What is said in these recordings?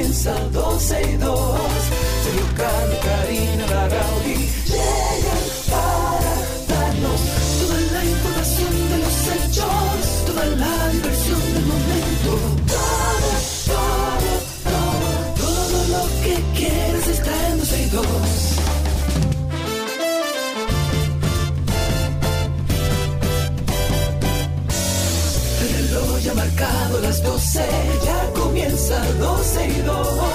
comienza 12 y 2. Sergio Carlos, Karina, Larrauri llegan para darnos toda la información de los hechos, toda la diversión del momento. Todo, todo, todo, todo lo que quieras está en 12 y 2. El reloj ha marcado las 12, ya comienza 12 y 2.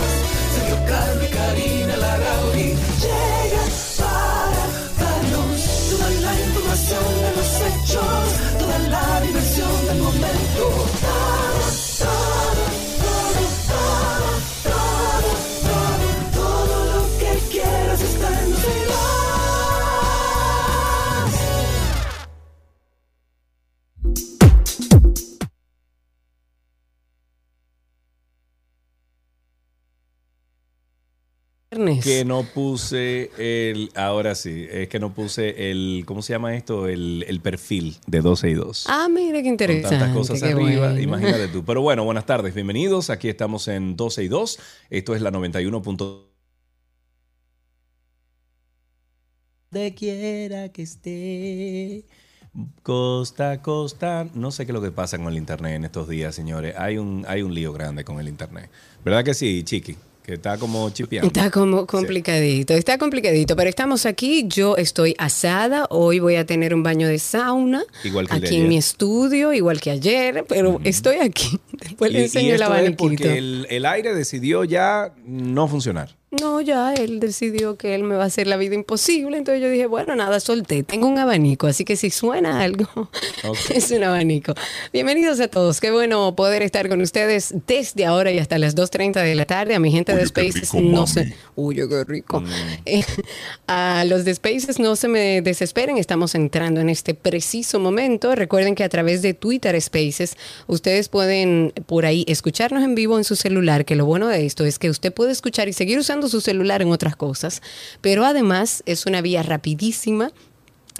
Que no puse el. Ahora sí, es que no puse el. ¿Cómo se llama esto? El, el perfil de 12 y 2. Ah, mira qué Con interesante. tantas cosas qué arriba, bueno. imagínate tú. Pero bueno, buenas tardes, bienvenidos. Aquí estamos en 12 y 2. Esto es la 91. De quiera que esté. Costa costa. No sé qué es lo que pasa con el internet en estos días, señores. Hay un, hay un lío grande con el internet. ¿Verdad que sí, Chiqui? Que está como chipeando. Está como complicadito, está complicadito, pero estamos aquí, yo estoy asada, hoy voy a tener un baño de sauna Igual que aquí en mi estudio, igual que ayer, pero estoy aquí. Después le Y- y enseño el esto es porque el, el aire decidió ya no funcionar. No, ya él decidió que él me va a hacer la vida imposible, entonces yo dije, bueno, nada, solté, tengo un abanico, así que si suena algo, es un abanico. Bienvenidos a todos, qué bueno poder estar con ustedes desde ahora y hasta las 2.30 de la tarde, a mi gente de Spaces, no se... Uy, qué rico. Eh, a los de Spaces no se me desesperen, estamos entrando en este preciso momento. Recuerden que a través de Twitter Spaces ustedes pueden por ahí escucharnos en vivo en su celular, que lo bueno de esto es que usted puede escuchar y seguir usando su celular en otras cosas, pero además es una vía rapidísima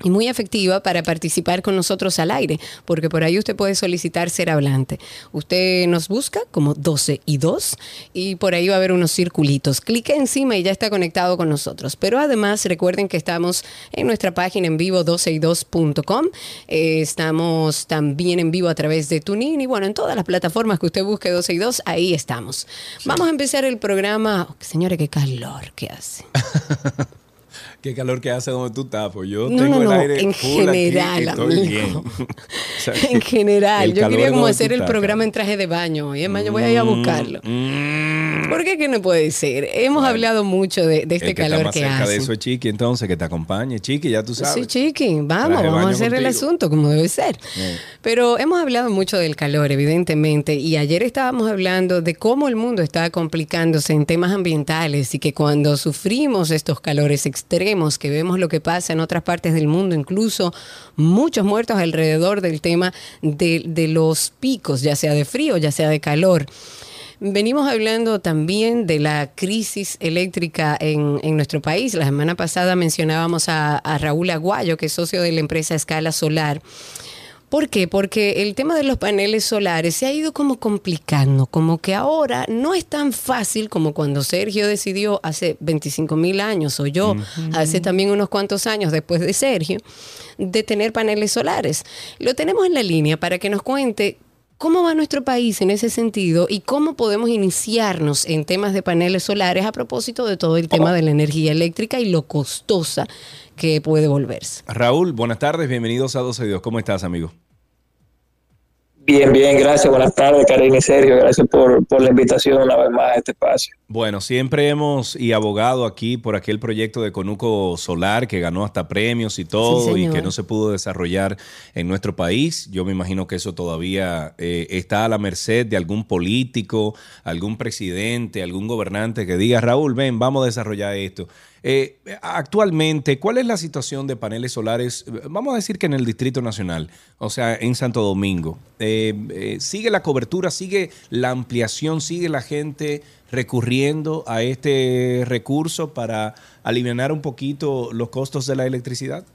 y muy efectiva para participar con nosotros al aire, porque por ahí usted puede solicitar ser hablante. Usted nos busca como 12 y 2 y por ahí va a haber unos circulitos. Clique encima y ya está conectado con nosotros. Pero además recuerden que estamos en nuestra página en vivo 12y2.com. Eh, estamos también en vivo a través de TuneIn y bueno, en todas las plataformas que usted busque 12 y 2, ahí estamos. Vamos a empezar el programa. Oh, señores, qué calor que hace. Qué calor que hace donde tú estás, pues yo No, tengo no, el aire en full aquí general, estoy amigo. bien. O sea, En general, yo quería como hacer el programa en traje de baño. Y es más, yo voy a ir a buscarlo. Mm, ¿Por qué que no puede ser? Hemos hablado mucho de, de este el que está calor más que cerca de hace. eso es Chiqui, entonces, que te acompañe. Chiqui, ya tú sabes. Sí, chiqui, vamos, vamos a hacer el asunto como debe ser. Eh. Pero hemos hablado mucho del calor, evidentemente, y ayer estábamos hablando de cómo el mundo está complicándose en temas ambientales y que cuando sufrimos estos calores extremos, que vemos lo que pasa en otras partes del mundo, incluso muchos muertos alrededor del tema de, de los picos, ya sea de frío, ya sea de calor. Venimos hablando también de la crisis eléctrica en, en nuestro país. La semana pasada mencionábamos a, a Raúl Aguayo, que es socio de la empresa Escala Solar. ¿Por qué? Porque el tema de los paneles solares se ha ido como complicando, como que ahora no es tan fácil como cuando Sergio decidió hace 25 mil años, o yo hace también unos cuantos años después de Sergio, de tener paneles solares. Lo tenemos en la línea para que nos cuente cómo va nuestro país en ese sentido y cómo podemos iniciarnos en temas de paneles solares a propósito de todo el tema de la energía eléctrica y lo costosa que puede volverse. Raúl, buenas tardes, bienvenidos a 12 y 2. ¿Cómo estás, amigo? Bien, bien, gracias. Buenas tardes, Karina y Sergio. Gracias por, por la invitación una vez más a este espacio. Bueno, siempre hemos y abogado aquí por aquel proyecto de Conuco Solar que ganó hasta premios y todo Sí, y que no se pudo desarrollar en nuestro país. Yo me imagino que eso todavía eh, está a la merced de algún político, algún presidente, algún gobernante que diga, Raúl, ven, vamos a desarrollar esto. Eh, actualmente, ¿cuál es la situación de paneles solares? Vamos a decir que en el Distrito Nacional, o sea, en Santo Domingo. Eh, eh, ¿Sigue la cobertura, sigue la ampliación, sigue la gente recurriendo a este recurso para aliviar un poquito los costos de la electricidad?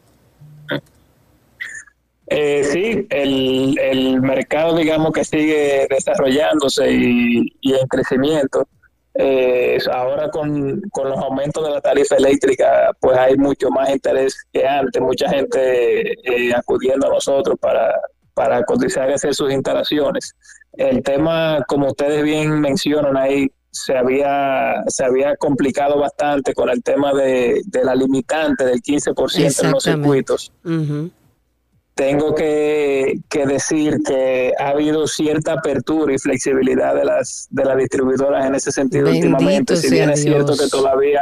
Eh, sí, el, el mercado, digamos que sigue desarrollándose y, y en crecimiento. Eh, ahora con, los aumentos de la tarifa eléctrica, pues hay mucho más interés que antes, mucha gente eh, acudiendo a nosotros para, para cotizar y hacer sus instalaciones. El tema, como ustedes bien mencionan ahí, se había, se había complicado bastante con el tema de, la limitante del 15% en los circuitos. Tengo que, decir que ha habido cierta apertura y flexibilidad de las, de las distribuidoras en ese sentido últimamente, si bien es cierto que todavía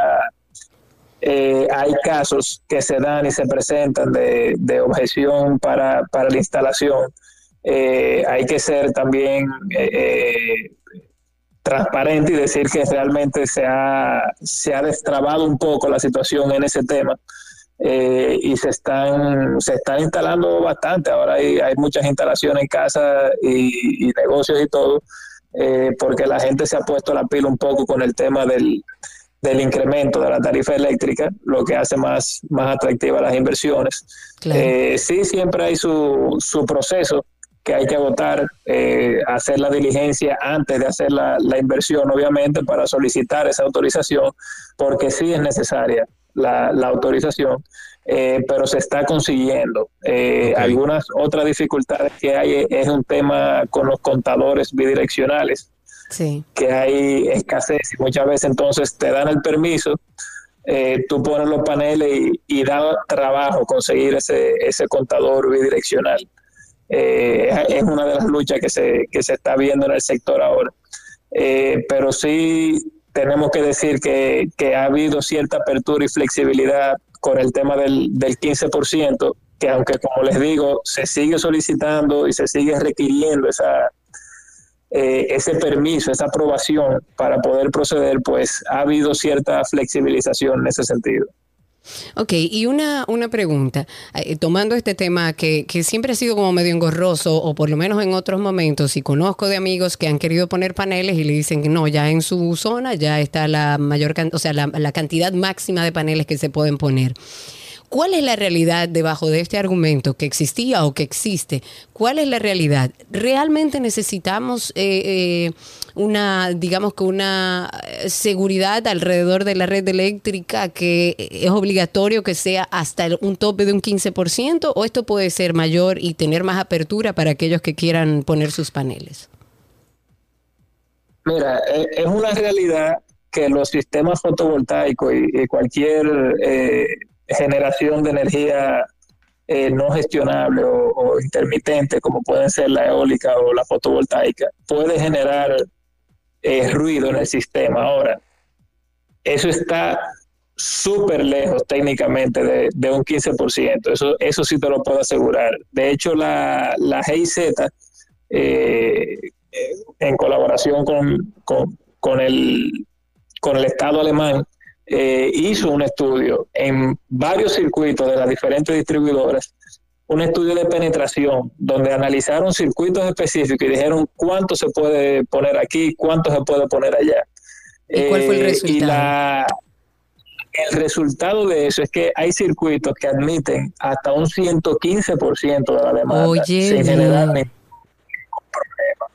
eh, hay casos que se dan y se presentan de, de objeción para, para la instalación. Eh, hay que ser también eh, transparente y decir que realmente se ha, se ha destrabado un poco la situación en ese tema. Eh, y se están se están instalando bastante. Ahora hay, hay muchas instalaciones en casa y, negocios y todo eh, porque la gente se ha puesto la pila un poco con el tema del, del incremento de la tarifa eléctrica, lo que hace más, más atractivas las inversiones. Eh, sí, siempre hay su, su proceso que hay que votar, eh, hacer la diligencia antes de hacer la, inversión, obviamente, para solicitar esa autorización, porque sí es necesaria la, autorización, eh, pero se está consiguiendo. Eh, algunas otras dificultades que hay es un tema con los contadores bidireccionales, que hay escasez y muchas veces entonces te dan el permiso. tú pones los paneles y, y da trabajo conseguir ese, ese contador bidireccional. Eh, es una de las luchas que se, que se está viendo en el sector ahora. Eh, pero sí tenemos que decir que, ha habido cierta apertura y flexibilidad con el tema del, del 15%, que aunque como les digo, se sigue solicitando y se sigue requiriendo esa, eh, ese permiso, esa aprobación para poder proceder, pues ha habido cierta flexibilización en ese sentido. Ok, y una, una pregunta, eh, tomando este tema que, que, siempre ha sido como medio engorroso, o por lo menos en otros momentos, y conozco de amigos que han querido poner paneles y le dicen que no, ya en su zona ya está la mayor, o sea, la, la cantidad máxima de paneles que se pueden poner. ¿Cuál es la realidad debajo de este argumento que existía o que existe? ¿Cuál es la realidad? ¿Realmente necesitamos eh, eh, una, digamos que una seguridad alrededor de la red eléctrica que es obligatorio que sea hasta un tope de un 15% o esto puede ser mayor y tener más apertura para aquellos que quieran poner sus paneles? Mira, eh, es una realidad que los sistemas fotovoltaicos y, cualquier generación de energía eh, no gestionable o, intermitente, como pueden ser la eólica o la fotovoltaica, puede generar eh, ruido en el sistema. Ahora, eso está súper lejos técnicamente de, un 15%, eso, eso sí te lo puedo asegurar. De hecho, la, la GIZ, eh, en colaboración con, con, el, con el Estado alemán, eh, hizo un estudio en varios circuitos de las diferentes distribuidoras, un estudio de penetración, donde analizaron circuitos específicos y dijeron cuánto se puede poner aquí, cuánto se puede poner allá. ¿Y cuál fue el resultado? el resultado de eso es que hay circuitos que admiten hasta un 115% de la demanda sin generar ningún problema.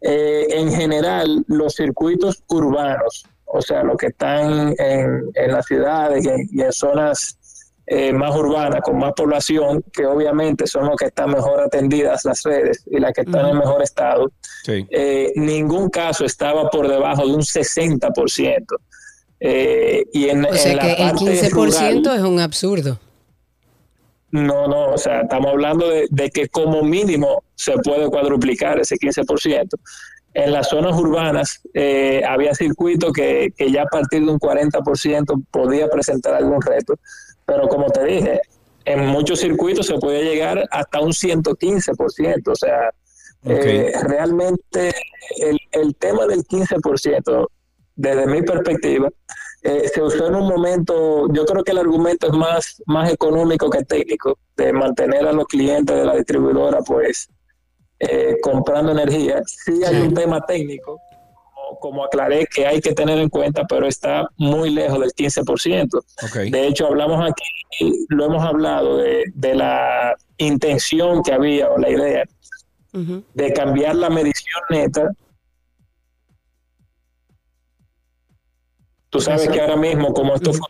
Eh, en general, los circuitos urbanos o sea, los que están en, en las ciudades y en, zonas eh, más urbanas, con más población, que obviamente son los que están mejor atendidas las redes y las que están en mejor estado, eh, ningún caso estaba por debajo de un 60%. Eh, y en, o sea que el 15% es un absurdo. No, no, o sea, estamos hablando de, de, que como mínimo se puede cuadruplicar ese 15% en las zonas urbanas eh, había circuitos que, que, ya a partir de un 40% podía presentar algún reto. Pero como te dije, en muchos circuitos se puede llegar hasta un 115%. O sea, eh, realmente el, el, tema del 15%, desde mi perspectiva, eh, se usó en un momento, yo creo que el argumento es más, más económico que técnico, de mantener a los clientes de la distribuidora pues eh, comprando energía. Sí hay un tema técnico, como, aclaré, que hay que tener en cuenta, pero está muy lejos del 15%. De hecho, hablamos aquí, lo hemos hablado de, la intención que había o la idea de cambiar la medición neta. Tú sabes que ahora mismo, como esto fue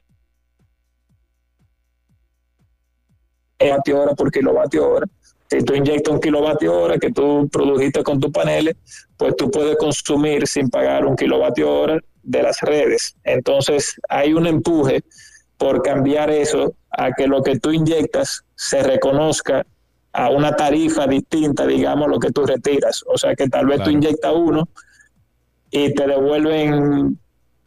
kilovatio hora por kilovatio hora, si tú inyectas un kilovatio hora que tú produjiste con tus paneles, pues tú puedes consumir sin pagar un kilovatio hora de las redes. Entonces hay un empuje por cambiar eso a que lo que tú inyectas se reconozca a una tarifa distinta, digamos, lo que tú retiras. O sea que tal vez tú inyectas uno y te devuelven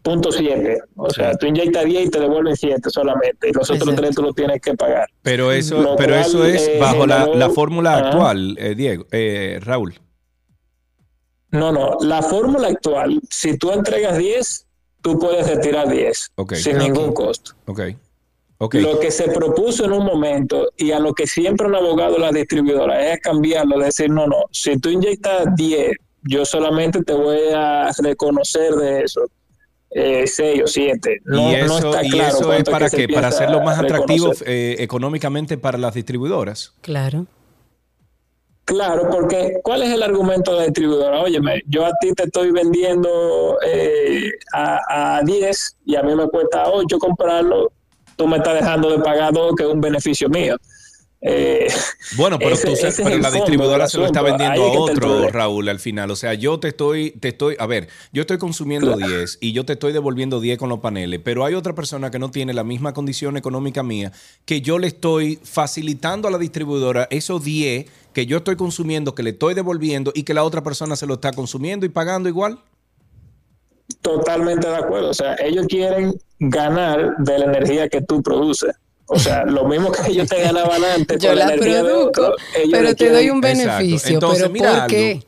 punto siete. O sea, tú inyectas 10 y te devuelven 7 solamente. Y los otros tres tú los tienes que pagar. Pero eso, pero eso es eh, bajo la, fórmula actual, eh, Diego, eh, Raúl. No, no. La fórmula actual, si tú entregas 10, tú puedes retirar 10 sin ningún costo. Okay. Okay. Lo que se propuso en un momento y a lo que siempre un abogado de la distribuidora es cambiarlo, decir, no, no, si tú inyectas 10, yo solamente te voy a reconocer de eso eh, seis o siete. No, y eso, está claro y eso es para qué? Para hacerlo más atractivo eh, económicamente para las distribuidoras. Claro. Claro, porque ¿cuál es el argumento de la distribuidora? Óyeme, yo a ti te estoy vendiendo eh, a, a 10 y a mí me cuesta 8 comprarlo, tú me estás dejando de pagar 2, que es un beneficio mío. Eh, bueno, pero, la distribuidora se lo está vendiendo a otro, Raúl, al final. O sea, yo te estoy, te estoy, a ver, yo estoy consumiendo 10 y yo te estoy devolviendo 10 con los paneles, pero hay otra persona que no tiene la misma condición económica mía que yo le estoy facilitando a la distribuidora esos 10 que yo estoy consumiendo, que le estoy devolviendo y que la otra persona se lo está consumiendo y pagando igual. Totalmente de acuerdo. O sea, ellos quieren ganar de la energía que tú produces. O sea, lo mismo que ellos te ganaban antes. Yo la produzco, pero te doy un beneficio. Entonces, pero mira ¿por qué?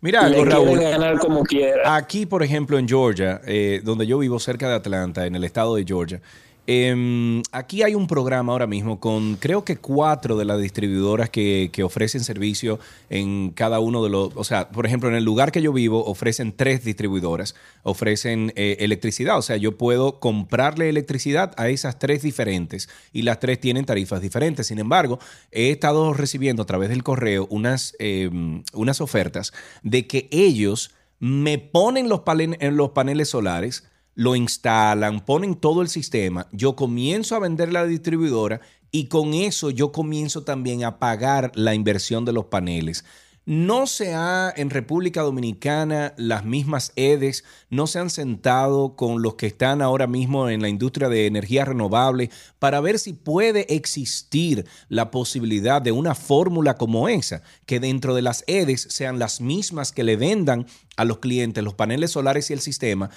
Mira algo, Raúl. ganar como quiera. Aquí, por ejemplo, en Georgia, eh, donde yo vivo cerca de Atlanta, en el estado de Georgia, Em, aquí hay un programa ahora mismo con creo que cuatro de las distribuidoras que, ofrecen servicio en cada uno de los, o sea, por ejemplo, en el lugar que yo vivo ofrecen tres distribuidoras, ofrecen eh, electricidad, o sea, yo puedo comprarle electricidad a esas tres diferentes y las tres tienen tarifas diferentes. Sin embargo, he estado recibiendo a través del correo unas, em, unas ofertas de que ellos me ponen los, los paneles solares, lo instalan, ponen todo el sistema, yo comienzo a vender la distribuidora y con eso yo comienzo también a pagar la inversión de los paneles. No se ha en República Dominicana las mismas EDES, no se han sentado con los que están ahora mismo en la industria de energía renovable para ver si puede existir la posibilidad de una fórmula como esa, que dentro de las EDES sean las mismas que le vendan a los clientes los paneles solares y el sistema,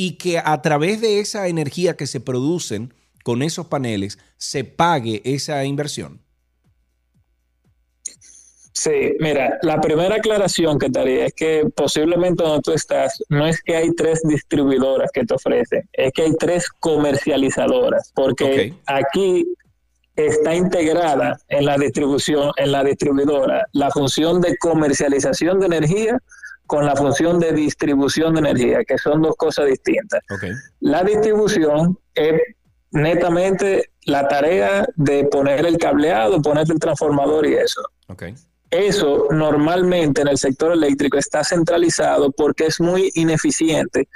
y que a través de esa energía que se producen con esos paneles se pague esa inversión? Sí, mira, la primera aclaración que te haría es que posiblemente donde tú estás, no es que hay tres distribuidoras que te ofrecen, es que hay tres comercializadoras, porque aquí está integrada en la distribución, en la distribuidora, la función de comercialización de energía con la función de distribución de energía, que son dos cosas distintas. La distribución es netamente la tarea de poner el cableado, poner el transformador y eso. Eso normalmente en el sector eléctrico está centralizado porque es muy ineficiente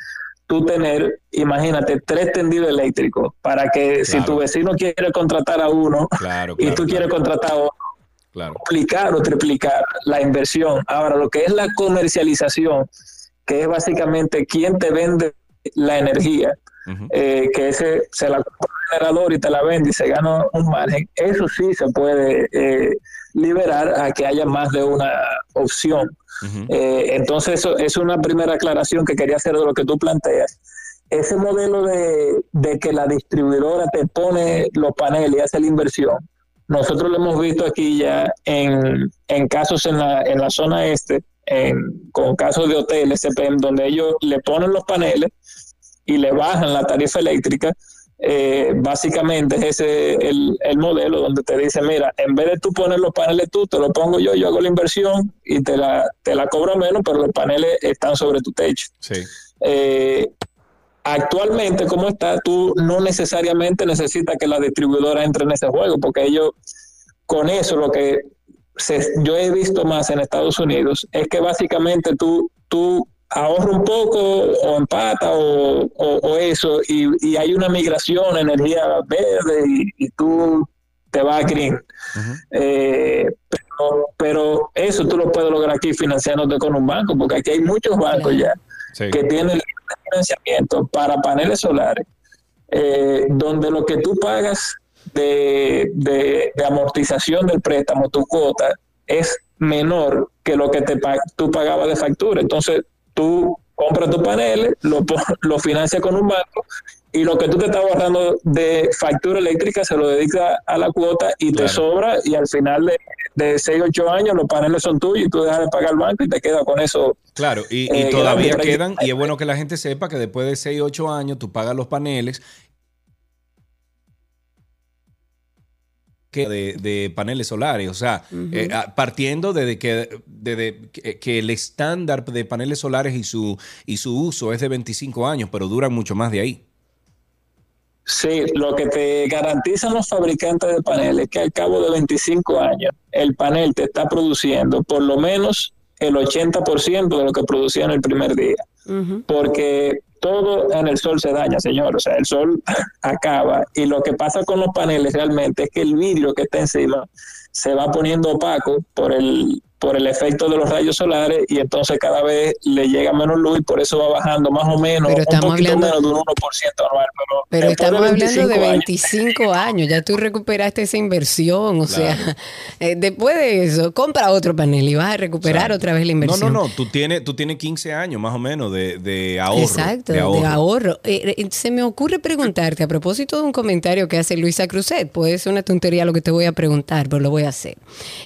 tú tener, imagínate, tres tendidos eléctricos para que si tu vecino quiere contratar a uno y tú quieres contratar a otro, Claro. Duplicar o triplicar la inversión. Ahora, lo que es la comercialización, que es básicamente quién te vende la energía, eh, que ese se la compra el generador y te la vende y se gana un margen, eso sí se puede eh, liberar a que haya más de una opción. Eh, entonces, eso es una primera aclaración que quería hacer de lo que tú planteas. Ese modelo de, de que la distribuidora te pone los paneles y hace la inversión, nosotros lo hemos visto aquí ya en, en casos en la, en la zona este, en, con casos de hoteles, donde ellos le ponen los paneles y le bajan la tarifa eléctrica. Eh, básicamente es ese el, el, modelo donde te dice, mira, en vez de tú poner los paneles tú, te lo pongo yo, yo hago la inversión y te la, te la cobro menos, pero los paneles están sobre tu techo. Sí. Eh, Actualmente, como está, tú no necesariamente necesitas que la distribuidora entre en ese juego, porque ellos, con eso, lo que yo he visto más en Estados Unidos es que básicamente tú, tú ahorra un poco o empata o, o, eso, y, y, hay una migración a energía verde y, tú te vas a green. Eh, pero, pero, eso tú lo puedes lograr aquí financiándote con un banco, porque aquí hay muchos bancos ya que tienen financiamiento para paneles solares, eh, donde lo que tú pagas de amortización del préstamo, tu cuota, es menor que lo que te tú pagabas de factura. Entonces, tú compras tus paneles, lo, lo financias con un banco y lo que tú te estás ahorrando de factura eléctrica se lo dedica a la cuota y te sobra y al final de, de 6, 8 años los paneles son tuyos y tú dejas de pagar el banco y te quedas con eso. Claro, y, y eh, todavía quedan, y es bueno que la gente sepa que después de 6, 8 años tú pagas los paneles de, paneles solares. O sea, eh, partiendo de que, de, que el estándar de paneles solares y su, y su uso es de 25 años, pero duran mucho más de ahí. Sí, lo que te garantizan los fabricantes de paneles es que al cabo de 25 años el panel te está produciendo por lo menos el 80% de lo que producía en el primer día. Porque todo en el sol se daña, señor. O sea, el sol acaba. Y lo que pasa con los paneles realmente es que el vidrio que está encima se va poniendo opaco por el, por el efecto de los rayos solares y entonces cada vez le llega menos luz y por eso va bajando más o menos pero estamos un hablando, menos de un 1% anual. Pero, estamos hablando de 25 años. ya tú recuperaste esa inversión, o sea, eh, después de eso, compra otro panel y vas a recuperar otra vez la inversión. No, no, no, tú tienes, tú tienes 15 años más o menos de, de ahorro. Exacto, de ahorro. Eh, eh, se me ocurre preguntarte a propósito de un comentario que hace Luisa Cruzet, puede ser una tontería lo que te voy a preguntar, pero lo voy a hacer.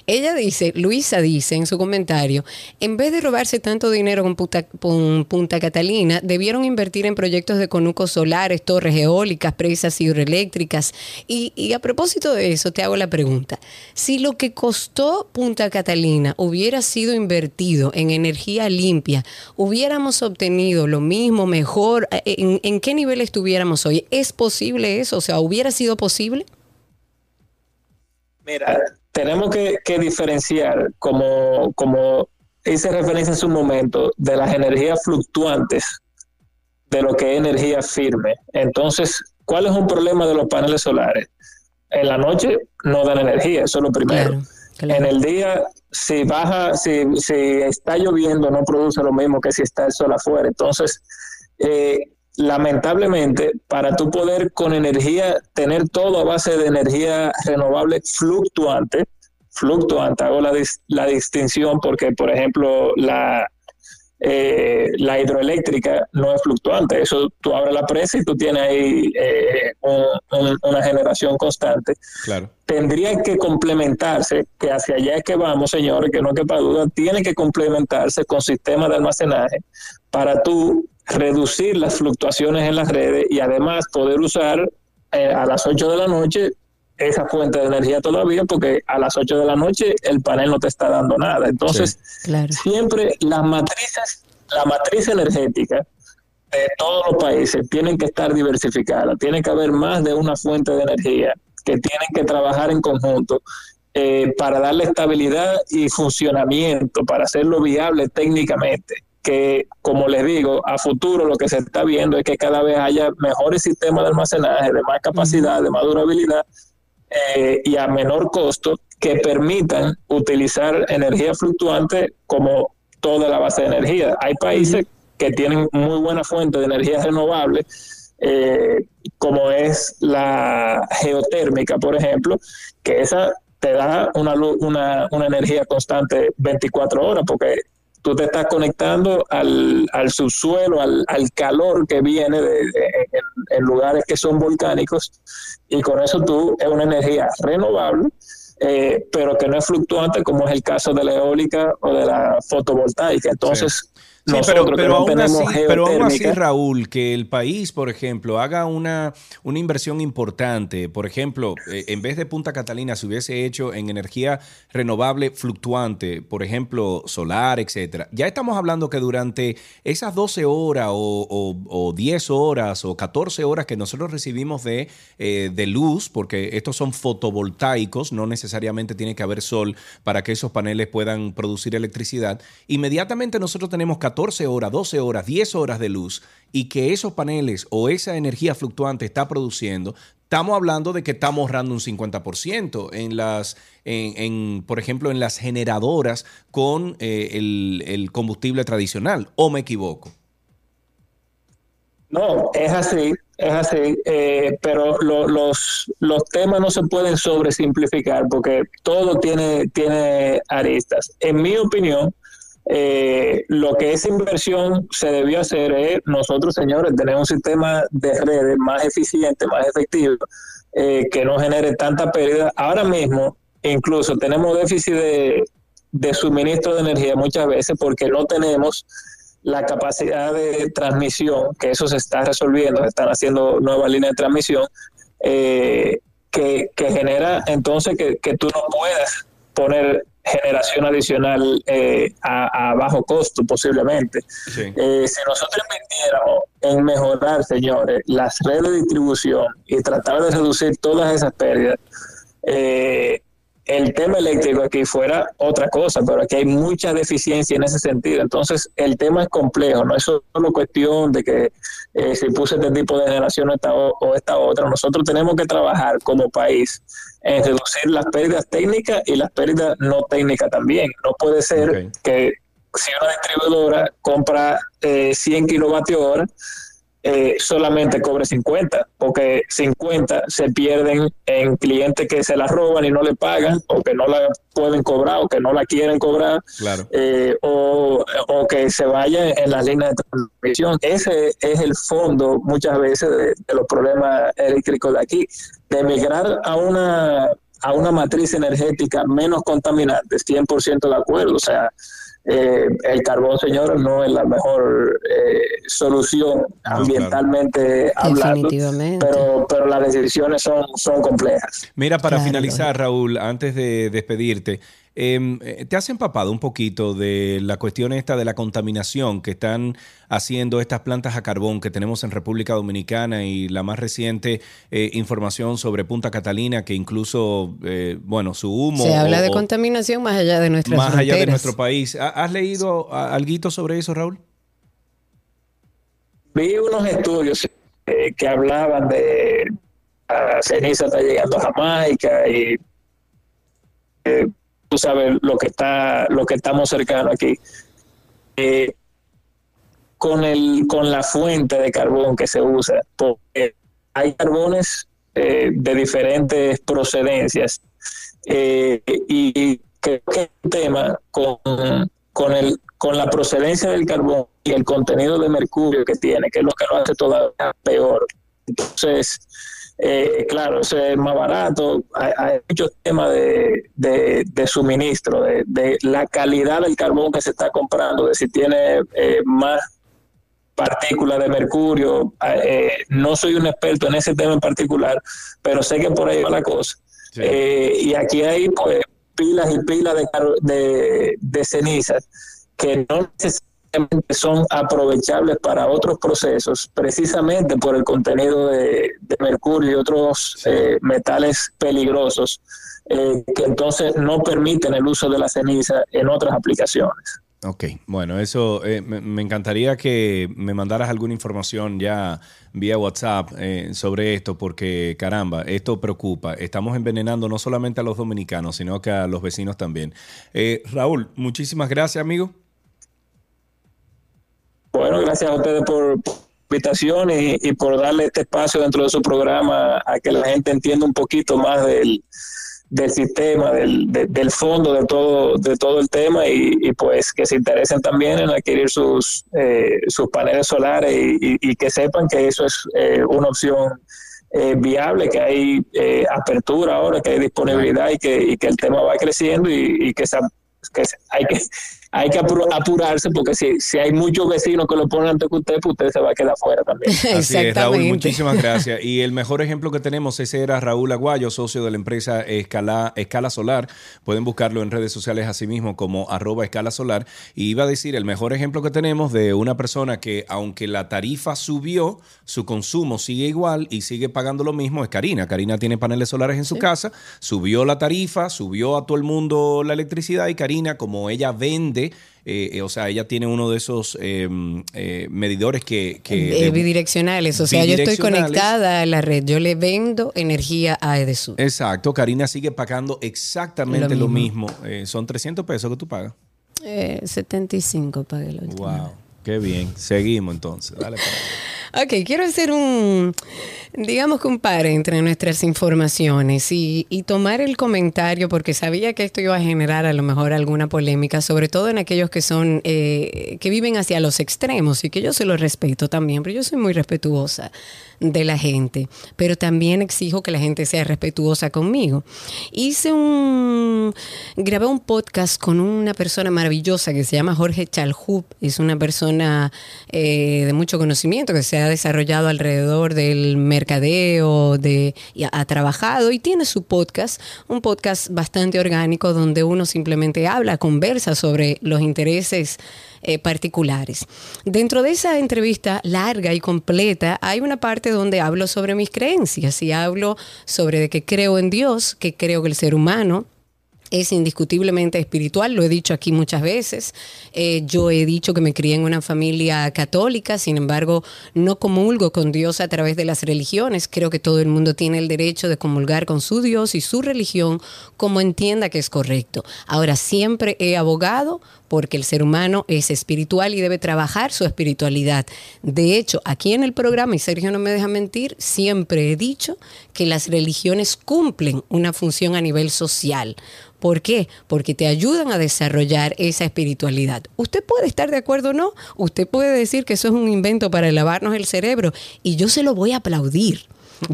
Ella dice, Luisa dice en su comentario, en vez de robarse tanto dinero con Punta, Catalina, debieron invertir en proyectos de conucos solares, torres eólicas, presas hidroeléctricas. Y, a propósito de eso, te hago la pregunta. Si lo que costó Punta Catalina hubiera sido invertido en energía limpia, hubiéramos obtenido lo mismo, mejor, ¿en, en qué nivel estuviéramos hoy? ¿Es posible eso? O sea, ¿hubiera sido posible? Mira, tenemos que, diferenciar, como, como hice referencia en su momento, de las energías fluctuantes de lo que es energía firme. Entonces, ¿cuál es un problema de los paneles solares? En la noche no dan energía, eso es lo primero. En el día, si baja, si, si está lloviendo, no produce lo mismo que si está el sol afuera. Entonces, eh, lamentablemente, para tú poder con energía, tener todo a base de energía renovable fluctuante, fluctuante, hago la, la distinción porque, por ejemplo, la, eh, la hidroeléctrica no es fluctuante. Eso tú abres la presa y tú tienes ahí eh, una generación constante. Claro. Tendría que complementarse, que hacia allá es que vamos, señores, que no quepa duda, tiene que complementarse con sistemas de almacenaje para tú reducir las fluctuaciones en las redes y además poder usar eh, a las 8 de la noche esa fuente de energía todavía porque a las 8 de la noche el panel no te está dando nada. Entonces, siempre las matrices, la matriz energética de todos los países tienen que estar diversificadas, tiene que haber más de una fuente de energía que tienen que trabajar en conjunto eh, para darle estabilidad y funcionamiento, para hacerlo viable técnicamente que, como les digo, a futuro lo que se está viendo es que cada vez haya mejores sistemas de almacenaje, de más capacidad, de más durabilidad eh, y a menor costo que permitan utilizar energía fluctuante como toda la base de energía. Hay países que tienen muy buena fuente de energía renovable, eh, como es la geotérmica, por ejemplo, que esa te da una, una, una energía constante 24 horas, porque tú te estás conectando al, al subsuelo, al, al, calor que viene de, en, lugares que son volcánicos y con eso tú es una energía renovable, eh, pero que no es fluctuante como es el caso de la eólica o de la fotovoltaica. Entonces, pero, pero, aún así, pero aún así, Raúl, que el país, por ejemplo, haga una, una inversión importante, por ejemplo, eh, en vez de Punta Catalina se hubiese hecho en energía renovable fluctuante, por ejemplo, solar, etcétera. Ya estamos hablando que durante esas 12 horas o, o, 10 horas o 14 horas que nosotros recibimos de, eh, de luz, porque estos son fotovoltaicos, no necesariamente tiene que haber sol para que esos paneles puedan producir electricidad, inmediatamente nosotros tenemos 14 horas, 12 horas, 10 horas de luz y que esos paneles o esa energía fluctuante está produciendo, estamos hablando de que estamos ahorrando un 50% en las, en, por ejemplo, en las generadoras con eh, el, combustible tradicional. ¿O me equivoco? No, es así, es así, eh, pero los, los temas no se pueden sobresimplificar porque todo tiene, tiene aristas. En mi opinión, eh, lo que esa inversión se debió hacer es nosotros, señores, tener un sistema de redes más eficiente, más efectivo, eh, que no genere tanta pérdida. Ahora mismo, incluso tenemos déficit de, suministro de energía muchas veces porque no tenemos la capacidad de transmisión, que eso se está resolviendo, se están haciendo nuevas líneas de transmisión, eh, que, genera entonces que, que, tú no puedas poner generación adicional eh, a, bajo costo posiblemente. Eh, si nosotros invirtiéramos en mejorar, señores, las redes de distribución y tratar de reducir todas esas pérdidas, eh, el tema eléctrico aquí fuera otra cosa, pero aquí hay mucha deficiencia en ese sentido. Entonces, el tema es complejo, no es solo cuestión de que eh, si puse este tipo de generación o esta, o esta otra. Nosotros tenemos que trabajar como país en reducir las pérdidas técnicas y las pérdidas no técnicas también. No puede ser que si una distribuidora compra eh, 100 kilovatios hora, eh, solamente cobre 50, porque 50 se pierden en clientes que se la roban y no le pagan, o que no la pueden cobrar, o que no la quieren cobrar, eh, o, que se vaya en las líneas de transmisión. Ese es el fondo muchas veces de, de los problemas eléctricos de aquí, de migrar a una a una matriz energética menos contaminante, 100% de acuerdo, o sea, eh, el carbón, señor, no es la mejor eh, solución ambientalmente hablando, pero, pero las decisiones son, son complejas. Mira, para finalizar, Raúl, antes de despedirte, eh, ¿Te has empapado un poquito de la cuestión esta de la contaminación que están haciendo estas plantas a carbón que tenemos en República Dominicana y la más reciente eh, información sobre Punta Catalina que incluso, eh, bueno, su humo... Se habla de contaminación más allá de nuestras Más allá de nuestro país. ¿Has leído algo sobre eso, Raúl? Vi unos estudios que hablaban de la ceniza está llegando a Jamaica y tú sabes lo que está, lo que estamos cercano aquí. Eh, con el, con la fuente de carbón que se usa, porque hay carbones eh, de diferentes procedencias eh, y creo que un tema con, con, el, con la procedencia del carbón y el contenido de mercurio que tiene, que es lo que lo hace todavía peor. Entonces, eh, claro, es más barato. Hay, muchos temas de, suministro, de, la calidad del carbón que se está comprando, de si tiene eh, más partículas de mercurio. Eh, no soy un experto en ese tema en particular, pero sé que por ahí va la cosa. y aquí hay pues pilas y pilas de, de cenizas que no necesariamente son aprovechables para otros procesos, precisamente por el contenido de, mercurio y otros eh, metales peligrosos, eh, que entonces no permiten el uso de la ceniza en otras aplicaciones. Ok, bueno, eso eh, me, encantaría que me mandaras alguna información ya vía WhatsApp sobre esto, porque caramba, esto preocupa. Estamos envenenando no solamente a los dominicanos, sino que a los vecinos también. Raúl, muchísimas gracias, amigo. Bueno, gracias a ustedes por, la invitación y, por darle este espacio dentro de su programa a que la gente entienda un poquito más del, del sistema, del, del fondo de todo, de todo el tema y, pues que se interesen también en adquirir sus, eh, sus paneles solares y, que sepan que eso es eh, una opción eh, viable, que hay apertura ahora, que hay disponibilidad y que, y que el tema va creciendo y, que, que hay que hay que apurarse porque si, si hay muchos vecinos que lo ponen ante usted, pues usted se va a quedar fuera también. Así es, Raúl, muchísimas gracias. Y el mejor ejemplo que tenemos, ese era Raúl Aguayo, socio de la empresa Escala, Escala Solar. Pueden buscarlo en redes sociales así mismo como arroba Escala Solar. Y iba a decir, el mejor ejemplo que tenemos de una persona que aunque la tarifa subió, su consumo sigue igual y sigue pagando lo mismo, es Karina. Karina tiene paneles solares en su casa, subió la tarifa, subió a todo el mundo la electricidad y Karina, como ella vende eh, eh, o sea, ella tiene uno de esos eh, medidores que... que bidireccionales, o sea, yo estoy conectada a la red, yo le vendo energía a Edesur. Exacto, Karina sigue pagando exactamente Lo lo mismo. Son 300 pesos que tú pagas. Eh, 75 pagué la última Wow, qué bien. Seguimos entonces. Dale para. Ok, quiero hacer un, digamos que un par entre nuestras informaciones y, y tomar el comentario porque sabía que esto iba a generar a lo mejor alguna polémica, sobre todo en aquellos que son, eh, que viven hacia los extremos y que yo se los respeto también, pero yo soy muy respetuosa de la gente, pero también exijo que la gente sea respetuosa conmigo. Hice un, grabé un podcast con una persona maravillosa que se llama Jorge Chalhub, es una persona eh, de mucho conocimiento que se ha desarrollado alrededor del mercadeo, de, y ha, trabajado y tiene su podcast, un podcast bastante orgánico donde uno simplemente habla, conversa sobre los intereses eh, particulares. Dentro de esa entrevista larga y completa hay una parte donde hablo sobre mis creencias y hablo sobre de que creo en Dios, que creo que el ser humano es indiscutiblemente espiritual, lo he dicho aquí muchas veces. Eh, yo he dicho que me crié en una familia católica, sin embargo, no comulgo con Dios a través de las religiones. Creo que todo el mundo tiene el derecho de comulgar con su Dios y su religión como entienda que es correcto. Ahora, siempre he abogado porque el ser humano es espiritual y debe trabajar su espiritualidad. De hecho, aquí en el programa, y Sergio no me deja mentir, siempre he dicho que las religiones cumplen una función a nivel social. ¿Por qué? Porque te ayudan a desarrollar esa espiritualidad. Usted puede estar de acuerdo o no, usted puede decir que eso es un invento para lavarnos el cerebro y yo se lo voy a aplaudir.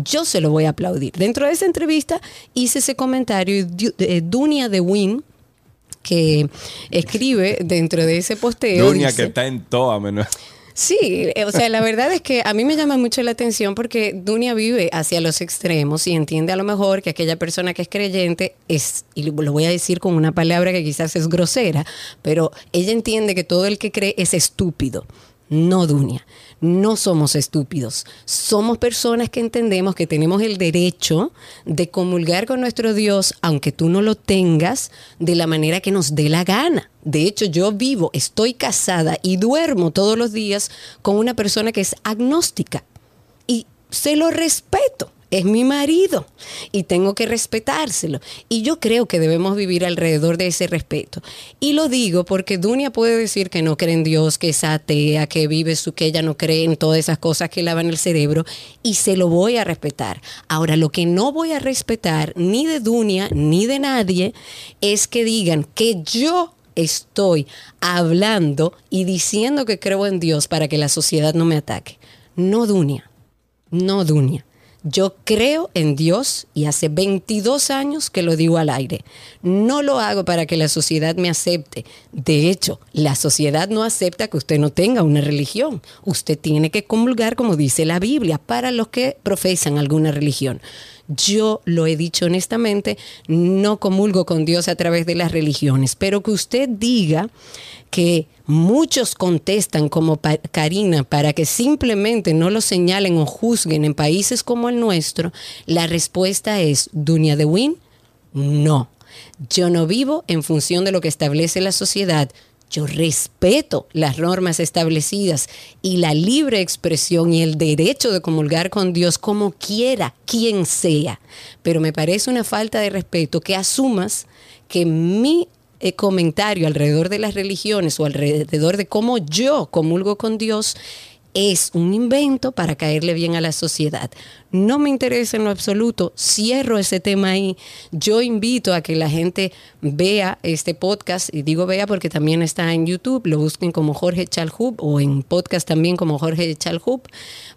Yo se lo voy a aplaudir. Dentro de esa entrevista hice ese comentario y eh, Dunia de Win, que escribe dentro de ese posteo. Dunia dice- que está en toa, menos. Sí, eh, o sea, la verdad es que a mí me llama mucho la atención porque Dunia vive hacia los extremos y entiende a lo mejor que aquella persona que es creyente es, y lo voy a decir con una palabra que quizás es grosera, pero ella entiende que todo el que cree es estúpido. No, Dunia, no somos estúpidos. Somos personas que entendemos que tenemos el derecho de comulgar con nuestro Dios, aunque tú no lo tengas, de la manera que nos dé la gana. De hecho, yo vivo, estoy casada y duermo todos los días con una persona que es agnóstica. Y se lo respeto. Es mi marido y tengo que respetárselo. Y yo creo que debemos vivir alrededor de ese respeto. Y lo digo porque Dunia puede decir que no cree en Dios, que es atea, que vive su, que ella no cree en todas esas cosas que lavan el cerebro y se lo voy a respetar. Ahora, lo que no voy a respetar ni de Dunia ni de nadie es que digan que yo estoy hablando y diciendo que creo en Dios para que la sociedad no me ataque. No, Dunia. No, Dunia. Yo creo en Dios y hace 22 años que lo digo al aire. No lo hago para que la sociedad me acepte. De hecho, la sociedad no acepta que usted no tenga una religión. Usted tiene que comulgar como dice la Biblia para los que profesan alguna religión. Yo lo he dicho honestamente, no comulgo con Dios a través de las religiones, pero que usted diga que muchos contestan como Karina para que simplemente no lo señalen o juzguen en países como el nuestro, la respuesta es, Dunia de Win, no. Yo no vivo en función de lo que establece la sociedad. Yo respeto las normas establecidas y la libre expresión y el derecho de comulgar con Dios como quiera, quien sea. Pero me parece una falta de respeto que asumas que mi eh, comentario alrededor de las religiones o alrededor de cómo yo comulgo con Dios es un invento para caerle bien a la sociedad. No me interesa en lo absoluto, cierro ese tema ahí. Yo invito a que la gente vea este podcast, y digo vea porque también está en YouTube, lo busquen como Jorge Chalhub o en podcast también como Jorge Chalhub,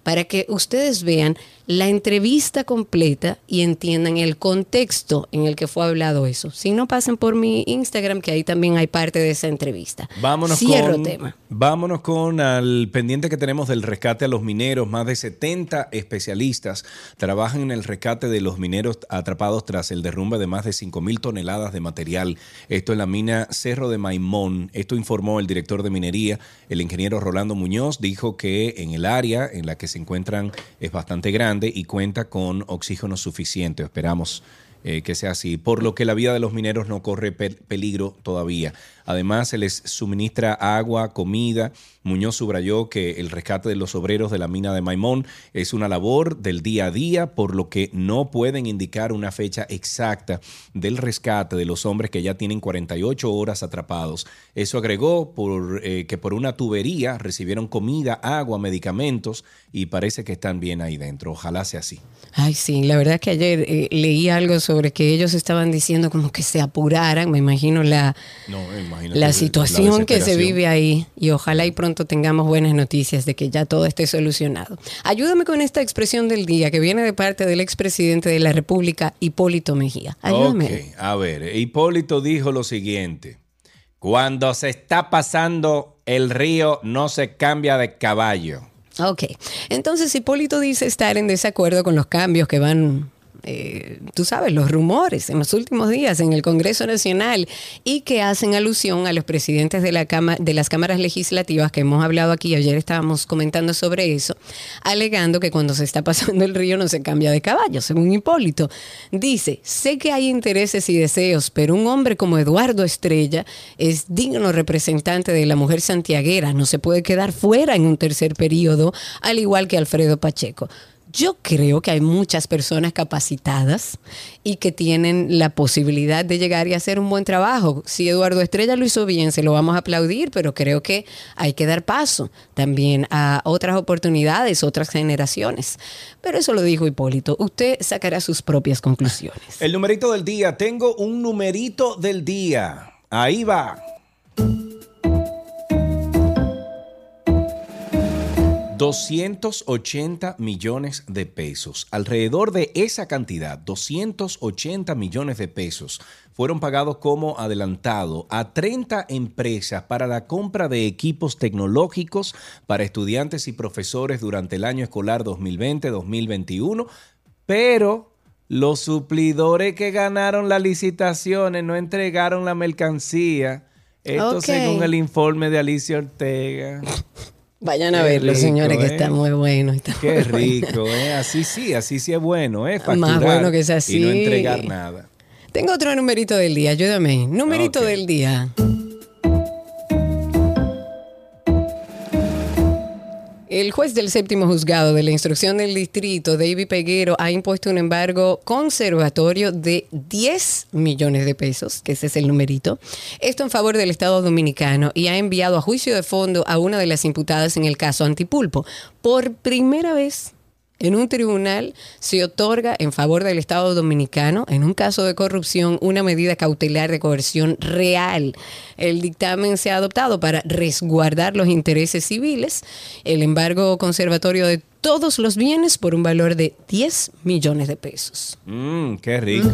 para que ustedes vean la entrevista completa y entiendan el contexto en el que fue hablado eso. Si no, pasen por mi Instagram, que ahí también hay parte de esa entrevista. Vámonos Cierro con, tema. vámonos con al pendiente que tenemos del rescate a los mineros. Más de 70 especialistas trabajan en el rescate de los mineros atrapados tras el derrumbe de más de 5 mil toneladas de material. Esto en la mina Cerro de Maimón. Esto informó el director de minería, el ingeniero Rolando Muñoz. Dijo que en el área en la que se encuentran es bastante grande y cuenta con oxígeno suficiente. Esperamos eh, que sea así, por lo que la vida de los mineros no corre pe- peligro todavía. Además, se les suministra agua, comida. Muñoz subrayó que el rescate de los obreros de la mina de Maimón es una labor del día a día, por lo que no pueden indicar una fecha exacta del rescate de los hombres que ya tienen 48 horas atrapados. Eso agregó por, eh, que por una tubería recibieron comida, agua, medicamentos y parece que están bien ahí dentro. Ojalá sea así. Ay, sí, la verdad que ayer eh, leí algo sobre que ellos estaban diciendo como que se apuraran, me imagino la, No, imagínate la situación que se vive ahí y ojalá y pronto tengamos buenas noticias de que ya todo esté solucionado. Ayúdame con esta expresión del día que viene de parte del expresidente de la República, Hipólito Mejía. Ayúdame. A ver, Hipólito dijo lo siguiente. Cuando se está pasando el río no se cambia de caballo. Ok, entonces Hipólito dice estar en desacuerdo con los cambios que van, eh, tú sabes, los rumores en los últimos días en el Congreso Nacional y que hacen alusión a los presidentes de, la cama, de las cámaras legislativas que hemos hablado aquí, ayer estábamos comentando sobre eso, alegando que cuando se está pasando el río no se cambia de caballo, según Hipólito. Dice, sé que hay intereses y deseos, pero un hombre como Eduardo Estrella es digno representante de la mujer santiaguera, no se puede quedar fuera en un tercer periodo, al igual que Alfredo Pacheco. Yo creo que hay muchas personas capacitadas y que tienen la posibilidad de llegar y hacer un buen trabajo. Si Eduardo Estrella lo hizo bien, se lo vamos a aplaudir, pero creo que hay que dar paso también a otras oportunidades, otras generaciones. Pero eso lo dijo Hipólito. Usted sacará sus propias conclusiones. El numerito del día. Tengo un numerito del día. Ahí va. 280 millones de pesos. Alrededor de esa cantidad, 280 millones de pesos, fueron pagados como adelantado a 30 empresas para la compra de equipos tecnológicos para estudiantes y profesores durante el año escolar 2020-2021, pero los suplidores que ganaron las licitaciones no entregaron la mercancía. Esto según el informe de Alicia Ortega. Vayan a Qué verlo, rico, señores, que ¿eh? está muy bueno. está Qué muy bueno. rico, ¿eh? Así sí, así sí es bueno, ¿eh? Más Facturar bueno que sea así. Y no entregar nada. Tengo otro numerito del día, ayúdame. Numerito Ok. del día. El juez del séptimo juzgado de la instrucción del distrito, David Peguero, ha impuesto un embargo conservatorio de 10 millones de pesos, que ese es el numerito, esto en favor del Estado dominicano y ha enviado a juicio de fondo a una de las imputadas en el caso Antipulpo. Por primera vez en un tribunal se otorga en favor del Estado dominicano, en un caso de corrupción, una medida cautelar de coerción real. El dictamen se ha adoptado para resguardar los intereses civiles, el embargo conservatorio de todos los bienes por un valor de 10 millones de pesos. Mmm, qué rico.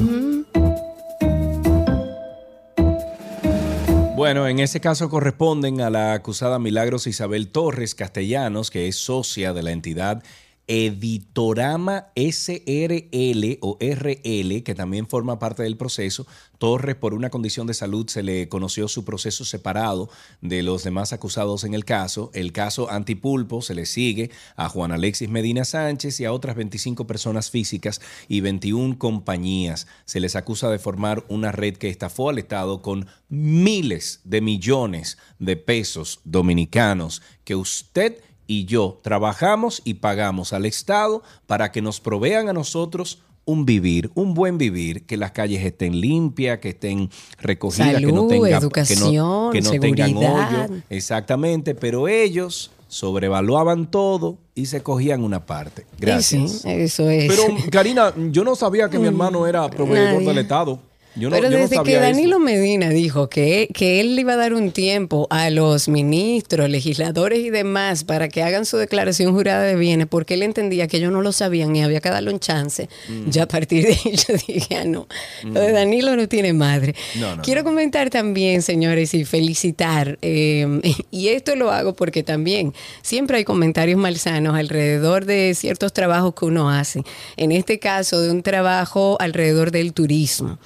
Bueno, en ese caso corresponden a la acusada Milagros Isabel Torres Castellanos, que es socia de la entidad Editorama SRL o RL, que también forma parte del proceso. Torres, por una condición de salud, se le conoció su proceso separado de los demás acusados en el caso. El caso Antipulpo se le sigue a Juan Alexis Medina Sánchez y a otras 25 personas físicas y 21 compañías. Se les acusa de formar una red que estafó al Estado con miles de millones de pesos dominicanos que usted y yo trabajamos y pagamos al Estado para que nos provean a nosotros un vivir, un buen vivir, que las calles estén limpias, que estén recogidas, que no tengan, educación, que no, que no tengan hoyo. Exactamente, pero ellos sobrevaluaban todo y se cogían una parte. Gracias. Sí, sí, eso es. Pero, Karina, yo no sabía que mi hermano era proveedor Nadie. del Estado. Yo no, Pero yo no desde que Danilo eso. Medina dijo que, que él le iba a dar un tiempo a los ministros, legisladores y demás para que hagan su declaración jurada de bienes, porque él entendía que ellos no lo sabían y había que darle un chance, Mm. ya a partir de ahí yo dije, ah, no, lo de Danilo no tiene madre. No, no, Quiero comentar también, señores, y felicitar, eh, y esto lo hago porque también siempre hay comentarios malsanos alrededor de ciertos trabajos que uno hace. En este caso, de un trabajo alrededor del turismo.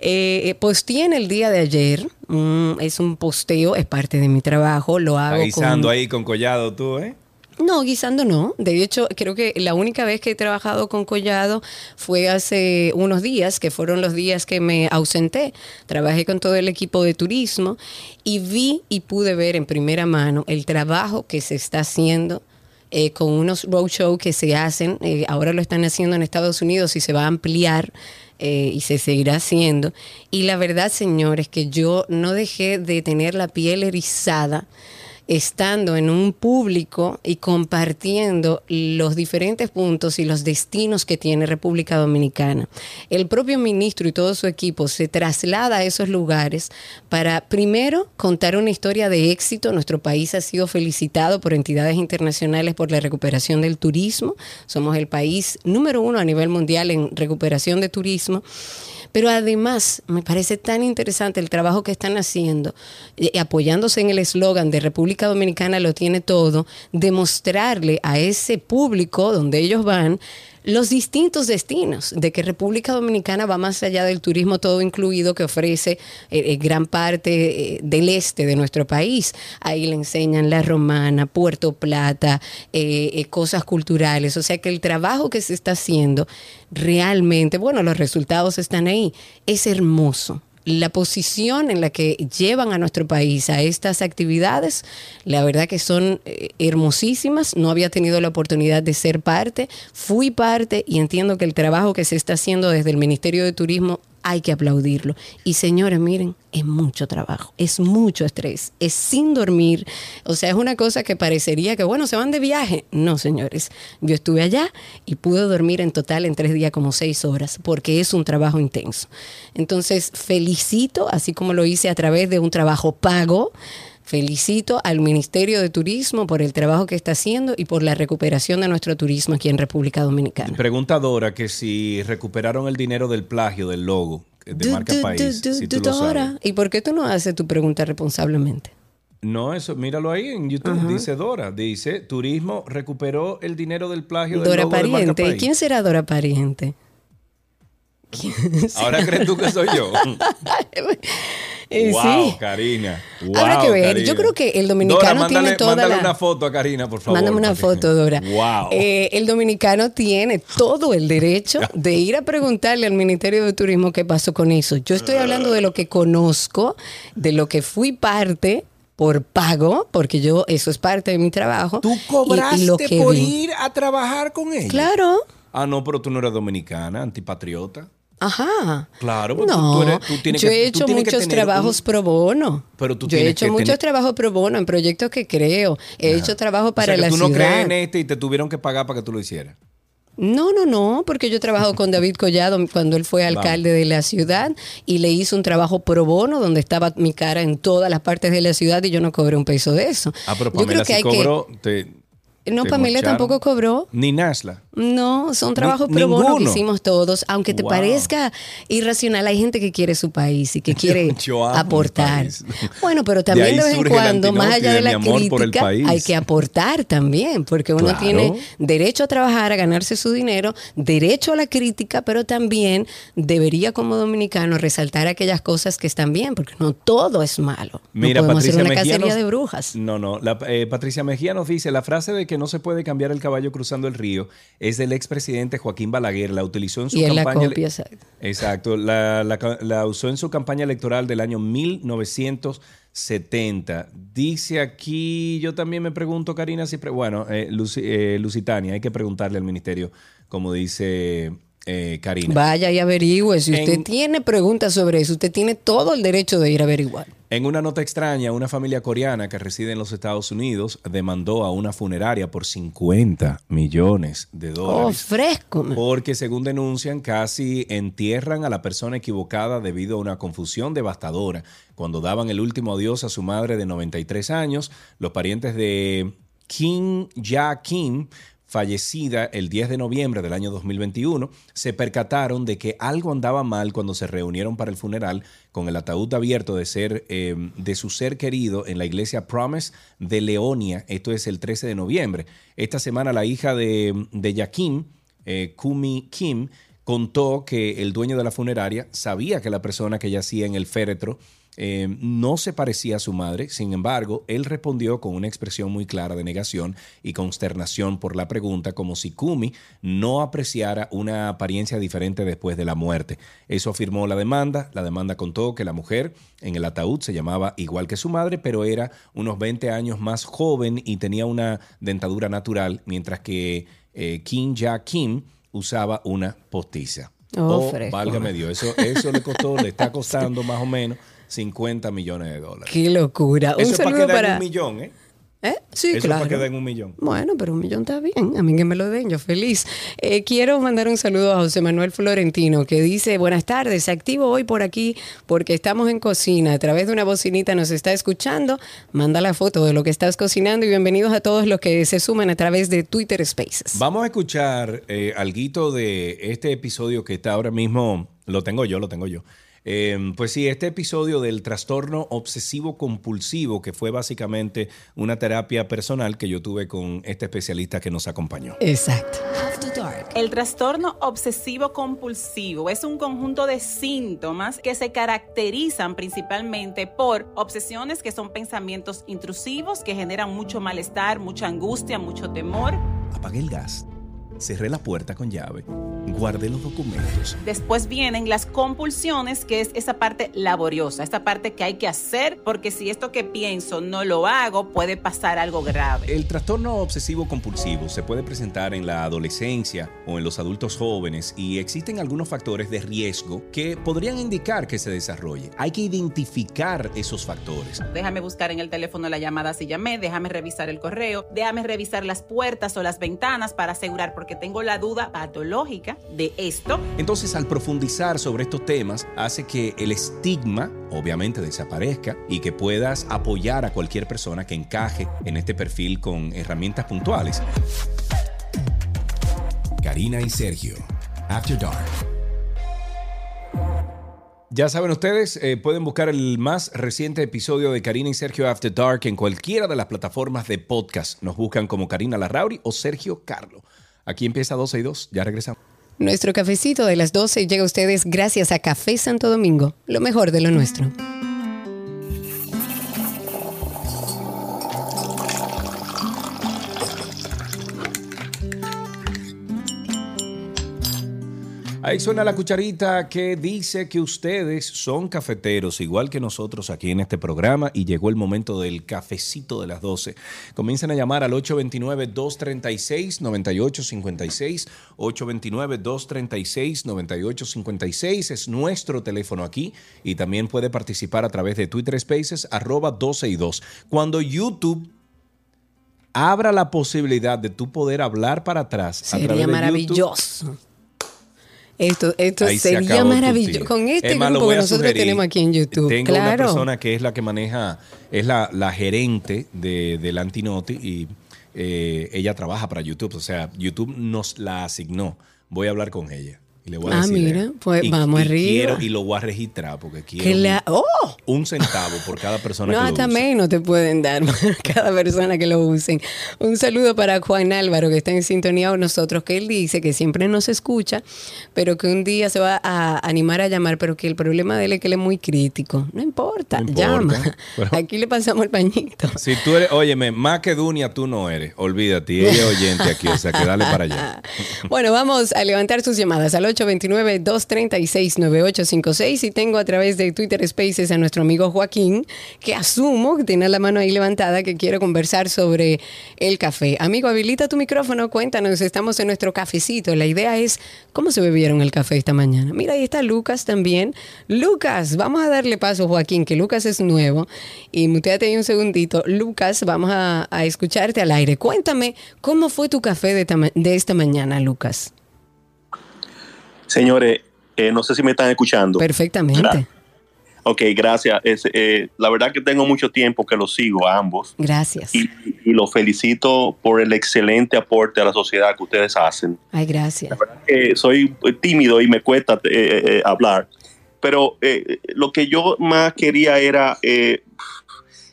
Eh, posteé en el día de ayer, mm, es un posteo, es parte de mi trabajo, lo hago guisando con... ahí con collado tú, ¿eh? No, guisando no. De hecho, creo que la única vez que he trabajado con Collado fue hace unos días, que fueron los días que me ausenté. Trabajé con todo el equipo de turismo y vi y pude ver en primera mano el trabajo que se está haciendo eh, con unos roadshows que se hacen. eh, ahora lo están haciendo en Estados Unidos y se va a ampliar. Eh, y se seguirá haciendo. Y la verdad, señores, que yo no dejé de tener la piel erizada estando en un público y compartiendo los diferentes puntos y los destinos que tiene República Dominicana. El propio ministro y todo su equipo se traslada a esos lugares para primero contar una historia de éxito. Nuestro país ha sido felicitado por entidades internacionales por la recuperación del turismo. Somos el país número uno a nivel mundial en recuperación de turismo. Pero además me parece tan interesante el trabajo que están haciendo, eh, apoyándose en el eslogan de República Dominicana lo tiene todo, demostrarle a ese público donde ellos van los distintos destinos, de que República Dominicana va más allá del turismo todo incluido que ofrece eh, eh, gran parte eh, del este de nuestro país. Ahí le enseñan la romana, Puerto Plata, eh, eh, cosas culturales. O sea que el trabajo que se está haciendo realmente, bueno, los resultados están ahí, es hermoso la posición en la que llevan a nuestro país a estas actividades, la verdad que son eh, hermosísimas. No había tenido la oportunidad de ser parte, fui parte y entiendo que el trabajo que se está haciendo desde el Ministerio de Turismo hay que aplaudirlo. Y señores, miren, es mucho trabajo, es mucho estrés, es sin dormir. O sea, es una cosa que parecería que, bueno, se van de viaje. No, señores, yo estuve allá y pude dormir en total en tres días como seis horas, porque es un trabajo intenso. Entonces, felicito, así como lo hice a través de un trabajo pago. Felicito al Ministerio de Turismo por el trabajo que está haciendo y por la recuperación de nuestro turismo aquí en República Dominicana. Pregunta Dora que si recuperaron el dinero del plagio del logo de Du- marca du- país. du- si du- tú lo Dora, sabes. ¿Y por qué tú no haces tu pregunta responsablemente? No, eso, míralo ahí en YouTube. Dice Dora. Dice, turismo recuperó el dinero del plagio del Dora logo de marca Pariente. ¿Y país. quién será Dora Pariente? ¿Quién Ahora crees tú que soy yo. Eh, wow, sí. Karina. Habrá que ver. Karina. Yo creo que el dominicano Dora, tiene mándale, toda mándale la- una foto a Karina, por favor. Mándame una foto, Dora. Wow. Eh, el dominicano tiene todo el derecho de ir a preguntarle al Ministerio de Turismo qué pasó con eso. Yo estoy hablando de lo que conozco, de lo que fui parte por pago, porque yo eso es parte de mi trabajo. ¿Tú cobraste y lo que por vi. ir a trabajar con ella? Claro. Ah, no, pero tú no eres dominicana, antipatriota. Ajá. Claro, porque no, tú- eres- tú tienes yo que- he hecho que muchos trabajos un- pro bono. Pero tú yo he hecho que muchos tener- trabajos pro bono en proyectos que creo. He hecho trabajo para o sea, que la tú ciudad. no crees en este y te tuvieron que pagar para que tú lo hicieras. No, no, no, porque yo he trabajado con David Collado cuando él fue alcalde de la ciudad y le hice un trabajo pro bono donde estaba mi cara en todas las partes de la ciudad y yo no cobré un peso de eso. Ah, pero yo Pamela sí hay cobró. te- que... No, te Pamela mocharon. tampoco cobró. Ni Nasla. No, son trabajos Ni- pro bono que hicimos todos. Aunque te Wow. parezca irracional, hay gente que quiere su país y que quiere Yo amo mi aportar. país. Bueno, pero también ahí de, vez en surge el cuando, más allá de de la mi amor por el crítica, país. hay que aportar también, porque uno Claro. tiene derecho a trabajar, a ganarse su dinero, derecho a la crítica, pero también debería como dominicano resaltar aquellas cosas que están bien, porque no todo es malo. Mira, podemos Patricia hacer una Mejía cacería nos- de brujas. No, no. la- eh, Patricia Mejía nos dice: la frase de que no se puede cambiar el caballo cruzando el río es del expresidente Joaquín Balaguer. La utilizó en su Y la campaña. copia, exacto. Exacto. La, la- la usó en su campaña electoral del año 1970. Dice aquí, yo también me pregunto, Karina, si. pre- bueno, eh, eh, Lusitania, hay que preguntarle al ministerio, como dice eh, Karina. Vaya y averigüe. Si usted En- tiene preguntas sobre eso, usted tiene todo el derecho de ir a averiguar. En una nota extraña, una familia coreana que reside en los Estados Unidos demandó a una funeraria por 50 millones de Oh, dólares. fresco. man. Porque según denuncian, casi entierran a la persona equivocada debido a una confusión devastadora. Cuando daban el último adiós a su madre de 93 años, los parientes de Kim Ja Kim, fallecida el 10 de noviembre del año 2021, se percataron de que algo andaba mal cuando se reunieron para el funeral con el ataúd abierto de, ser, eh, de su ser querido en la iglesia Promise de Leonia. Esto es el 13 de noviembre. Esta semana la hija de, de eh, Kumi Kim, contó que el dueño de la funeraria sabía que la persona que yacía en el féretro eh, no se parecía a su madre, sin embargo, él respondió con una expresión muy clara de negación y consternación por la pregunta, como si Kumi no apreciara una apariencia diferente después de la muerte. Eso afirmó la demanda. La demanda contó que la mujer en el ataúd se llamaba igual que su madre, pero era unos 20 años más joven y tenía una dentadura natural, mientras que eh, Kim Ja Kim usaba una postiza. Oh, Oh, válgame Dios, eso, eso le costó, le está costando más o menos 50 millones de dólares. Qué locura. Eso un es para en para. un millón, ¿eh? ¿Eh? Sí, Eso es claro. para quedar en un millón. Bueno, pero un millón está bien. A mí que me lo den, yo feliz. Eh, quiero mandar un saludo a José Manuel Florentino, que dice, buenas tardes, activo hoy por aquí porque estamos en cocina. A través de una bocinita nos está escuchando. Manda la foto de lo que estás cocinando y bienvenidos a todos los que se suman a través de Twitter Spaces. Vamos a escuchar eh, algo de este episodio que está ahora mismo, lo tengo yo, lo tengo yo. Eh, pues sí, este episodio del trastorno obsesivo compulsivo, que fue básicamente una terapia personal que yo tuve con este especialista que nos acompañó. Exacto. El trastorno obsesivo compulsivo es un conjunto de síntomas que se caracterizan principalmente por obsesiones que son pensamientos intrusivos que generan mucho malestar, mucha angustia, mucho temor. Apagué el gas, cerré la puerta con llave, guardé los documentos. Después vienen las compulsiones, que es esa parte laboriosa, esta parte que hay que hacer, porque si esto que pienso no lo hago, puede pasar algo grave. El trastorno obsesivo compulsivo se puede presentar en la adolescencia o en los adultos jóvenes y existen algunos factores de riesgo que podrían indicar que se desarrolle. Hay que identificar esos factores. Déjame buscar en el teléfono la llamada si llamé, déjame revisar el correo, déjame revisar las puertas o las ventanas para asegurar, porque tengo la duda patológica de esto. Entonces, al profundizar sobre estos temas, hace que el estigma obviamente desaparezca y que puedas apoyar a cualquier persona que encaje en este perfil con herramientas puntuales. Karina y Sergio. After Dark. Ya saben ustedes, eh, pueden buscar el más reciente episodio de Karina y Sergio After Dark en cualquiera de las plataformas de podcast. Nos buscan como Karina Larrauri o Sergio Carlo. Aquí empieza 12 y 2. Ya regresamos. Nuestro cafecito de las 12 llega a ustedes gracias a Café Santo Domingo, lo mejor de lo nuestro. Ahí suena la cucharita que dice que ustedes son cafeteros, igual que nosotros aquí en este programa, y llegó el momento del cafecito de las 12. Comiencen a llamar al 829-236-9856. 829-236-9856 es nuestro teléfono aquí y también puede participar a través de Twitter Spaces, arroba 12 y 2. Cuando YouTube abra la posibilidad de tú poder hablar para atrás. a través Sería YouTube, maravilloso. Esto, esto Ahí sería maravilloso. Con este lo grupo que nosotros sugerir. tenemos aquí en YouTube. Tengo una persona que es la que maneja, es la, la gerente de, del Antinoti y eh, ella trabaja para YouTube. O sea, YouTube nos la asignó. Voy a hablar con ella. Y le voy a Ah, decir, mira, pues y- vamos y arriba. quiero- y lo voy a registrar porque quiero Que la- ¡Oh! un centavo por cada persona No, que hasta lo use. menos te pueden dar por cada persona que lo usen. Un saludo para Juan Álvaro, que está en sintonía con nosotros, que él dice que siempre nos escucha, pero que un día se va a animar a llamar, pero que el problema de él es que él es muy crítico. No importa, No importa, llama. pero- Aquí le pasamos el pañito. Si tú eres, óyeme, más que Dunia tú no eres. Olvídate, ella es oyente aquí, o sea que dale para allá. Bueno, vamos a levantar sus llamadas al 829-236-9856 y tengo a través de Twitter Spaces a nuestro amigo Joaquín, que asumo que tiene la mano ahí levantada, que quiere conversar sobre el café. Amigo, habilita tu micrófono, cuéntanos, estamos en nuestro cafecito. La idea es, ¿cómo se bebieron el café esta mañana? Mira, ahí está Lucas también. Lucas, vamos a darle paso, Joaquín, que Lucas es nuevo. Y muteate ahí un segundito. Lucas, vamos a, a escucharte al aire. Cuéntame, ¿cómo fue tu café de esta mañana, Lucas? Señores, eh, no sé si me están escuchando. Perfectamente. Gra- Ok, gracias. Es, eh, la verdad que tengo mucho tiempo que los sigo a ambos Gracias. y, y los felicito por el excelente aporte a la sociedad que ustedes hacen. Ay, gracias. La verdad que soy tímido y me cuesta eh, eh, hablar, pero eh, lo que yo más quería era eh,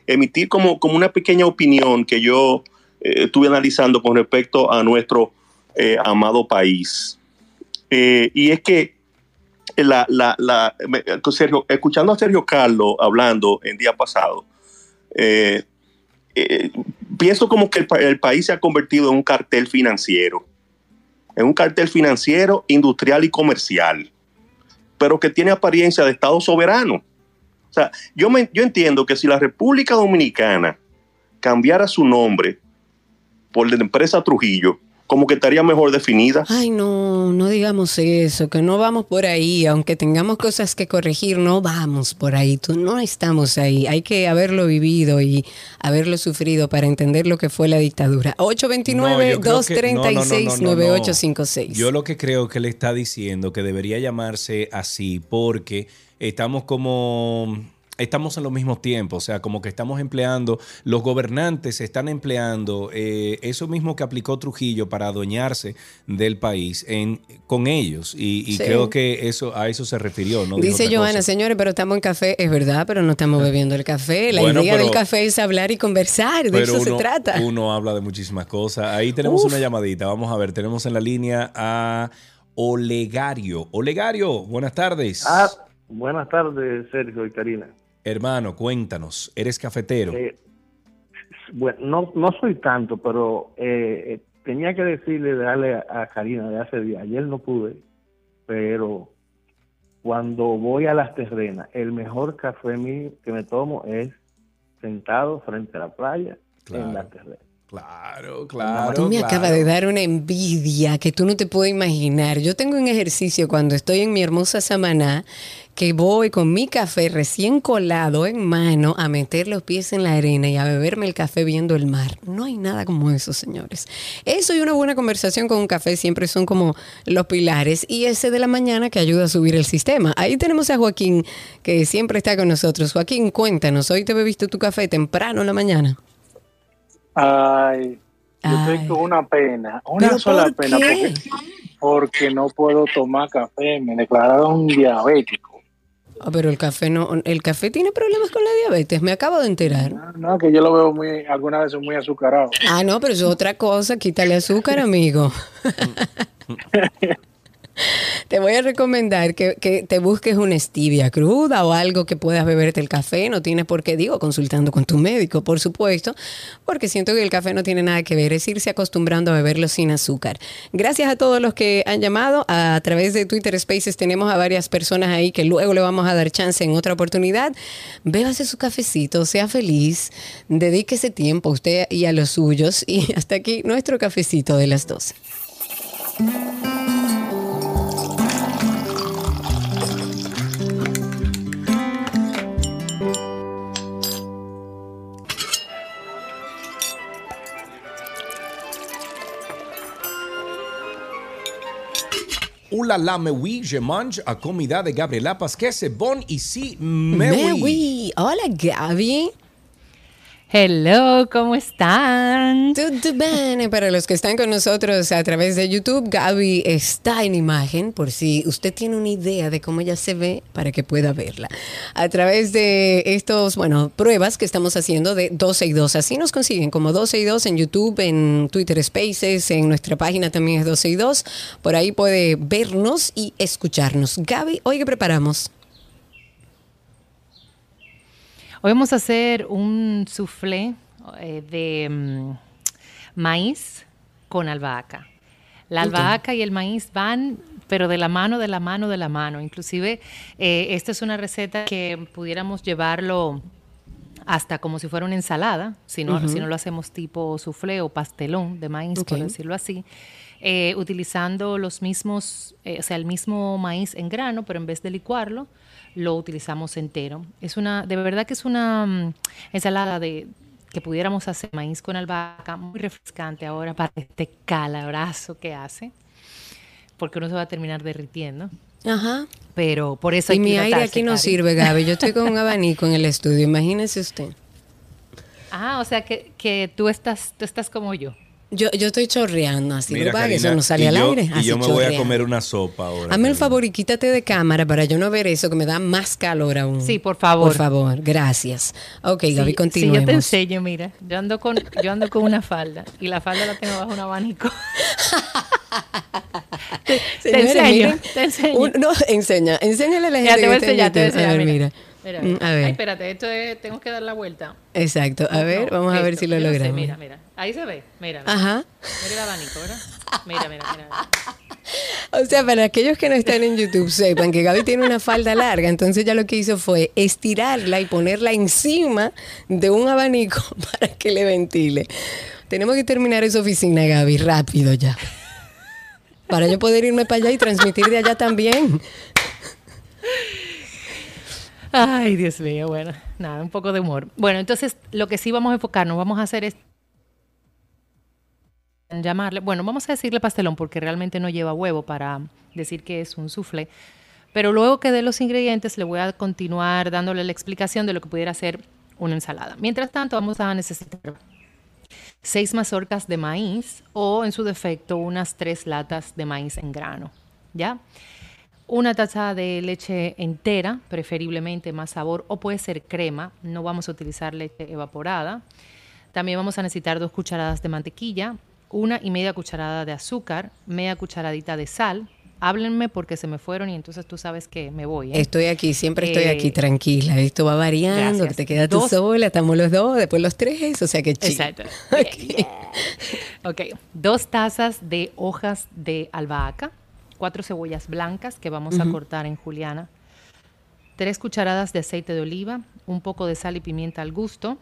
emitir como, como una pequeña opinión que yo eh, estuve analizando con respecto a nuestro eh, amado país. Eh, y es que la, la, la- Sergio- escuchando a Sergio Carlos hablando el día pasado, eh, eh, pienso como que el, el país se ha convertido en un cartel financiero, en un cartel financiero, industrial y comercial, pero que tiene apariencia de Estado soberano. O sea, yo, me, yo entiendo que si la República Dominicana cambiara su nombre por la empresa Trujillo, como que estaría mejor definida. Ay, no, no digamos eso, que no vamos por ahí, aunque tengamos cosas que corregir, no vamos por ahí, tú no estamos ahí, hay que haberlo vivido y haberlo sufrido para entender lo que fue la dictadura. No, yo creo que- no, no, no, no, no, no. 829-236-9856. Yo lo que creo que le está diciendo que debería llamarse así porque estamos como estamos en los mismos tiempos, o sea, como que estamos empleando, los gobernantes están empleando eh, eso mismo que aplicó Trujillo para adueñarse del país en, con ellos y, y Sí. creo que eso a eso se refirió. No Dice Joana, señores, pero estamos en café, es verdad, pero no estamos bebiendo el café. La Bueno, idea del pero- café es hablar y conversar, de Pero eso se trata. uno habla de muchísimas cosas. Ahí tenemos Uf. una llamadita. Vamos a ver, tenemos en la línea a Olegario. Olegario, buenas tardes. Ah, buenas tardes, Sergio y Karina. Hermano, cuéntanos, ¿eres cafetero? Eh, bueno, no, no soy tanto, pero eh, eh, tenía que decirle, darle a, Karina de hace días. Ayer no pude, pero cuando voy a las terrenas, el mejor café mío que me tomo es sentado frente a la playa en la terrena. Claro, claro. Tú me claro. acabas de dar una envidia que tú no te puedes imaginar. Yo tengo un ejercicio cuando estoy en mi hermosa Samaná que voy con mi café recién colado en mano a meter los pies en la arena y a beberme el café viendo el mar. No hay nada como eso, señores. Eso y una buena conversación con un café siempre son como los pilares y ese de la mañana que ayuda a subir el sistema. Ahí tenemos a Joaquín que siempre está con nosotros. Joaquín, cuéntanos, hoy te bebiste tu café temprano en la mañana. Ay, yo Ay. estoy con una pena, una ¿Pero sola por pena, porque, porque no puedo tomar café, me declararon diabético. Ah, pero el café no, el café tiene problemas con la diabetes, me acabo de enterar. No, no, que yo lo veo muy, algunas veces muy azucarado. Ah, no, pero es otra cosa, quítale azúcar, amigo. Te voy a recomendar que, te busques una stevia cruda o algo que puedas beberte el café. No tienes por qué, digo, consultando con tu médico, por supuesto, porque siento que el café no tiene nada que ver, es irse acostumbrando a beberlo sin azúcar. Gracias a todos los que han llamado. A través de Twitter Spaces tenemos a varias personas ahí que luego le vamos a dar chance en otra oportunidad. Bébase su cafecito, sea feliz, dedíquese tiempo a usted y a los suyos. Y hasta aquí nuestro cafecito de las 12. Oula la me oui, je mange a comida de Gabriela Pasquet, c'est bon ici, me oui. Mewi. Hola, Gaby. Hello, ¿cómo están? Tutto bene. Para los que están con nosotros a través de YouTube, Gaby está en imagen, por si usted tiene una idea de cómo ella se ve, para que pueda verla. A través de estos, bueno, pruebas que estamos haciendo de 12 y 2. Así nos consiguen como 12 y 2 en YouTube, en Twitter Spaces, en nuestra página también es 12 y 2. Por ahí puede vernos y escucharnos. Gaby, hoy qué preparamos? Hoy vamos a hacer un soufflé eh, de mm, maíz con albahaca. La albahaca y el maíz van, pero de la mano, de la mano, de la mano. Inclusive, eh, esta es una receta que pudiéramos llevarlo hasta como si fuera una ensalada, si no, si no lo hacemos tipo soufflé o pastelón de maíz, por decirlo así, eh, utilizando los mismos, eh, o sea, el mismo maíz en grano, pero en vez de licuarlo, lo utilizamos entero. Es una, de verdad que es una mm, ensalada de que pudiéramos hacer maíz con albahaca, muy refrescante ahora para este calabrazo que hace, porque uno se va a terminar derritiendo. Ajá. Pero por eso Y hay que mi aire aquí no Cari. sirve, Gaby. Yo estoy con un abanico en el estudio. Imagínese usted. Ah, o sea que, que tú estás, tú estás como yo. Yo, yo estoy chorreando así, Mira, Karina, eso no sale al yo- aire. Y yo me voy a comer una sopa ahora. Hazme el favor y quítate de cámara para yo no ver eso que me da más calor aún. Sí, por favor. Por favor, gracias. Ok, Gaby, Sí, sí, continuemos. yo te enseño, mira. Yo ando con, yo ando con una falda y la falda la tengo bajo un abanico. Te Señores, enseño, miren, te enseño. un- no, enseña, enséñale a la Ya gente te voy a que está en enseñar, te voy a YouTube. A ver, enseñar, mira. Mira, mira. A ver. Ay, espérate, esto es, tengo que dar la vuelta. Exacto, a ver, No, vamos a ver si lo sé, logramos. mira, mira. Ahí se ve. Mira. mira. Ajá. Mira el abanico, ¿verdad? Mira, mira, mira. O sea, para aquellos que no están en YouTube, sepan que Gaby tiene una falda larga, entonces ya lo que hizo fue estirarla y ponerla encima de un abanico para que le ventile. Tenemos que terminar esa oficina, Gaby, rápido ya. Para yo poder irme para allá y transmitir de allá también. Ay, Dios mío, bueno, nada, un poco de humor. Bueno, entonces lo que sí vamos a enfocarnos, vamos a hacer es llamarle, bueno, vamos a decirle pastelón porque realmente no lleva huevo para decir que es un soufflé. Pero luego que dé los ingredientes, le voy a continuar dándole la explicación de lo que pudiera ser una ensalada. Mientras tanto, vamos a necesitar seis mazorcas de maíz o, en su defecto, unas tres latas de maíz en grano. ¿Ya? Una taza de leche entera, preferiblemente más sabor, o puede ser crema. No vamos a utilizar leche evaporada. También vamos a necesitar dos cucharadas de mantequilla, una y media cucharada de azúcar, media cucharadita de sal. Háblenme porque se me fueron y entonces tú sabes que me voy. ¿eh? Estoy aquí, siempre estoy Eh, aquí tranquila. Esto va variando, gracias. que te quedas tú sola, estamos los dos, después los tres, o sea que chido. Exacto. Ok, dos tazas de hojas de albahaca, cuatro cebollas blancas que vamos a cortar en juliana, tres cucharadas de aceite de oliva, un poco de sal y pimienta al gusto.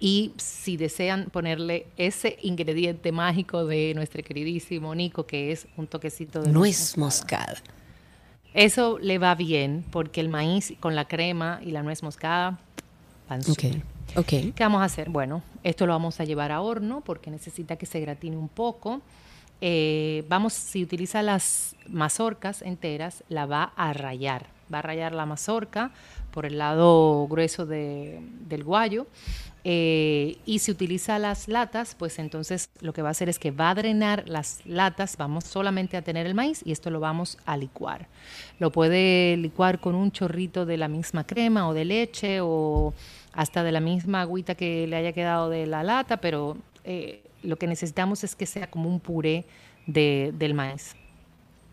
Y si desean ponerle ese ingrediente mágico de nuestro queridísimo Nico, que es un toquecito de Nuez moscada. Eso le va bien porque el maíz con la crema y la nuez moscada van. ¿Qué vamos a hacer? Bueno, esto lo vamos a llevar a horno porque necesita que se gratine un poco. Eh, vamos, si utiliza las mazorcas enteras, la va a rayar. Va a rayar la mazorca por el lado grueso de- del guayo. Eh, y si utiliza las latas, pues entonces lo que va a hacer es que va a drenar las latas, vamos solamente a tener el maíz y esto lo vamos a licuar. Lo puede licuar con un chorrito de la misma crema o de leche o hasta de la misma agüita que le haya quedado de la lata, pero eh, lo que necesitamos es que sea como un puré de- del maíz.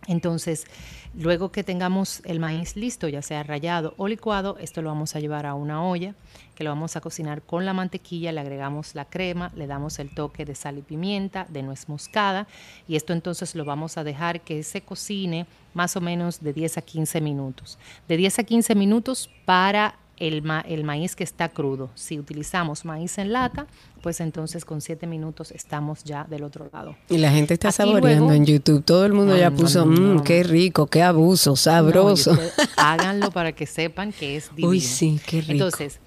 Entonces, luego que tengamos el maíz listo, ya sea rallado o licuado, esto lo vamos a llevar a una olla que lo vamos a cocinar con la mantequilla, le agregamos la crema, le damos el toque de sal y pimienta, de nuez moscada y esto entonces lo vamos a dejar que se cocine más o menos de 10 a 15 minutos. De 10 a 15 minutos para el, ma- el maíz que está crudo. Si utilizamos maíz en lata, pues entonces con 7 minutos estamos ya del otro lado. Y la gente está Aquí saboreando luego- en YouTube. Todo el mundo No, ya puso, no, "Mm, no. qué rico, qué abuso, sabroso. Háganlo para que sepan que es divino. Uy, sí, qué rico. Entonces,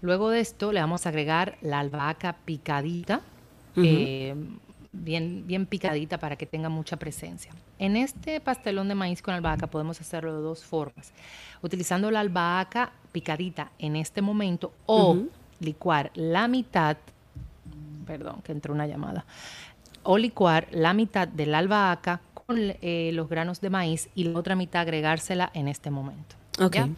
luego de esto le vamos a agregar la albahaca picadita, eh, bien, bien picadita para que tenga mucha presencia. En este pastelón de maíz con albahaca podemos hacerlo de dos formas. Utilizando la albahaca picadita en este momento o licuar la mitad, perdón, que entró una llamada, o licuar la mitad de la albahaca con eh, los granos de maíz y la otra mitad agregársela en este momento. Ok. ¿ya?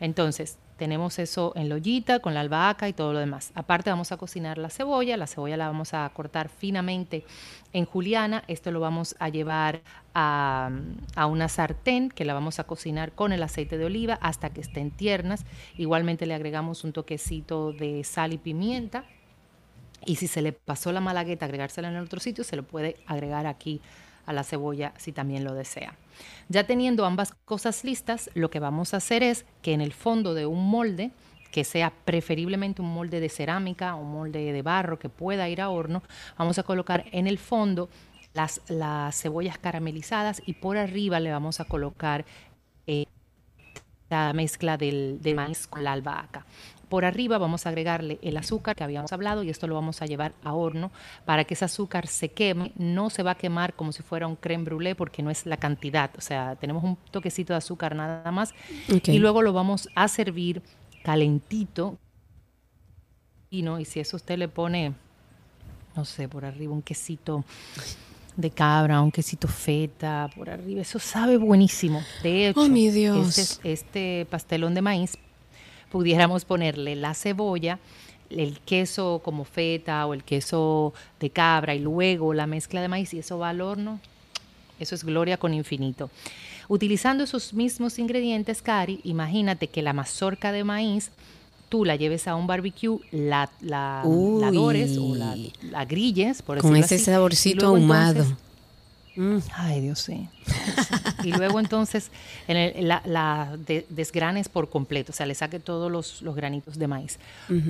Entonces, tenemos eso en la ollita con la albahaca y todo lo demás. Aparte vamos a cocinar la cebolla, la cebolla la vamos a cortar finamente en juliana, esto lo vamos a llevar a, a una sartén que la vamos a cocinar con el aceite de oliva hasta que estén tiernas. Igualmente le agregamos un toquecito de sal y pimienta y si se le pasó la malagueta, agregársela en otro sitio, se lo puede agregar aquí a la cebolla si también lo desea. Ya teniendo ambas cosas listas, lo que vamos a hacer es que en el fondo de un molde, que sea preferiblemente un molde de cerámica o un molde de barro que pueda ir a horno, vamos a colocar en el fondo las, las cebollas caramelizadas y por arriba le vamos a colocar eh, la mezcla del, del maíz con la albahaca. Por arriba vamos a agregarle el azúcar que habíamos hablado y esto lo vamos a llevar a horno para que ese azúcar se queme. No se va a quemar como si fuera un creme brûlée porque no es la cantidad. O sea, tenemos un toquecito de azúcar nada más. Y luego lo vamos a servir calentito. Y, no, y si eso usted le pone, no sé, por arriba un quesito de cabra, un quesito feta por arriba. Eso sabe buenísimo. De hecho, Oh, mi Dios. Este, este pastelón de maíz pudiéramos ponerle la cebolla, el queso como feta o el queso de cabra y luego la mezcla de maíz y eso va al horno. Eso es gloria con infinito. Utilizando esos mismos ingredientes, Cari, imagínate que la mazorca de maíz tú la lleves a un barbecue, la, la, la dores o la, la grilles, por Con ese así, saborcito luego ahumado. entonces- Ay, Dios sí. y luego entonces en el- la, la de- desgranes por completo, o sea, le saque todos los, los granitos de maíz.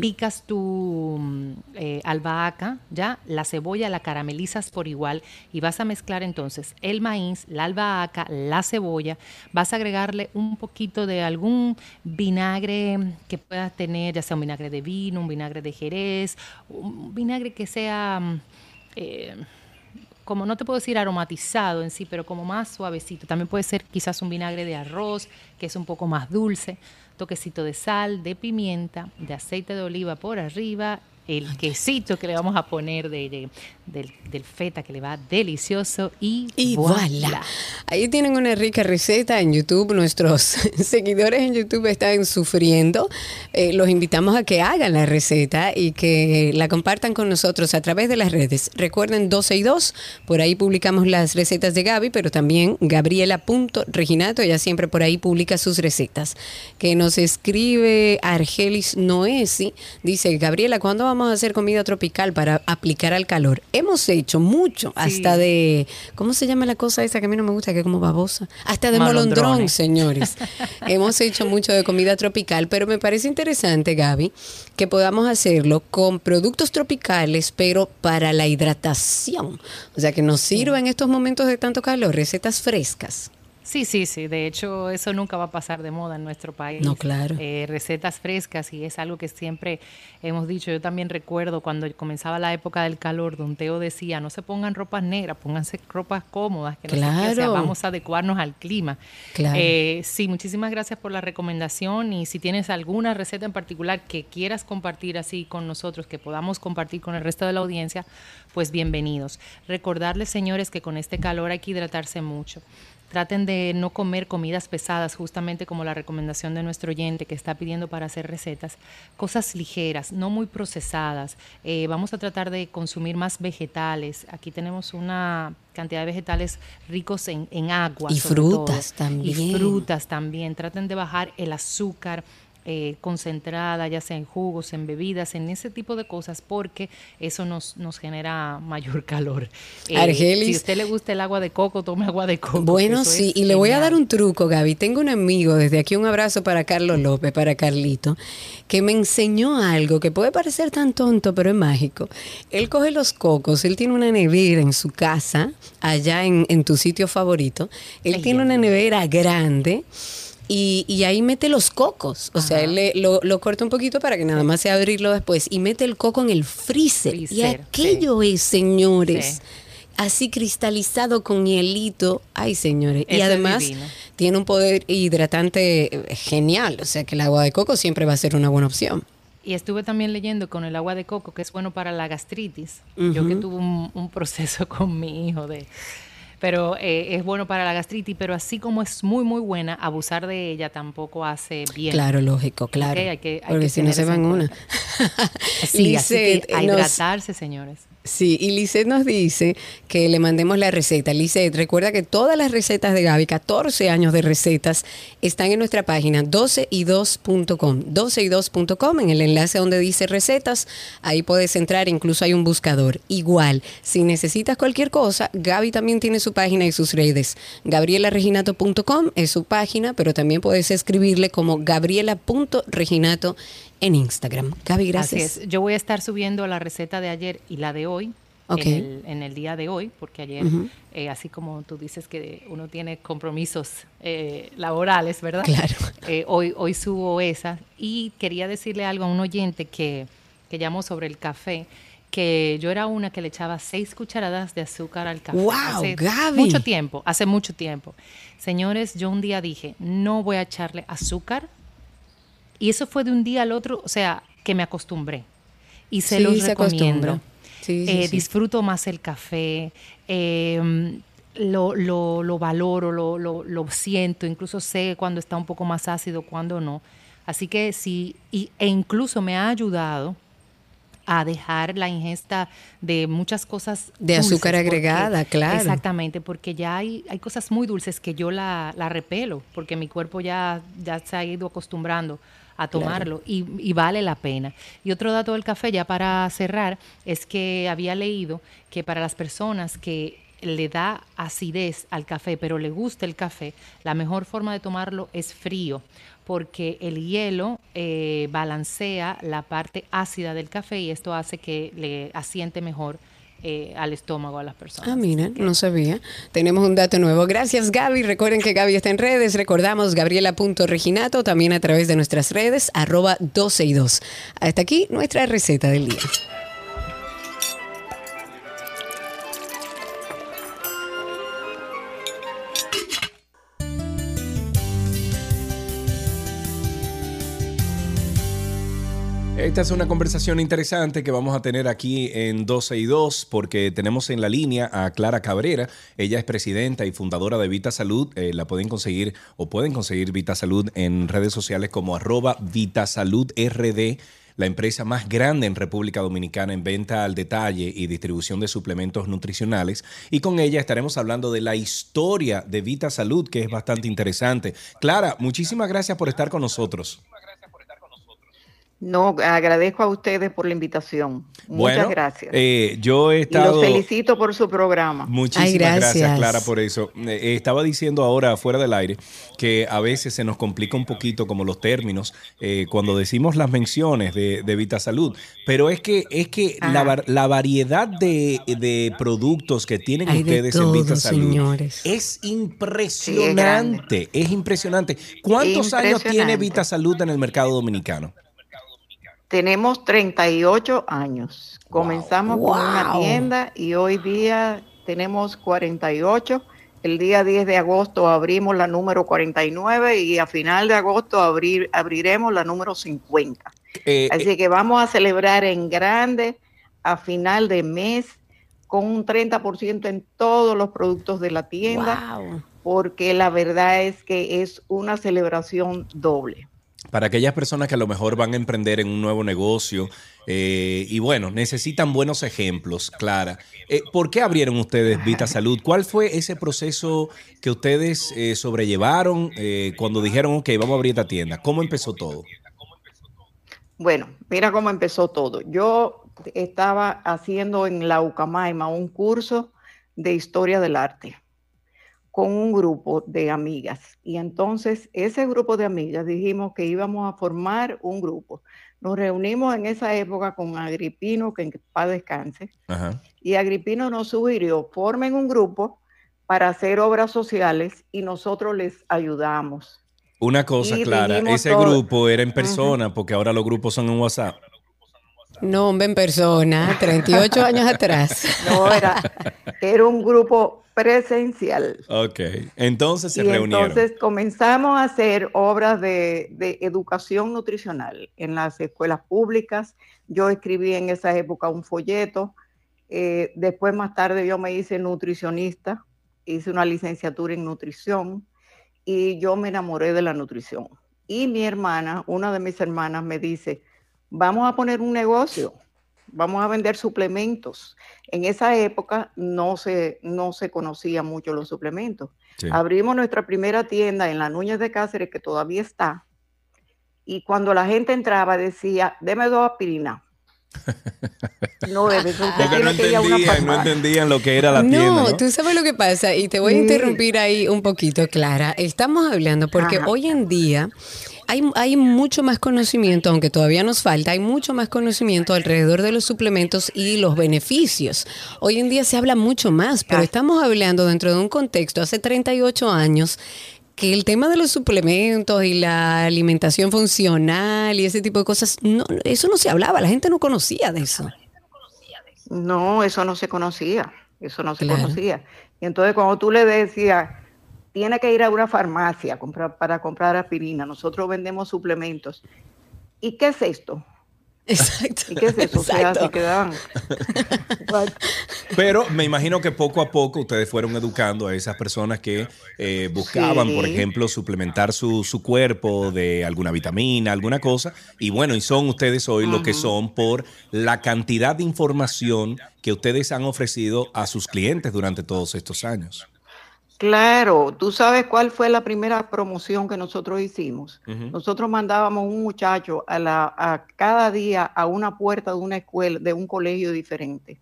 Picas tu mm, eh, albahaca, ya, la cebolla la caramelizas por igual y vas a mezclar entonces el maíz, la albahaca, la cebolla, vas a agregarle un poquito de algún vinagre que puedas tener, ya sea un vinagre de vino, un vinagre de jerez, un vinagre que sea... mm, eh, como no te puedo decir aromatizado en sí, pero como más suavecito. También puede ser quizás un vinagre de arroz, que es un poco más dulce, toquecito de sal, de pimienta, de aceite de oliva por arriba, el quesito que le vamos a poner de, de- del, del feta que le va delicioso y, Y voilà. Ahí tienen una rica receta en YouTube. Nuestros seguidores en YouTube están sufriendo. Eh, los invitamos a que hagan la receta y que la compartan con nosotros a través de las redes. Recuerden 12 y 2. Por ahí publicamos las recetas de Gaby, pero también Gabriela.reginato. Ella siempre por ahí publica sus recetas. Que nos escribe Argelis Noesi. Dice, Gabriela, ¿cuándo vamos a hacer comida tropical para aplicar al calor? Hemos hecho mucho, hasta de, ¿cómo se llama la cosa esa que a mí no me gusta, que es como babosa? Hasta de molondrón, señores. Hemos hecho mucho de comida tropical, pero me parece interesante, Gaby, que podamos hacerlo con productos tropicales, pero para la hidratación. O sea, que nos sirva en estos momentos de tanto calor, recetas frescas. Sí, sí, sí. De hecho, eso nunca va a pasar de moda en nuestro país. No, claro. Eh, recetas frescas y es algo que siempre hemos dicho. Yo también recuerdo cuando comenzaba la época del calor, Don Teo decía, no se pongan ropas negras, pónganse ropas cómodas, que no sé qué, o sea, Claro. vamos a adecuarnos al clima. Claro. Eh, sí, muchísimas gracias por la recomendación y si tienes alguna receta en particular que quieras compartir así con nosotros, que podamos compartir con el resto de la audiencia, pues bienvenidos. Recordarles, señores, que con este calor hay que hidratarse mucho. Traten de no comer comidas pesadas, justamente como la recomendación de nuestro oyente que está pidiendo para hacer recetas. Cosas ligeras, no muy procesadas. Eh, vamos a tratar de consumir más vegetales. Aquí tenemos una cantidad de vegetales ricos en, en agua. Y frutas todo. también. Y frutas también. Traten de bajar el azúcar. Eh, concentrada, ya sea en jugos, en bebidas, en ese tipo de cosas, porque eso nos, nos genera mayor calor. Eh, Argelis. Si a usted le gusta el agua de coco, tome agua de coco. Bueno, sí, y le voy a dar un truco, Gaby. Tengo un amigo, desde aquí un abrazo para Carlos López, para Carlito, que me enseñó algo que puede parecer tan tonto, pero es mágico. Él coge los cocos, él tiene una nevera en su casa, allá en, en tu sitio favorito. Él Ay, tiene una nevera grande. Y, y ahí mete los cocos. O sea, él le- lo, lo corta un poquito para que nada más sea abrirlo después. Y mete el coco en el freezer. y aquello es, señores, Sí. así cristalizado con hielito. Ay, señores. y Eso además tiene un poder hidratante eh, genial. O sea que el agua de coco siempre va a ser una buena opción. Y estuve también leyendo con el agua de coco, que es bueno para la gastritis. Yo que tuve un, un proceso con mi hijo de... Pero eh, es bueno para la gastritis, pero así como es muy, muy buena, abusar de ella tampoco hace bien. Claro, lógico, claro. Ok, hay que- hay Porque que si no se van una. Sí, así que nos- hidratarse, señores. Sí, y Lisette nos dice que le mandemos la receta. Lisette, recuerda que todas las recetas de Gaby, 14 años de recetas, están en nuestra página 12y2.com. 12y2.com, en el enlace donde dice recetas, ahí puedes entrar, incluso hay un buscador. Igual, si necesitas cualquier cosa, Gaby también tiene su página y sus redes. Gabrielareginato.com es su página, pero también puedes escribirle como gabriela.reginato en Instagram. Gaby, gracias. Así es. Yo voy a estar subiendo la receta de ayer y la de hoy. Ok. En, el, en el día de hoy, porque ayer, eh, así como tú dices que uno tiene compromisos eh, laborales, ¿verdad? Claro. Eh, hoy, hoy subo esa. Y quería decirle algo a un oyente que, que llamó sobre el café, que yo era una que le echaba seis cucharadas de azúcar al café. ¡Wow, hace Gaby! mucho tiempo, hace mucho tiempo. Señores, yo un día dije, no voy a echarle azúcar y eso fue de un día al otro, o sea, que me acostumbré. Y se Sí, los se recomiendo. Sí, Eh, sí. Disfruto más el café, eh, lo, lo, lo valoro, lo, lo, lo siento, incluso sé cuando está un poco más ácido, cuando no. Así que sí, y, e incluso me ha ayudado a dejar la ingesta de muchas cosas De dulces, azúcar porque- agregada, claro. Exactamente, porque ya hay, hay cosas muy dulces que yo la, la repelo, porque mi cuerpo ya, ya se ha ido acostumbrando a tomarlo y, y vale la pena. Y otro dato del café, ya para cerrar, es que había leído que para las personas que le da acidez al café, pero le gusta el café, la mejor forma de tomarlo es frío, porque el hielo eh, balancea la parte ácida del café y esto hace que le asiente mejor eh, al estómago a las personas. Ah, mira, no sabía. Tenemos un dato nuevo. Gracias, Gaby. Recuerden que Gaby está en redes. Recordamos gabriela.reginato, también a través de nuestras redes, arroba 12 y 2. Hasta aquí nuestra receta del día. Esta es una conversación interesante que vamos a tener aquí en 12 y 2 porque tenemos en la línea a Clara Cabrera. Ella es presidenta y fundadora de Vita Salud. Eh, la pueden conseguir o pueden conseguir Vita Salud en redes sociales como arroba VitaSaludRD, la empresa más grande en República Dominicana en venta al detalle y distribución de suplementos nutricionales. Y con ella estaremos hablando de la historia de Vita Salud, que es bastante interesante. Clara, muchísimas gracias por estar con nosotros. No, agradezco a ustedes por la invitación. Muchas Bueno, gracias. eh, yo he y estado... los felicito por su programa. Muchísimas Ay, gracias. gracias. Clara, por eso. Eh, estaba diciendo ahora, fuera del aire, que a veces se nos complica un poquito como los términos eh, cuando decimos las menciones de, de Vita Salud. Pero es que, es que la, var- la variedad de, de productos que tienen Hay ustedes en Vita Salud señores. es impresionante. es impresionante. ¿Cuántos años tiene. Vita Salud en el mercado dominicano? Tenemos 38 años. Comenzamos con una tienda y hoy día tenemos 48. El día 10 de agosto abrimos la número 49 y a final de agosto abrir, abriremos la número 50. Eh, Así que vamos a celebrar en grande a final de mes con un 30% en todos los productos de la tienda, Wow. porque la verdad es que es una celebración doble. Para aquellas personas que a lo mejor van a emprender en un nuevo negocio eh, y bueno, necesitan buenos ejemplos, Clara. Eh, ¿Por qué abrieron ustedes Vita Salud? ¿Cuál fue ese proceso que ustedes eh, sobrellevaron eh, cuando dijeron, ok, vamos a abrir esta tienda? ¿Cómo empezó todo? Bueno, mira cómo empezó todo. Yo estaba haciendo en la Ucamaima un curso de historia del arte con un grupo de amigas. Y entonces ese grupo de amigas dijimos que íbamos a formar un grupo. Nos reunimos en esa época con Agripino, que en paz descanse, Ajá. y Agripino nos sugirió, formen un grupo para hacer obras sociales y nosotros les ayudamos. Una cosa, Y Clara, ese todo- grupo era en persona porque ahora los grupos son en WhatsApp. No, hombre, en persona, 38 años atrás. No, era, era un grupo presencial. Ok, entonces se y reunieron. entonces comenzamos a hacer obras de, de educación nutricional en las escuelas públicas. Yo escribí en esa época un folleto. Eh, después, más tarde, yo me hice nutricionista, hice una licenciatura en nutrición y yo me enamoré de la nutrición. Y mi hermana, una de mis hermanas, me dice, vamos a poner un negocio, vamos a vender suplementos. En esa época no se, no se conocían mucho los suplementos. Sí. Abrimos nuestra primera tienda en la Núñez de Cáceres, que todavía está, y cuando la gente entraba decía, deme dos aspirinas. No, Porque una entendían, no entendían lo que era la no, tienda. ¿no? tú sabes lo que pasa y te voy a interrumpir ahí un poquito, Clara. Estamos hablando porque Ajá. hoy en día hay, hay mucho más conocimiento, aunque todavía nos falta, hay mucho más conocimiento alrededor de los suplementos y los beneficios. Hoy en día se habla mucho más, pero Ah. estamos hablando dentro de un contexto hace 38 años que el tema de los suplementos y la alimentación funcional y ese tipo de cosas, no, eso no se hablaba, la gente no conocía de eso. No, eso no se conocía, eso no se Claro. conocía. Y entonces cuando tú le decías, tiene que ir a una farmacia comprar, para comprar aspirina, nosotros vendemos suplementos. ¿Y qué es esto? Exacto. ¿Y qué es eso? O sea, Exacto. se quedaban. Pero me imagino que poco a poco ustedes fueron educando a esas personas que eh, buscaban, Sí. por ejemplo, suplementar su, su cuerpo de alguna vitamina, alguna cosa. Y bueno, y son ustedes hoy lo que son por la cantidad de información que ustedes han ofrecido a sus clientes durante todos estos años. Claro, tú sabes cuál fue la primera promoción que nosotros hicimos. Nosotros mandábamos un muchacho a, la, a cada día a una puerta de una escuela, de un colegio diferente,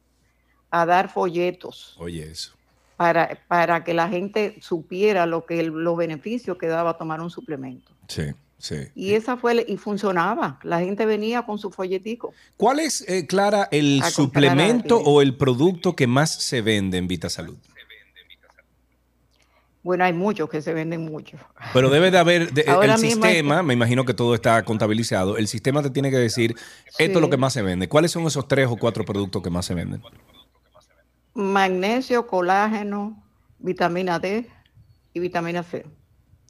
a dar folletos Oye, eso. para, para que la gente supiera lo que el- los beneficios que daba tomar un suplemento. Sí, sí. Y esa fue y funcionaba. La gente venía con su folletico. ¿Cuál es, eh, Clara, el suplemento o el producto que más se vende en Vita Salud? Bueno, hay muchos que se venden mucho. Pero debe de haber de- el sistema, me imagino que todo está contabilizado. El sistema te tiene que decir, esto es lo que más se vende. ¿Cuáles son esos tres o cuatro productos que más se venden? Magnesio, colágeno, vitamina D y vitamina C.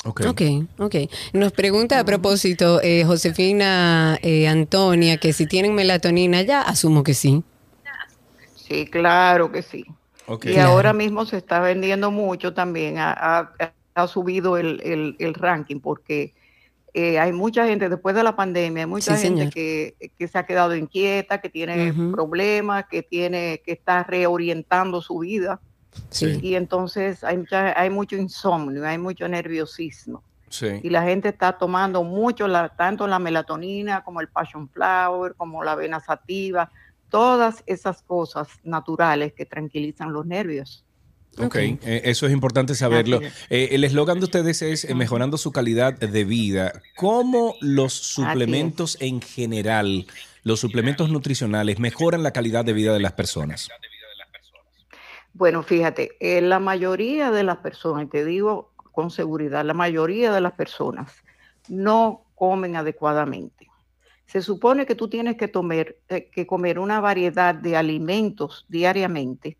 Ok. Ok, ok. Nos pregunta a propósito eh, Josefina eh, Antonia que si tienen melatonina ya, asumo que sí. Sí, claro que sí. Y ahora mismo se está vendiendo mucho también, ha, ha- ha subido el, el- el ranking porque eh, hay mucha gente, después de la pandemia, hay mucha Sí, gente que, que se ha quedado inquieta, que tiene problemas, que tiene que está reorientando su vida. Sí. Y entonces hay, mucha- hay mucho insomnio, hay mucho nerviosismo. Sí. Y la gente está tomando mucho, la, tanto la melatonina como el passion flower, como la avena sativa, todas esas cosas naturales que tranquilizan los nervios. Ok, eh, eso es importante saberlo. Eh, el eslogan de ustedes es eh, mejorando su calidad de vida. ¿Cómo los suplementos en general, los suplementos nutricionales, mejoran la calidad de vida de las personas? Bueno, fíjate, eh, la mayoría de las personas, y te digo con seguridad, la mayoría de las personas no comen adecuadamente. Se supone que tú tienes que, eh, que comer una variedad de alimentos diariamente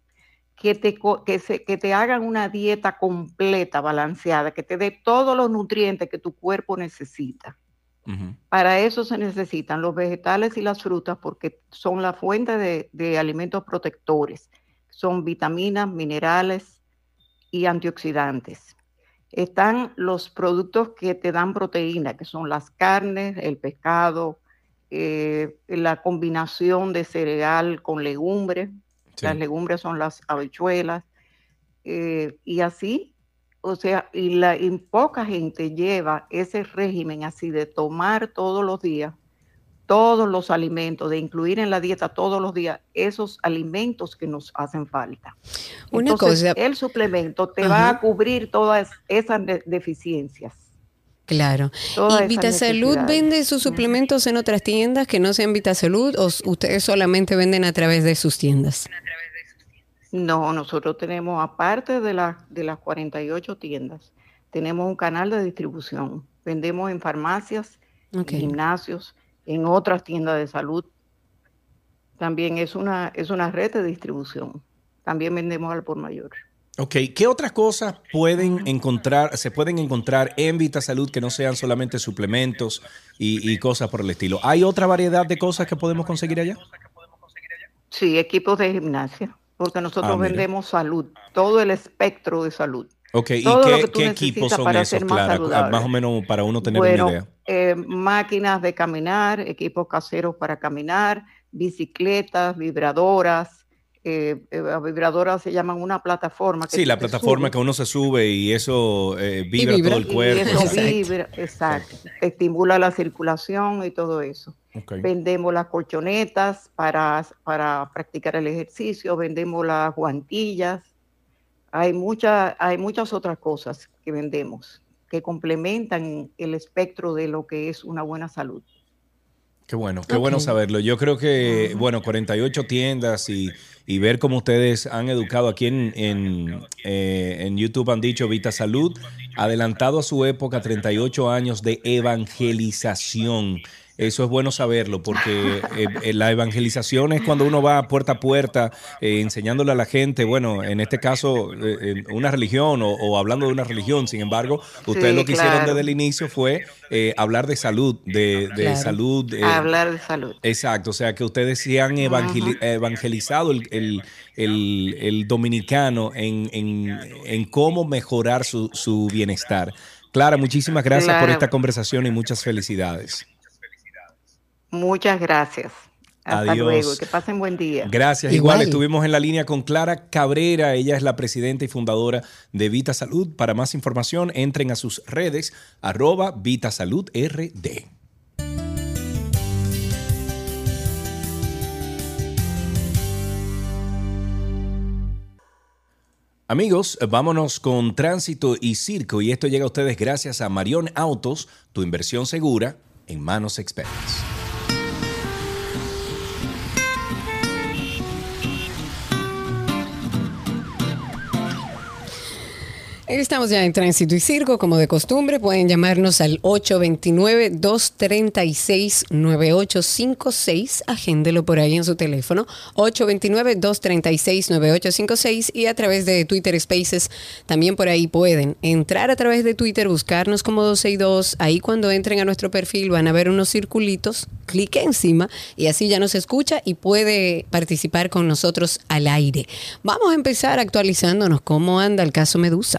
que te, co- que, se- que te hagan una dieta completa, balanceada, que te dé todos los nutrientes que tu cuerpo necesita. Para eso se necesitan los vegetales y las frutas porque son la fuente de, de alimentos protectores. Son vitaminas, minerales y antioxidantes. Están los productos que te dan proteína, que son las carnes, el pescado, eh, la combinación de cereal con legumbres. Sí. Las legumbres son las habichuelas. eh, y así, o sea, y, la, y poca gente lleva ese régimen así de tomar todos los días todos los alimentos, de incluir en la dieta todos los días esos alimentos que nos hacen falta. Una Entonces, cosa- el suplemento te va a cubrir todas esas de- deficiencias. Claro. ¿Y Vitasalud vende sus suplementos en otras tiendas que no sean Vitasalud o ustedes solamente venden a través de sus tiendas? No, nosotros tenemos, aparte de, la- de las 48 tiendas, tenemos un canal de distribución. Vendemos en farmacias, en gimnasios, en otras tiendas de salud. También es una, es una red de distribución. También vendemos al por mayor. Ok, ¿qué otras cosas pueden encontrar, se pueden encontrar en Vita Salud que no sean solamente suplementos y, y cosas por el estilo? ¿Hay otra variedad de cosas que podemos conseguir allá? Sí, equipos de gimnasia, porque nosotros Ah, vendemos salud, todo el espectro de salud. Ok, ¿y Todo qué, equipos son esos, más saludable. Más o menos para uno tener bueno, una idea. eh, máquinas de caminar, equipos caseros para caminar, bicicletas, vibradoras. Eh, eh, vibradoras se llaman una plataforma. que Sí, la plataforma que uno se sube y eso eh, vibra, vibra. todo el y cuerpo. eso Exacto. vibra, exacto. Estimula la circulación y todo eso. Vendemos las colchonetas para, para practicar el ejercicio, vendemos las guantillas. Hay, mucha, hay muchas otras cosas que vendemos que complementan el espectro de lo que es una buena salud. Qué bueno, qué bueno saberlo. Yo creo que, bueno, 48 tiendas y, y ver cómo ustedes han educado aquí en, en, eh, en YouTube, han dicho Vita Salud, adelantado a su época, 38 años de evangelización. Eso es bueno saberlo porque eh, eh, la evangelización es cuando uno va puerta a puerta eh, enseñándole a la gente, bueno, en este caso, eh, una religión o, o hablando de una religión. Sin embargo, ustedes Sí, lo que hicieron desde el inicio fue hablar de salud, de, de Claro. salud. eh, Hablar de salud. Exacto, o sea que ustedes sí han evangeli- evangelizado el, el- el- el dominicano en, en- en cómo mejorar su, su bienestar. Clara, muchísimas gracias por esta conversación y muchas felicidades. Muchas gracias. Hasta Adiós. luego. Que pasen buen día. Gracias. Igual. estuvimos en la línea con Clara Cabrera. Ella es la presidenta y fundadora de Vita Salud. Para más información, entren a sus redes, arroba Vita Salud RD. Amigos, vámonos con tránsito y circo y esto llega a ustedes gracias a Marión Autos, tu inversión segura en manos expertas. Estamos ya en Tránsito y Circo, como de costumbre. Pueden llamarnos al 829-236-9856. Agéndelo por ahí en su teléfono. 829-236-9856. Y a través de Twitter Spaces también por ahí pueden entrar a través de Twitter, buscarnos como 12 y 2. Ahí cuando entren a nuestro perfil van a ver unos circulitos. Clique encima y así ya nos escucha y puede participar con nosotros al aire. Vamos a empezar actualizándonos cómo anda el caso Medusa.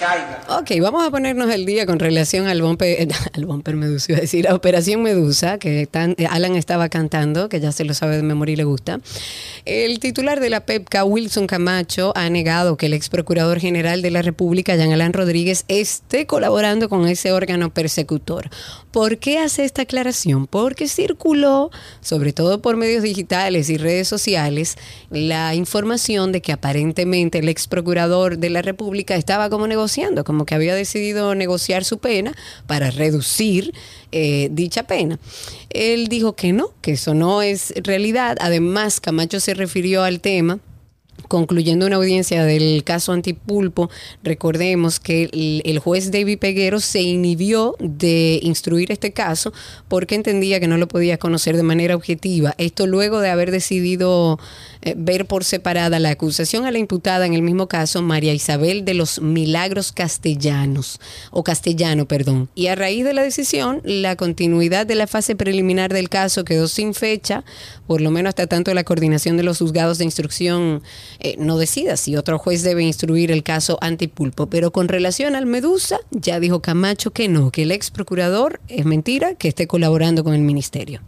caiga. Ok, vamos a ponernos el día con relación al bumper, al bumper Medusa, a decir, a Operación Medusa, que tan- eh, Alan estaba cantando, que ya se lo sabe de memoria y le gusta. El titular de la PEPCA, Wilson Camacho, ha negado que el ex procurador general de la República, Jean Alain Rodríguez, esté colaborando con ese órgano persecutor. ¿Por qué hace esta aclaración? Porque circuló, sobre todo por medios digitales y redes sociales, la información de que aparentemente el ex procurador de la República estaba como como que había decidido negociar su pena para reducir eh, dicha pena. Él dijo que no, que eso no es realidad. Además, Camacho se refirió al tema concluyendo una audiencia del caso Antipulpo, recordemos que el juez David Peguero se inhibió de instruir este caso porque entendía que no lo podía conocer de manera objetiva. Esto luego de haber decidido eh, ver por separada la acusación a la imputada en el mismo caso, María Isabel de los Milagros Castellanos, o Castellano, perdón. Y a raíz de la decisión, la continuidad de la fase preliminar del caso quedó sin fecha, por lo menos hasta tanto la coordinación de los juzgados de instrucción eh, no decida si otro juez debe instruir el caso antipulpo. Pero con relación al Medusa, ya dijo Camacho que no, que el ex procurador es mentira, que esté colaborando con el ministerio.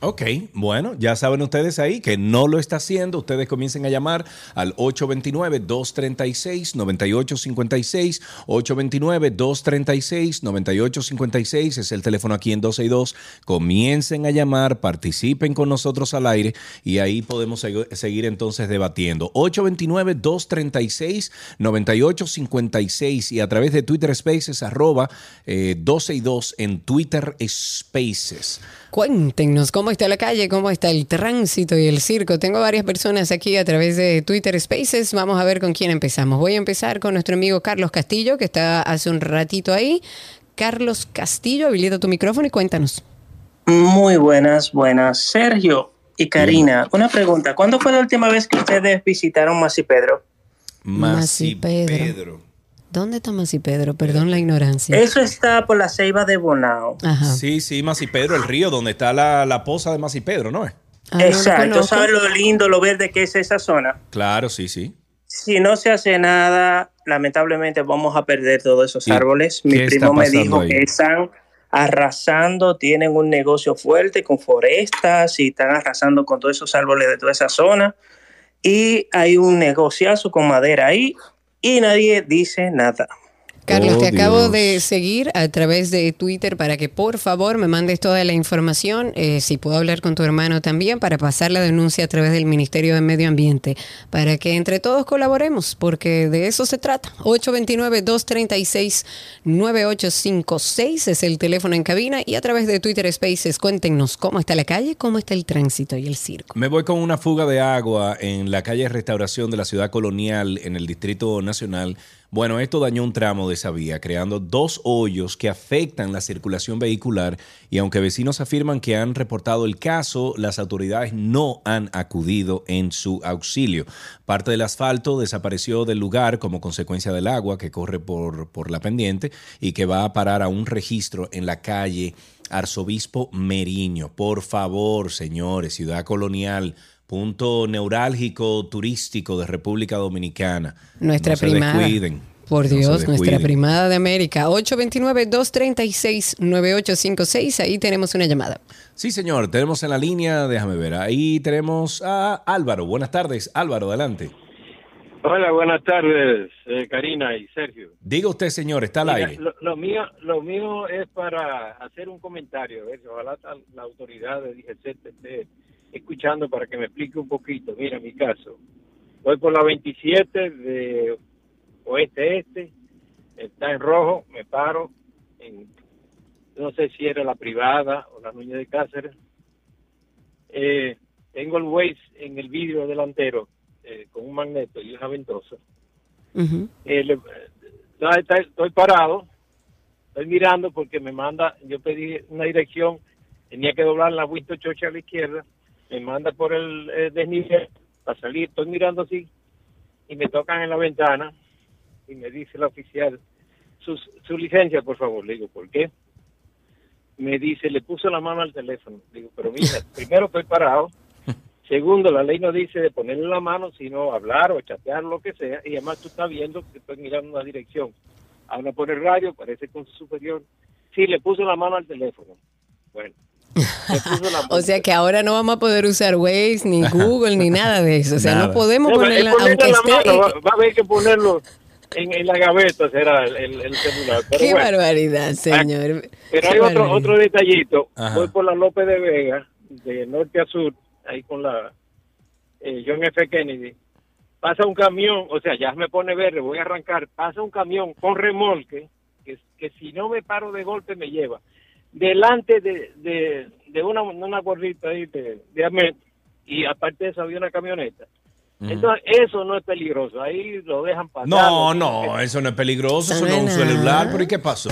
Ok, bueno, ya saben ustedes ahí que no lo está haciendo. Ustedes comiencen a llamar al 829-236-9856. 829-236-9856 es el teléfono aquí en 12 y 2. Comiencen a llamar, participen con nosotros al aire y ahí podemos segu- seguir entonces debatiendo. 829-236-9856 y a través de Twitter Spaces, arroba eh, 12 y 2 en Twitter Spaces. Cuéntenos cómo está la calle, cómo está el tránsito y el circo. Tengo varias personas aquí a través de Twitter Spaces. Vamos a ver con quién empezamos. Voy a empezar con nuestro amigo Carlos Castillo, que está hace un ratito ahí. Carlos Castillo, habilita tu micrófono y cuéntanos. Muy buenas, buenas. Sergio y Karina, una pregunta. ¿Cuándo fue la última vez que ustedes visitaron Masi Pedro? Masi Pedro. ¿Dónde está Masi Pedro? Perdón la ignorancia. Eso está por la ceiba de Bonao. Sí, sí, Masi Pedro, el río donde está la, la poza de Masi Pedro, ¿no es? Exacto. ¿Sabes lo lindo, lo verde que es esa zona? Claro, sí, sí. Si no se hace nada, lamentablemente vamos a perder todos esos ¿Y árboles. Mi primo me dijo ahí? que están arrasando, tienen un negocio fuerte con forestas y están arrasando con todos esos árboles de toda esa zona. Y hay un negociazo con madera ahí y nadie dice nada. Carlos, Oh, te acabo de seguir a través de Twitter para que por favor me mandes toda la información, eh, si puedo hablar con tu hermano también, para pasar la denuncia a través del Ministerio de Medio Ambiente, para que entre todos colaboremos, porque de eso se trata. 829-236-9856 es el teléfono en cabina y a través de Twitter Spaces cuéntenos cómo está la calle, cómo está el tránsito y el circo. Me voy con una fuga de agua en la calle Restauración de la ciudad colonial en el Distrito Nacional. Bueno, esto dañó un tramo de esa vía, creando dos hoyos que afectan la circulación vehicular y aunque vecinos afirman que han reportado el caso, las autoridades no han acudido en su auxilio. Parte del asfalto desapareció del lugar como consecuencia del agua que corre por, por la pendiente y que va a parar a un registro en la calle Arzobispo Meriño. Por favor, señores, ciudad colonial, punto neurálgico turístico de República Dominicana. Nuestra no se primada. descuiden. Por No se Dios, nuestra descuiden. primada de América. 829-236-9856. Ahí tenemos una llamada. Sí, señor, tenemos en la línea, déjame ver, ahí tenemos a Álvaro. Buenas tardes, Álvaro, adelante. Hola, buenas tardes, eh, Karina y Sergio. Diga usted, señor, está al Mira, aire. Lo, lo mío, lo mío es para hacer un comentario. a ver, ojalá la autoridad de DGC escuchando para que me explique un poquito. Mira mi caso. Voy por la 27 de oeste-este, está en rojo, me paro en, no sé si era la privada o la Nuña de Cáceres. Eh, tengo el Waze en el vidrio delantero eh, con un magneto y una ventosa. Eh, le- está- estoy parado, estoy mirando porque me manda, yo pedí una dirección, tenía que doblar la Winston Churchill a la izquierda, me manda por el eh, desnivel para salir, estoy mirando así y me tocan en la ventana y me dice la oficial, su, su licencia, por favor. Le digo, ¿por qué? Me dice, le puso la mano al teléfono. Digo, pero mira, primero estoy parado. Segundo, la ley no dice de ponerle la mano, sino hablar o chatear, lo que sea. Y además tú estás viendo que estoy mirando una dirección. Habla por el radio, parece con su superior. Sí, le puso la mano al teléfono. Bueno. O sea que ahora no vamos a poder usar Waze, ni Google, ni nada de eso. O sea, Nada. no podemos No, ponerla, aunque la esté... mano, va, va a haber que ponerlo en, en la gaveta, será el, el- el celular. Pero Qué bueno. barbaridad, señor. Pero Qué hay otro, otro detallito. Ajá. Voy por la López de Vega, de norte a sur, ahí con la eh, John F. Kennedy. Pasa un camión, o sea, ya me pone verde, voy a arrancar. Pasa un camión con remolque, que, que si no me paro de golpe me lleva. Delante de, de, de una, una gorrita ahí de, de Amet, y aparte de eso había una camioneta. Entonces, eso no es peligroso, ahí lo dejan pasar. No, no, eso no es peligroso, eso No es un celular, pero ¿y qué pasó?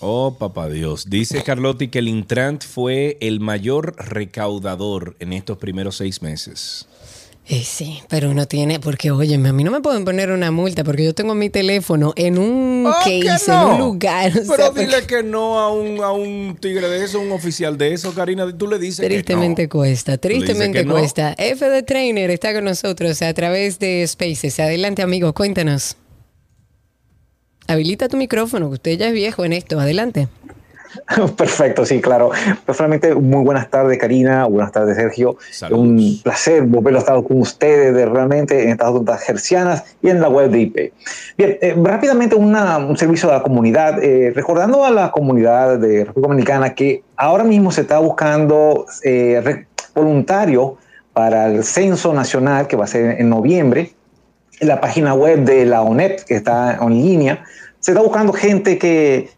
Oh, papá Dios. Dice Carlotti que el Intrant fue el mayor recaudador en estos primeros seis meses. Eh, sí, pero uno tiene, porque óyeme, a mí no me pueden poner una multa porque yo tengo mi teléfono en un que case, no. en un lugar. o Pero sea, dile porque que no a un, a un tigre de eso, un oficial de eso, Karina. Tú le dices tristemente que no. cuesta, tristemente que no. cuesta. F de Trainer está con nosotros a través de Spaces. Adelante, amigo, cuéntanos. Habilita tu micrófono, que usted ya es viejo en esto. Adelante. Perfecto, sí, claro. Personalmente, muy buenas tardes, Karina. Buenas tardes, Sergio. Un placer volver a estar con ustedes de, realmente en estas ondas gercianas y en la web de IP. Bien, eh, rápidamente una- un servicio a la comunidad. eh, recordando a la comunidad de República Dominicana que ahora mismo se está buscando eh, voluntarios para el censo nacional que va a ser en noviembre en la página web de la ONEP, que está en línea, se está buscando gente que,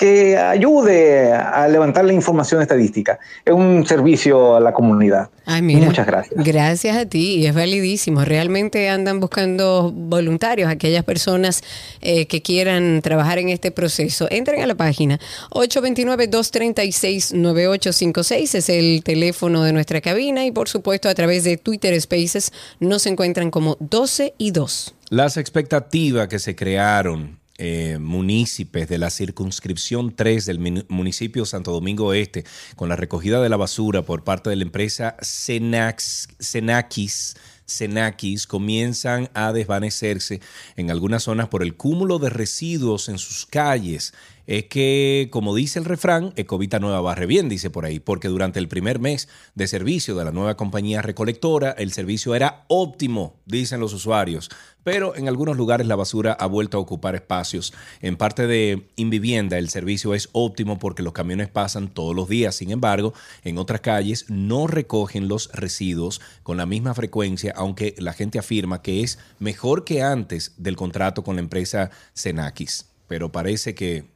que ayude a levantar la información estadística. Es un servicio a la comunidad. Ay, mira. Muchas gracias. Gracias a ti y es validísimo. Realmente andan buscando voluntarios, aquellas personas eh, que quieran trabajar en este proceso. Entren a la página 829-236-9856 es el teléfono de nuestra cabina y por supuesto a través de Twitter Spaces nos encuentran como 12 y 2. Las expectativas que se crearon eh, municipios de la circunscripción 3 del municipio Santo Domingo Este con la recogida de la basura por parte de la empresa Cenax, Cenakis, Senakis comienzan a desvanecerse en algunas zonas por el cúmulo de residuos en sus calles. Es que, como dice el refrán, Ecovita Nueva barre bien, dice por ahí, porque durante el primer mes de servicio de la nueva compañía recolectora, el servicio era óptimo, dicen los usuarios. Pero en algunos lugares la basura ha vuelto a ocupar espacios. En parte de Invivienda el servicio es óptimo porque los camiones pasan todos los días. Sin embargo, en otras calles no recogen los residuos con la misma frecuencia, aunque la gente afirma que es mejor que antes del contrato con la empresa Senakis. Pero parece que,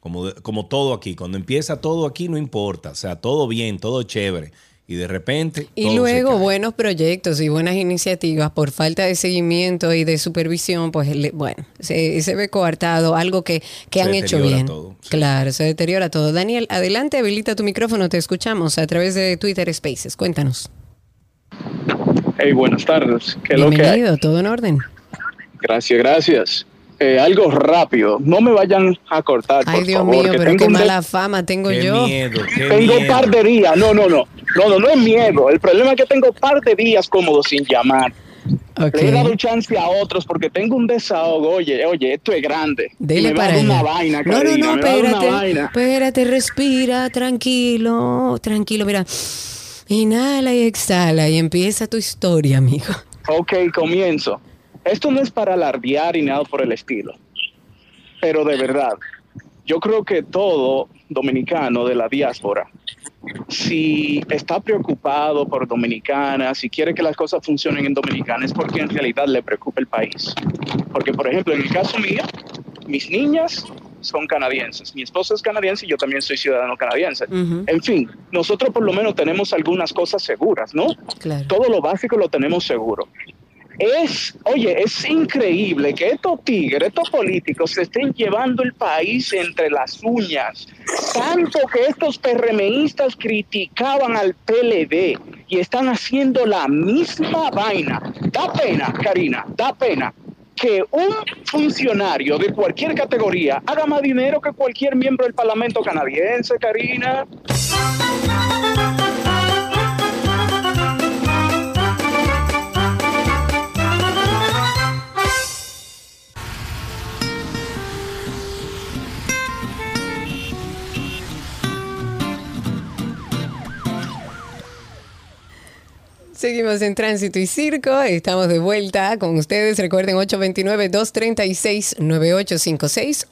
como, como todo aquí, cuando empieza todo aquí no importa, o sea, todo bien, todo chévere. Y de repente... Y todo se luego cae. buenos proyectos y buenas iniciativas por falta de seguimiento y de supervisión, pues le- bueno, se, se ve coartado algo que, que Se han hecho deteriora bien. todo, Claro, se deteriora todo. Daniel, adelante, habilita tu micrófono, te escuchamos a través de Twitter Spaces. Cuéntanos. Hey, buenas tardes. ¿Qué es lo que hay? Bienvenido, todo en orden. Gracias, gracias. Eh, algo rápido. No me vayan a cortar, por Ay, Dios favor. mío, que pero tengo qué mala fama tengo yo. tengo un par de días. No, no, no. No, no, no es miedo. El problema es que tengo un par de días cómodos sin llamar. Le he dado chance a otros porque tengo un desahogo. Oye, oye, esto es grande. Dele me va a para dar una vaina, no, no, Karina, no, va espérate. Espérate, respira, tranquilo, tranquilo, mira. Inhala y exhala y empieza tu historia, amigo. Ok, comienzo. Esto no es para alardear y nada por el estilo. Pero de verdad, yo creo que todo dominicano de la diáspora, si está preocupado por Dominicana, si quiere que las cosas funcionen en Dominicana, es porque en realidad le preocupa el país. Porque, por ejemplo, en el caso mío, mis niñas son canadienses, mi esposa es canadiense y yo también soy ciudadano canadiense. En fin, nosotros por lo menos tenemos algunas cosas seguras, ¿no? Todo lo básico lo tenemos seguro. Es, oye, es increíble que estos tigres, estos políticos se estén llevando el país entre las uñas. Tanto que estos PRMistas criticaban al PLD y están haciendo la misma vaina. Da pena, Karina, da pena que un funcionario de cualquier categoría haga más dinero que cualquier miembro del Parlamento canadiense, Karina. Seguimos en Tránsito y Circo, estamos de vuelta con ustedes. Recuerden 829-236-9856,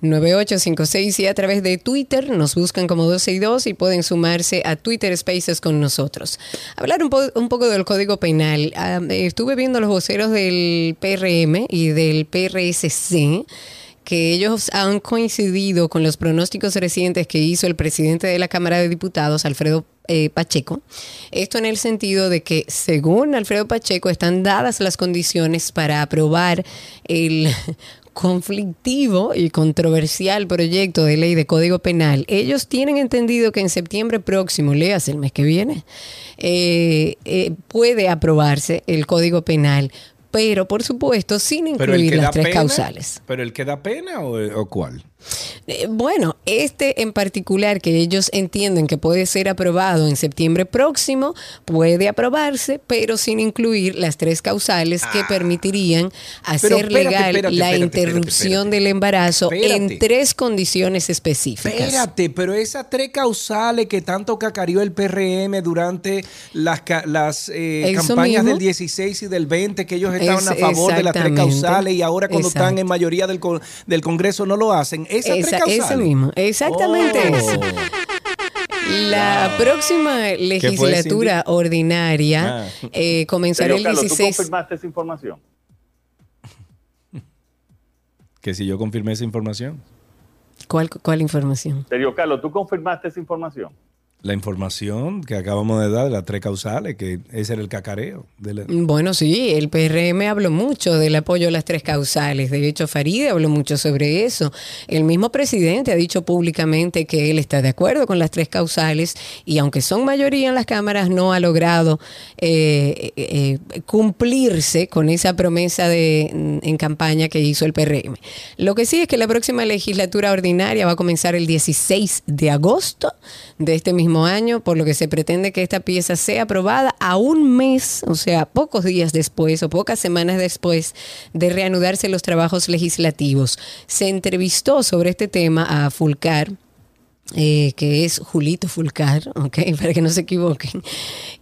829-236-9856 y a través de Twitter nos buscan como 12 y 2 y pueden sumarse a Twitter Spaces con nosotros. Hablar un, po- un poco del Código Penal. Ah, estuve viendo los voceros del PRM y del PRSC que ellos han coincidido con los pronósticos recientes que hizo el presidente de la Cámara de Diputados, Alfredo eh, Pacheco. Esto en el sentido de que, según Alfredo Pacheco, están dadas las condiciones para aprobar el conflictivo y controversial proyecto de ley de Código Penal. Ellos tienen entendido que en septiembre próximo, leas el mes que viene, eh, eh, puede aprobarse el Código Penal, pero por supuesto sin incluir las tres pena, causales. ¿Pero el que da pena o, o cuál? Eh, Bueno, este en particular que ellos entienden que puede ser aprobado en septiembre próximo, puede aprobarse, pero sin incluir las tres causales que permitirían hacer Ah. espérate, legal espérate, la espérate, interrupción del embarazo en tres condiciones específicas. Espérate, pero esas tres causales que tanto cacareó el PRM durante las, eh, campañas mismo. del 16 y del 20, que ellos estaban Es- a favor de las tres causales y ahora cuando están en mayoría del, del Congreso no lo hacen. Esa- tres causales. eso mismo, exactamente Oh. eso. La próxima legislatura ordinaria Ah. eh, comenzará el Señor Carlos, ¿tú 16. confirmaste esa información? Que si yo confirmé esa información. ¿Cuál, ¿Cuál información? Señor Carlos, ¿tú confirmaste esa información? La información que acabamos de dar de las tres causales, que ese era el cacareo. de la- Bueno, sí, el PRM habló mucho del apoyo a las tres causales. De hecho, Faride habló mucho sobre eso. El mismo presidente ha dicho públicamente que él está de acuerdo con las tres causales y aunque son mayoría en las cámaras, no ha logrado eh, eh, eh, cumplirse con esa promesa de, en campaña que hizo el PRM. Lo que sí es que la próxima legislatura ordinaria va a comenzar el 16 de agosto de este mismo año, por lo que se pretende que esta pieza sea aprobada a un mes, o sea, pocos días después o pocas semanas después de reanudarse los trabajos legislativos. Se entrevistó sobre este tema a Fulcar, eh, que es Julito Fulcar, okay, para que no se equivoquen,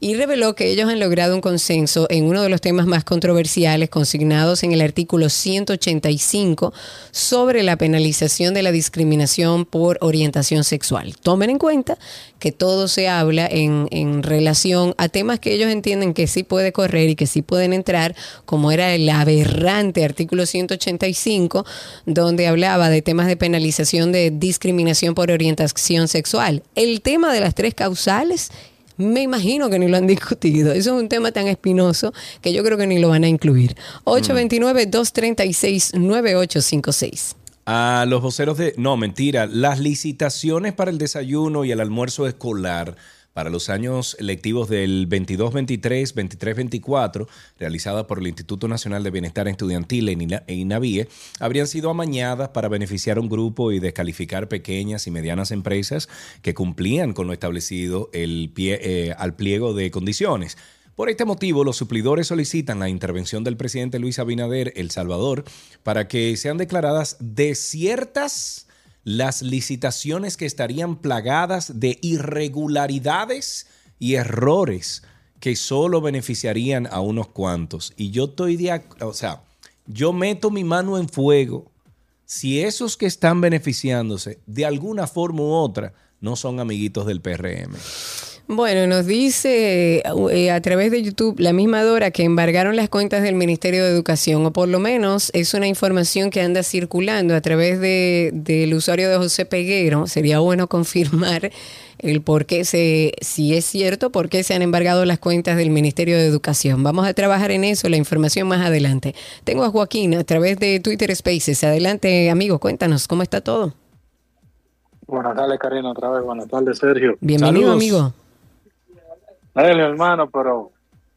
y reveló que ellos han logrado un consenso en uno de los temas más controversiales consignados en el artículo 185 sobre la penalización de la discriminación por orientación sexual. Tomen en cuenta que todo se habla en, en relación a temas que ellos entienden que sí puede correr y que sí pueden entrar, como era el aberrante artículo 185, donde hablaba de temas de penalización de discriminación por orientación sexual. El tema de las tres causales me imagino que ni lo han discutido. Eso es un tema tan espinoso que yo creo que ni lo van a incluir. 829-236-9856. A los voceros de... No, mentira. Las licitaciones para el desayuno y el almuerzo escolar para los años lectivos del 22-23, 23-24, realizadas por el Instituto Nacional de Bienestar Estudiantil e INAVIE, habrían sido amañadas para beneficiar a un grupo y descalificar pequeñas y medianas empresas que cumplían con lo establecido el pie, eh, al pliego de condiciones. Por este motivo, los suplidores solicitan la intervención del presidente Luis Abinader, El Salvador, para que sean declaradas desiertas las licitaciones que estarían plagadas de irregularidades y errores que solo beneficiarían a unos cuantos. Y yo estoy de, o sea, yo meto mi mano en fuego si esos que están beneficiándose de alguna forma u otra no son amiguitos del PRM. Bueno, nos dice eh, a través de YouTube la misma Dora que embargaron las cuentas del Ministerio de Educación, o por lo menos es una información que anda circulando a través de, del usuario de José Peguero. Sería bueno confirmar el por qué se, si es cierto, por qué se han embargado las cuentas del Ministerio de Educación. Vamos a trabajar en eso, la información más adelante. Tengo a Joaquín a través de Twitter Spaces. Adelante, amigo, cuéntanos, ¿cómo está todo? Buenas tardes, Karina, otra vez. Buenas tardes, Sergio. Bienvenido, Saludos. amigo. Dale, hermano, pero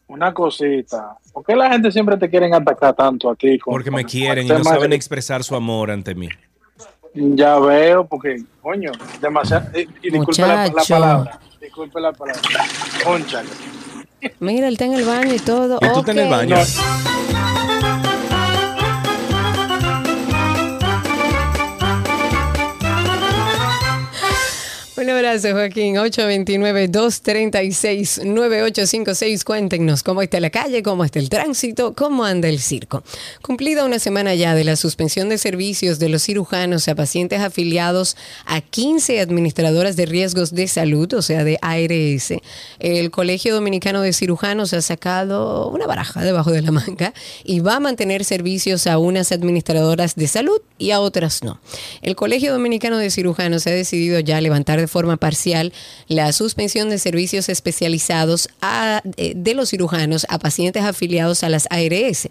una cosita. ¿Por qué la gente siempre te quieren atacar tanto a ti? con- Porque me quieren y no saben de- expresar su amor ante mí. Ya veo, porque, coño, demasiado. Y, y disculpe la, palabra. Disculpe la palabra. Concha. Mira, él está en el baño y todo. ¿Y tú estás en el baño? Un abrazo, Joaquín. 829-236-9856. Cuéntenos cómo está la calle, cómo está el tránsito, cómo anda el circo. Cumplida una semana ya de la suspensión de servicios de los cirujanos a pacientes afiliados a 15 administradoras de riesgos de salud, o sea, de ARS, el Colegio Dominicano de Cirujanos ha sacado una baraja debajo de la manga y va a mantener servicios a unas administradoras de salud y a otras no. El Colegio Dominicano de Cirujanos ha decidido ya levantar de forma parcial la suspensión de servicios especializados a- eh, de los cirujanos a pacientes afiliados a las ARS.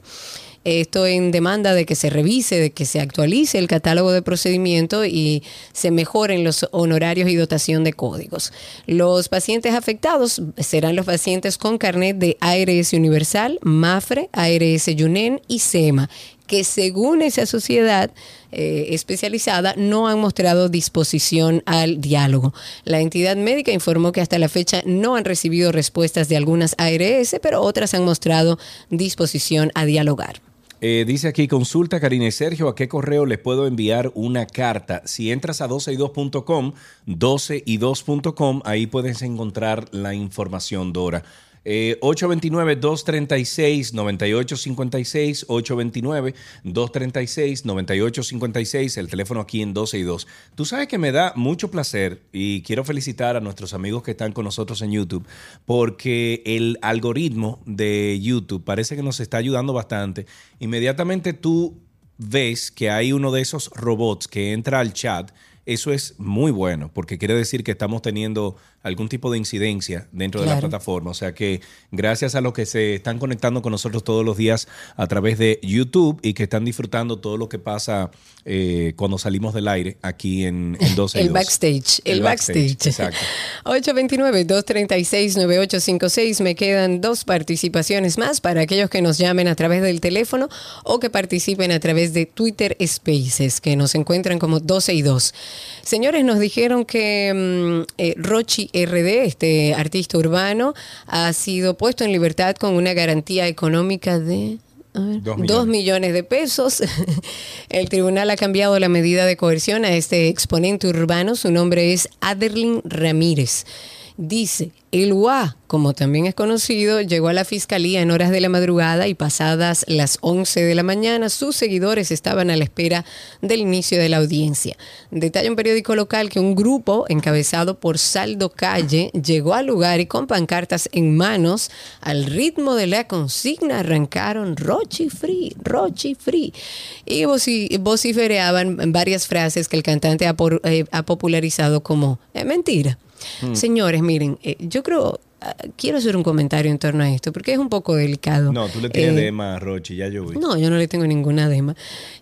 Esto en demanda de que se revise, de que se actualice el catálogo de procedimiento y se mejoren los honorarios y dotación de códigos. Los pacientes afectados serán los pacientes con carnet de ARS Universal, MAFRE, ARS Yunen y SEMA, que según esa sociedad eh, especializada no han mostrado disposición al diálogo. La entidad médica informó que hasta la fecha no han recibido respuestas de algunas ARS, pero otras han mostrado disposición a dialogar. Eh, dice aquí, consulta Karina y Sergio, ¿a qué correo les puedo enviar una carta? Si entras a 12y2.com, 12y2.com, ahí puedes encontrar la información, Dora. Eh, 829-236-9856, 829-236-9856, el teléfono aquí en 12 y 2. Tú sabes que me da mucho placer y quiero felicitar a nuestros amigos que están con nosotros en YouTube porque el algoritmo de YouTube parece que nos está ayudando bastante. Inmediatamente tú ves que hay uno de esos robots que entra al chat, eso es muy bueno porque quiere decir que estamos teniendo algún tipo de incidencia dentro de la plataforma. O sea que gracias a los que se están conectando con nosotros todos los días a través de YouTube y que están disfrutando todo lo que pasa eh, cuando salimos del aire aquí en, en 12 y El 2. backstage, el, backstage. Exacto. 829-236-9856. Me quedan dos participaciones más para aquellos que nos llamen a través del teléfono o que participen a través de Twitter Spaces, que nos encuentran como 12 y 2. Señores, nos dijeron que mm, eh, Rochi RD, este artista urbano, ha sido puesto en libertad con una garantía económica de... Dos dos millones. millones de pesos. El tribunal ha cambiado la medida de coerción a este exponente urbano. Su nombre es Aderlin Ramírez. Dice, el UA, como también es conocido, llegó a la fiscalía en horas de la madrugada y pasadas las 11 de la mañana, sus seguidores estaban a la espera del inicio de la audiencia. Detalla un periódico local que un grupo encabezado por Saldo Calle llegó al lugar y con pancartas en manos, al ritmo de la consigna, arrancaron Rochi Free, Rochi Free. Y voci- vociferaban varias frases que el cantante ha, eh, ha popularizado como "Es mentira. Hmm. Señores, miren, eh, yo creo, ah, quiero hacer un comentario en torno a esto, porque es un poco delicado. No, tú le tienes Eh, dema a Rochi, ya yo vi. no, yo no le tengo ninguna dema.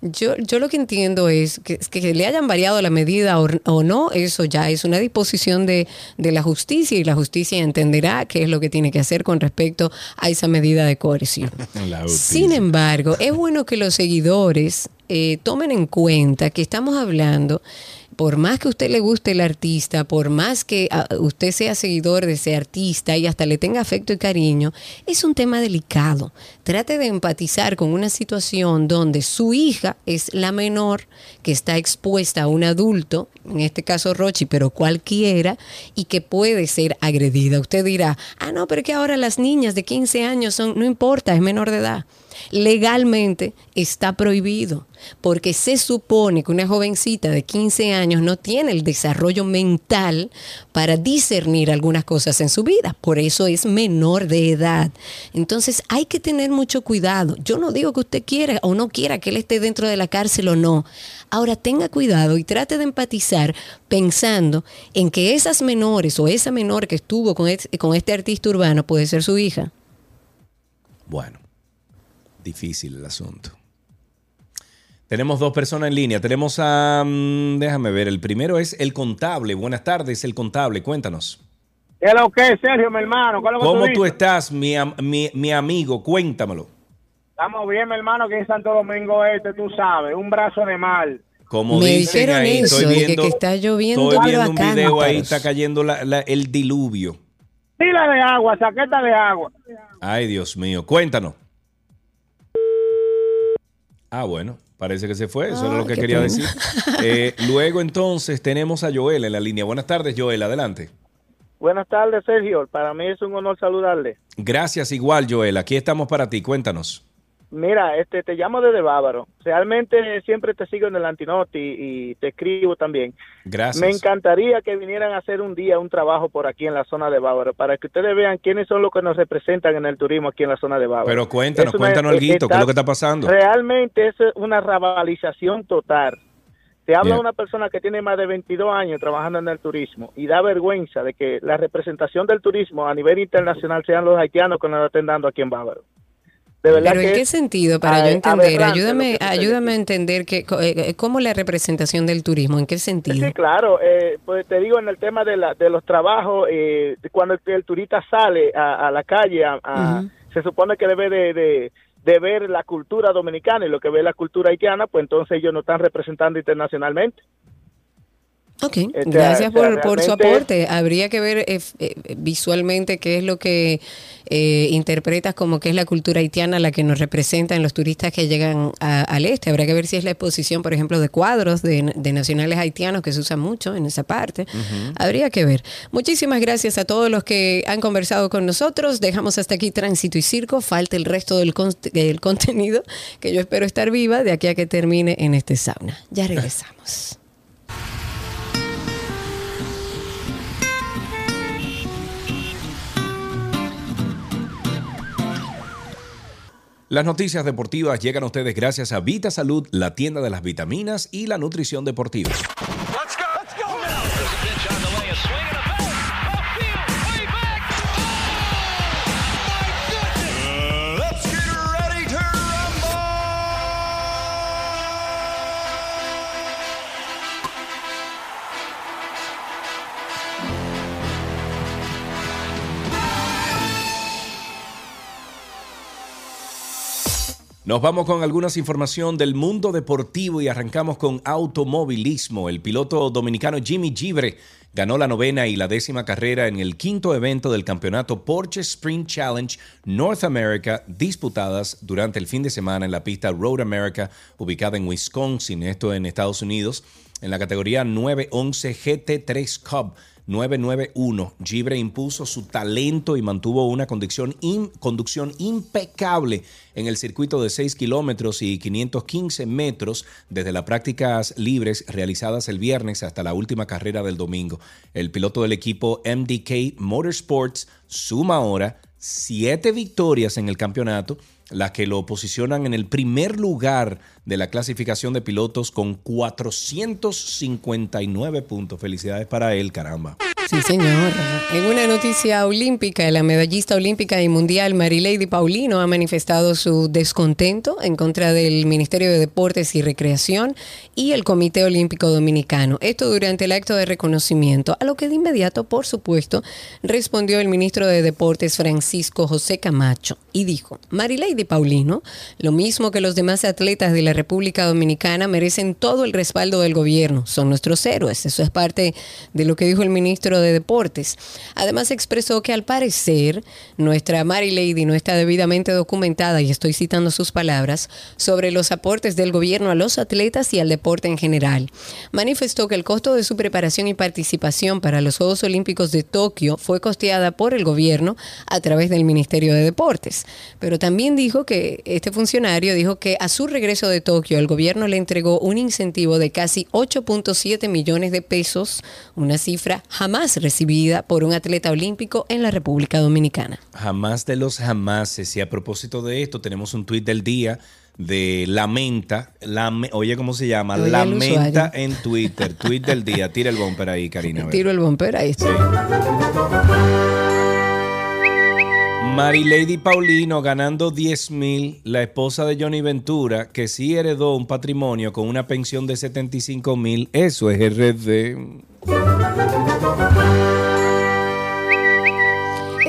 Yo, yo lo que entiendo es que, que le hayan variado la medida o, o no, eso ya es una disposición de, de la justicia y la justicia entenderá qué es lo que tiene que hacer con respecto a esa medida de coerción. Sin embargo, es bueno que los seguidores eh, tomen en cuenta que estamos hablando, por más que a usted le guste el artista, por más que ah, usted sea seguidor de ese artista y hasta le tenga afecto y cariño, es un tema delicado. Trate de empatizar con una situación donde su hija es la menor que está expuesta a un adulto, en este caso Rochi, pero cualquiera, y que puede ser agredida. Usted dirá, ah, no, pero que ahora las niñas de 15 años son, no importa, es menor de edad legalmente está prohibido, porque se supone que una jovencita de 15 años no tiene el desarrollo mental para discernir algunas cosas en su vida, por eso es menor de edad. Entonces hay que tener mucho cuidado. Yo no digo que usted quiera o no quiera que él esté dentro de la cárcel o no. Ahora tenga cuidado y trate de empatizar pensando en que esas menores o esa menor que estuvo con este, con este artista urbano puede ser su hija. Bueno, difícil el asunto. Tenemos dos personas en línea. Tenemos a. mm, déjame ver. El primero es el contable. Buenas tardes, el contable. Cuéntanos. ¿Qué es lo que es, Sergio, mi hermano? ¿Qué es lo que ¿Cómo tú estás, mi, mi, mi amigo? Cuéntamelo. Estamos bien, mi hermano, que en Santo Domingo Este, tú sabes, un brazo de mal. Como Me dicen dijeron ahí, eso, estoy que- viendo, que está lloviendo, estoy viendo un video ahí, está cayendo la- la- el diluvio. Pila de agua, saqueta de agua. Ay, Dios mío. Cuéntanos. Ah, bueno. Parece que se fue. Eso era lo que quería pena. decir. Eh, luego entonces tenemos a Joel en la línea. Buenas tardes, Joel. Adelante. Buenas tardes, Sergio. Para mí es un honor saludarle. Gracias igual, Joel. Aquí estamos para ti. Cuéntanos. Mira, este, te llamo desde Bávaro. Realmente siempre te sigo en el Antinoti y te escribo también. Gracias. Me encantaría que vinieran a hacer un día un trabajo por aquí en la zona de Bávaro para que ustedes vean quiénes son los que nos representan en el turismo aquí en la zona de Bávaro. Pero cuéntanos, una- cuéntanos algo. ¿Qué es lo que está pasando? Realmente es una rabalización total. Te habla Bien. una persona que tiene más de 22 años trabajando en el turismo y da vergüenza de que la representación del turismo a nivel internacional sean los haitianos que nos estén dando aquí en Bávaro. De verdad Pero ¿en que qué es sentido? Para yo a- entender, aberrante ayúdame, ayúdame a entender que, eh, eh, cómo la representación del turismo, ¿en qué sentido? Sí, claro. eh, pues te digo en el tema de, la, de los trabajos, eh, cuando el, el turista sale a, a la calle, a- a- Ujú. se supone que debe de, de- de ver la cultura dominicana y lo que ve la cultura haitiana, pues entonces ellos no están representando internacionalmente. Ok, sea, gracias por, por su aporte. Habría que ver eh, eh, visualmente qué es lo que eh, interpretas como que es la cultura haitiana la que nos representa en los turistas que llegan a- al este. Habrá que ver si es la exposición, por ejemplo, de cuadros de, de nacionales haitianos que se usan mucho en esa parte. Habría que ver. Muchísimas gracias a todos los que han conversado con nosotros. Dejamos hasta aquí Tránsito y Circo. Falta el resto del, con- del contenido que yo espero estar viva de aquí a que termine en este sauna. Ya regresamos. Las noticias deportivas llegan a ustedes gracias a Vita Salud, la tienda de las vitaminas y la nutrición deportiva. Nos vamos con algunas información del mundo deportivo y arrancamos con automovilismo. El piloto dominicano Jimmy Gibre ganó la novena y la décima carrera en el quinto evento del campeonato Porsche Sprint Challenge North America disputadas durante el fin de semana en la pista Road America ubicada en Wisconsin, esto en Estados Unidos, en la categoría 911 GT3 Cup. 991. Gibre impuso su talento y mantuvo una conducción, impecable en el circuito de 6 kilómetros y 515 metros desde las prácticas libres realizadas el viernes hasta la última carrera del domingo. El piloto del equipo MDK Motorsports suma ahora siete victorias en el campeonato, las que lo posicionan en el primer lugar de la clasificación de pilotos con 459 puntos. Felicidades para él, caramba. Sí, señor. En una noticia olímpica, la medallista olímpica y mundial Marilady Paulino ha manifestado su descontento en contra del Ministerio de Deportes y Recreación y el Comité Olímpico Dominicano. Esto durante el acto de reconocimiento, a lo que de inmediato, por supuesto, respondió el ministro de Deportes Francisco José Camacho y dijo, Marilady Paulino, lo mismo que los demás atletas de la República Dominicana, merecen todo el respaldo del gobierno, son nuestros héroes. Eso es parte de lo que dijo el ministro de Deportes. Además expresó que al parecer nuestra Mary Lady no está debidamente documentada, y estoy citando sus palabras, sobre los aportes del gobierno a los atletas y al deporte en general. Manifestó que el costo de su preparación y participación para los Juegos Olímpicos de Tokio fue costeada por el gobierno a través del Ministerio de Deportes. Pero también dijo que este funcionario dijo que a su regreso de Tokio el gobierno le entregó un incentivo de casi 8.7 millones de pesos, una cifra jamás recibida por un atleta olímpico en la República Dominicana. Jamás de los jamases. Y a propósito de esto, tenemos un tuit del día de Lamenta. Lame- oye, ¿cómo se llama? Oye, Lamenta en Twitter. Tuit del día. Tira el bumper ahí, Karina. Tiro el bumper, ahí está. Marilady Paulino ganando 10 mil, la esposa de Johnny Ventura, que sí heredó un patrimonio con una pensión de 75 mil. Eso es RD. Thank you.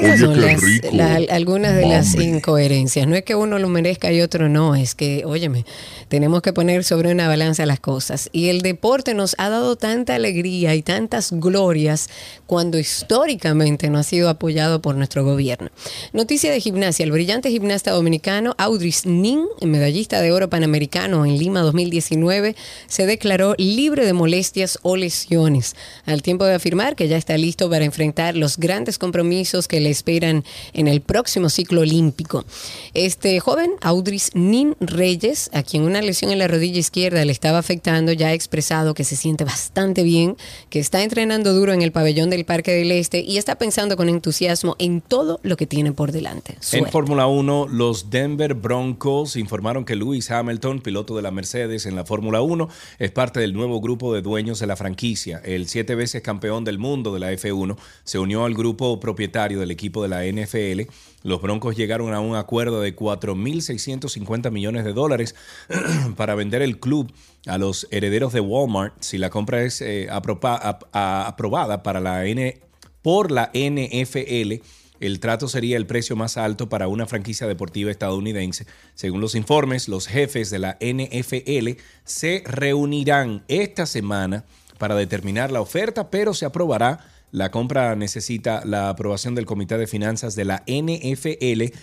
Esas son las- algunas de las incoherencias. No es que uno lo merezca y otro no, es que, óyeme, tenemos que poner sobre una balanza las cosas. Y el deporte nos ha dado tanta alegría y tantas glorias cuando históricamente no ha sido apoyado por nuestro gobierno. Noticia de gimnasia. El brillante gimnasta dominicano Audris Nin, medallista de oro panamericano en Lima 2019, se declaró libre de molestias o lesiones, al tiempo de afirmar que ya está listo para enfrentar los grandes compromisos que le esperan en el próximo ciclo olímpico. Este joven, Audris Nin Reyes, a quien una lesión en la rodilla izquierda le estaba afectando, ya ha expresado que se siente bastante bien, que está entrenando duro en el pabellón del Parque del Este y está pensando con entusiasmo en todo lo que tiene por delante. En. Fórmula 1, los Denver Broncos informaron que Lewis Hamilton, piloto de la Mercedes en la Fórmula 1, es parte del nuevo grupo de dueños de la franquicia. El siete veces campeón del mundo de la F1 se unió al grupo propietario del equipo de la NFL. Los Broncos llegaron a un acuerdo de 4.650 millones de dólares para vender el club a los herederos de Walmart si la compra es eh, aprobada para la N por la NFL. El trato sería el precio más alto para una franquicia deportiva estadounidense. Según los informes, los jefes de la NFL se reunirán esta semana para determinar la oferta, pero se aprobará. La compra necesita la aprobación del Comité de Finanzas de la NFL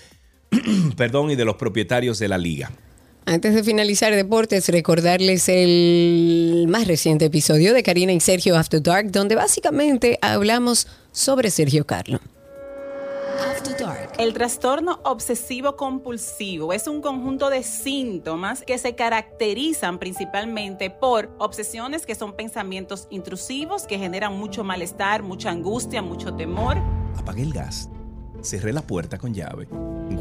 perdón, y de los propietarios de la liga. Antes de finalizar deportes, recordarles el más reciente episodio de Karina y Sergio After Dark, donde básicamente hablamos sobre Sergio Carlo. El trastorno obsesivo compulsivo es un conjunto de síntomas que se caracterizan principalmente por obsesiones que son pensamientos intrusivos que generan mucho malestar, mucha angustia, mucho temor. Apagué el gas, cerré la puerta con llave,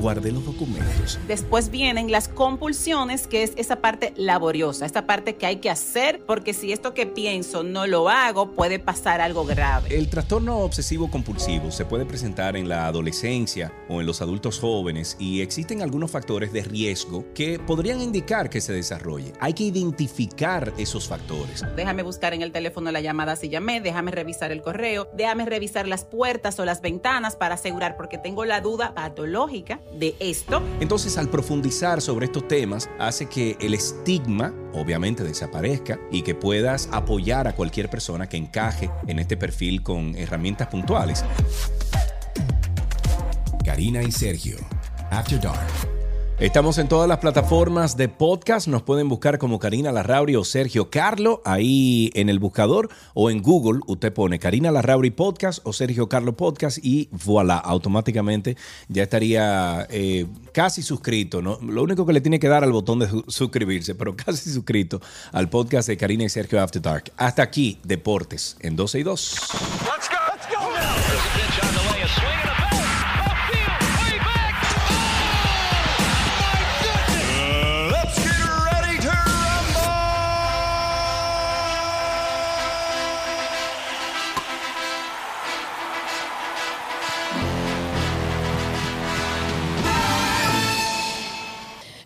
guardé los documentos. Después vienen las compulsiones, que es esa parte laboriosa, esta parte que hay que hacer, porque si esto que pienso no lo hago, puede pasar algo grave. El trastorno obsesivo compulsivo se puede presentar en la adolescencia o en los adultos jóvenes y existen algunos factores de riesgo que podrían indicar que se desarrolle. Hay que identificar esos factores. Déjame buscar en el teléfono la llamada si llamé, déjame revisar el correo, déjame revisar las puertas o las ventanas para asegurar, porque tengo la duda patológica de esto. Entonces, al profundizar sobre estos temas, hace que el estigma, obviamente, desaparezca y que puedas apoyar a cualquier persona que encaje en este perfil con herramientas puntuales. Karina y Sergio. After Dark. Estamos en todas las plataformas de podcast. Nos pueden buscar como Karina Larrauri o Sergio Carlo ahí en el buscador o en Google. Usted pone Karina Larrauri Podcast o Sergio Carlo Podcast y voilà, automáticamente ya estaría eh, casi suscrito. ¿no? Lo único que le tiene que dar al botón de su- suscribirse, pero casi suscrito al podcast de Karina y Sergio After Dark. Hasta aquí, Deportes en 12 y 2. Let's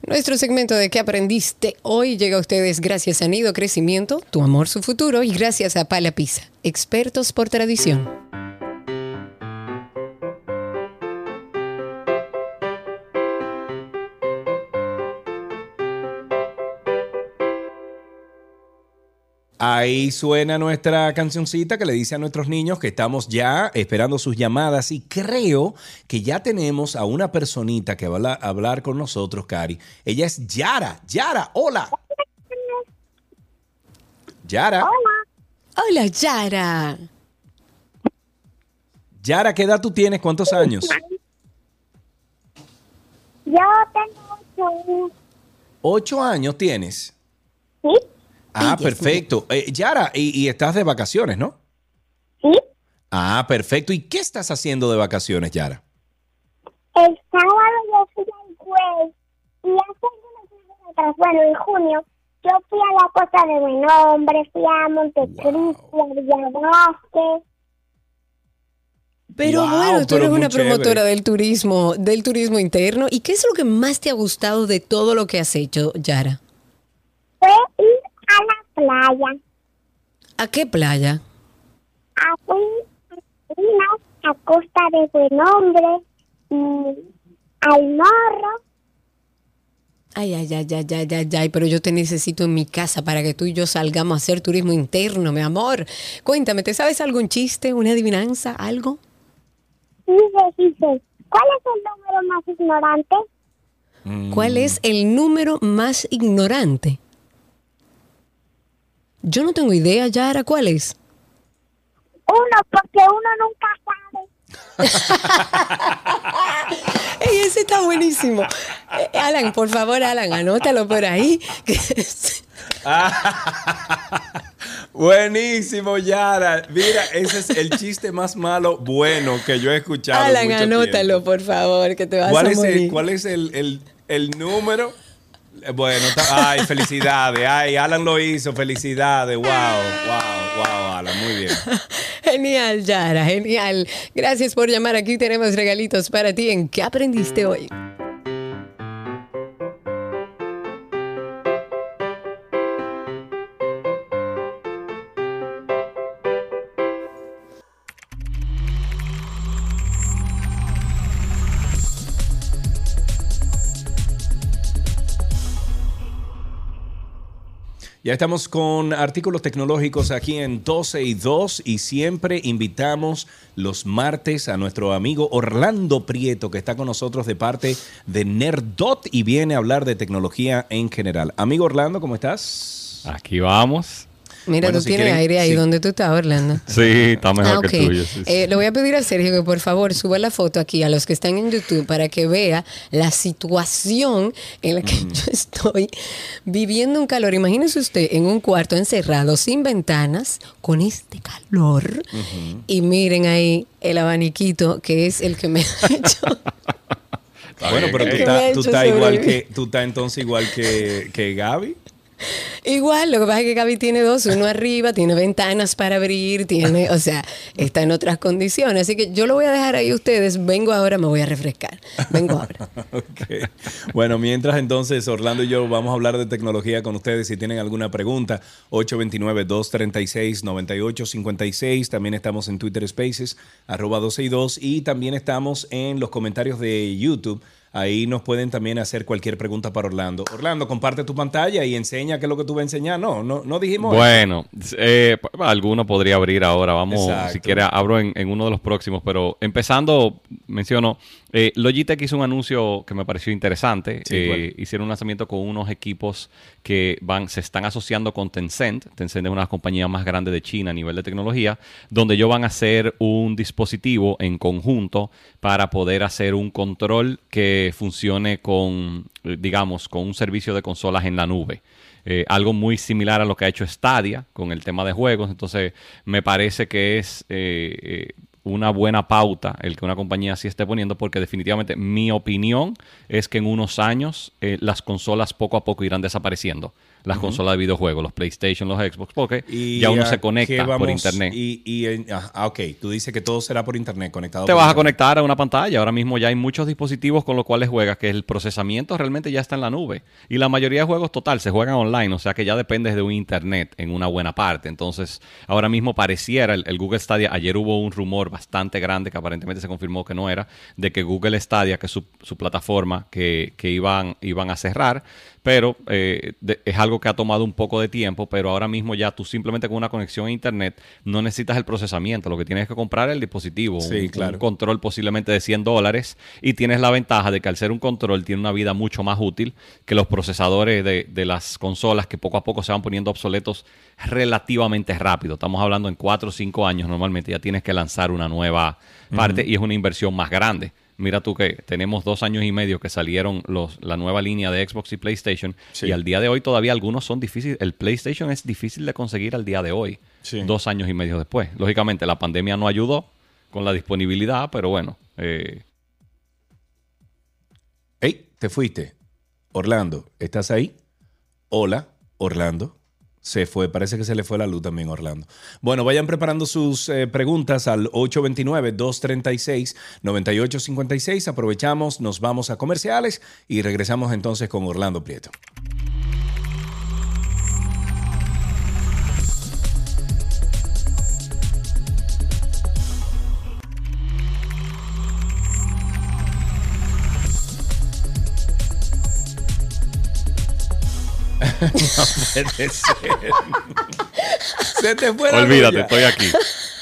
Nuestro segmento de ¿Qué aprendiste hoy? llega a ustedes gracias a Nido Crecimiento, Tu Amor, Su Futuro y gracias a Pala Pizza, expertos por tradición. Ahí suena nuestra cancioncita que le dice a nuestros niños que estamos ya esperando sus llamadas y creo que ya tenemos a una personita que va a la- a hablar con nosotros, Cari. Ella es Yara. Yara, hola. Yara. Hola, Yara. Yara, ¿qué edad tú tienes? ¿Cuántos años? Yo tengo ocho Ocho años tienes. ¿Sí? Ah, perfecto. Eh, Yara, y, y estás de vacaciones, ¿no? Sí. Ah, perfecto. ¿Y qué estás haciendo de vacaciones, Yara? El sábado yo fui al juez y hace atrás, bueno, en junio, yo fui a la Costa de Buen Hombre, fui a Montecristo, a Villavasque. Pero Wow, bueno, tú pero eres una promotora chévere. del turismo, del turismo interno. ¿Y qué es lo que más te ha gustado de todo lo que has hecho, Yara? Playa, ¿A qué playa? a fui a Salinas, a Costa de Buen Hombre y al Morro. Ay, ay, ay, ay, ay, ay, ay, pero yo te necesito en mi casa para que tú y yo salgamos a hacer turismo interno, mi amor. Cuéntame, ¿te sabes algún chiste, una adivinanza, algo? Dice, dice, ¿cuál es el número más ignorante? ¿Cuál es el número más ignorante? Yo no tengo idea, Yara, ¿cuál es? Uno, porque uno nunca sabe. Ey, ese está buenísimo. Eh, Alan, por favor, Alan, anótalo por ahí. Buenísimo, Yara. Mira, ese es el chiste más malo bueno que yo he escuchado. Alan, mucho anótalo, por favor, que te vas ¿Cuál a es, morir. el, cuál es el, el- el número? Eh, Bueno, ay, felicidades. Ay, Alan lo hizo. Felicidades. Wow, wow, wow, Alan. Muy bien. Genial, Yara, genial. Gracias por llamar. Aquí tenemos regalitos para ti en ¿Qué aprendiste hoy? Ya estamos con artículos tecnológicos aquí en 12 y 2 y siempre invitamos los martes a nuestro amigo Orlando Prieto que está con nosotros de parte de Nerdot y viene a hablar de tecnología en general. Amigo Orlando, ¿cómo estás? Aquí vamos. Mira, Bueno, tú si tienes quieren- aire ahí sí. donde tú estás, Orlando. Sí, está mejor Ah, que tuyo. sí, sí. Eh, le voy a pedir a Sergio que por favor suba la foto aquí a los que están en YouTube para que vea la situación en la que yo estoy viviendo un calor. Imagínese usted en un cuarto encerrado, sin ventanas, con este calor. Y miren ahí el abaniquito que es el que me ha hecho. Bueno, pero tú ¿Qué me estás, tú igual que, tú estás entonces igual que, que Gaby. Igual, lo que pasa es que Gaby tiene dos, uno arriba, tiene ventanas para abrir, tiene, o sea, está en otras condiciones. Así que yo lo voy a dejar ahí a ustedes. Vengo ahora, me voy a refrescar. Vengo ahora. Bueno, mientras entonces Orlando y yo vamos a hablar de tecnología con ustedes. Si tienen alguna pregunta, 829-236-9856. También estamos en Twitter Spaces, arroba 12 y 2. Y también estamos en los comentarios de YouTube. Ahí nos pueden también hacer cualquier pregunta para Orlando. Orlando, comparte tu pantalla y enseña qué es lo que tú vas a enseñar. No, no, no dijimos eso. Bueno, eh, alguno podría abrir ahora. Vamos, Exacto. si quiere, abro en, en uno de los próximos. Pero empezando, menciono, eh, Logitech hizo un anuncio que me pareció interesante. Sí, Eh, hicieron un lanzamiento con unos equipos que van, se están asociando con Tencent. Tencent es una compañía más grande de China a nivel de tecnología, donde ellos van a hacer un dispositivo en conjunto para poder hacer un control que funcione con, eh, digamos, con un servicio de consolas en la nube. Eh, algo muy similar a lo que ha hecho Stadia con el tema de juegos. Entonces, me parece que es eh, eh, una buena pauta el que una compañía así esté poniendo, porque definitivamente mi opinión es que en unos años eh, las consolas poco a poco irán desapareciendo. Las consolas de videojuegos, los PlayStation, los Xbox, porque Y ya uno se conecta por internet. Y, y, eh, ah, ok, tú dices que todo será por internet, conectado Te por vas a conectar a una pantalla. Ahora mismo ya hay muchos dispositivos con los cuales juegas que el procesamiento realmente ya está en la nube. Y la mayoría de juegos total se juegan online, o sea que ya dependes de un internet en una buena parte. Entonces, ahora mismo pareciera el, el Google Stadia. Ayer hubo un rumor bastante grande que aparentemente se confirmó que no era, de que Google Stadia, que es su, su plataforma, que, que iban, iban a cerrar. Pero eh, de- es algo que ha tomado un poco de tiempo, pero ahora mismo ya tú simplemente con una conexión a internet no necesitas el procesamiento, lo que tienes que comprar es el dispositivo, Sí, un, claro. un control posiblemente de 100 dólares y tienes la ventaja de que al ser un control tiene una vida mucho más útil que los procesadores de, de las consolas que poco a poco se van poniendo obsoletos relativamente rápido. Estamos hablando en 4 o 5 años normalmente ya tienes que lanzar una nueva parte y es una inversión más grande. Mira tú que tenemos dos años y medio que salieron los, la nueva línea de Xbox y PlayStation y al día de hoy todavía algunos son difíciles. El PlayStation es difícil de conseguir al día de hoy, Sí. dos años y medio después. Lógicamente la pandemia no ayudó con la disponibilidad, pero bueno. eh, Hey, te fuiste. Orlando, ¿estás ahí? Hola, Orlando. Se fue, parece que se le fue la luz también, Orlando. Bueno, vayan preparando sus eh, preguntas al 829-236-9856. Aprovechamos, nos vamos a comerciales y regresamos entonces con Orlando Prieto. No puede ser. Se te fue la olvídate, estoy aquí.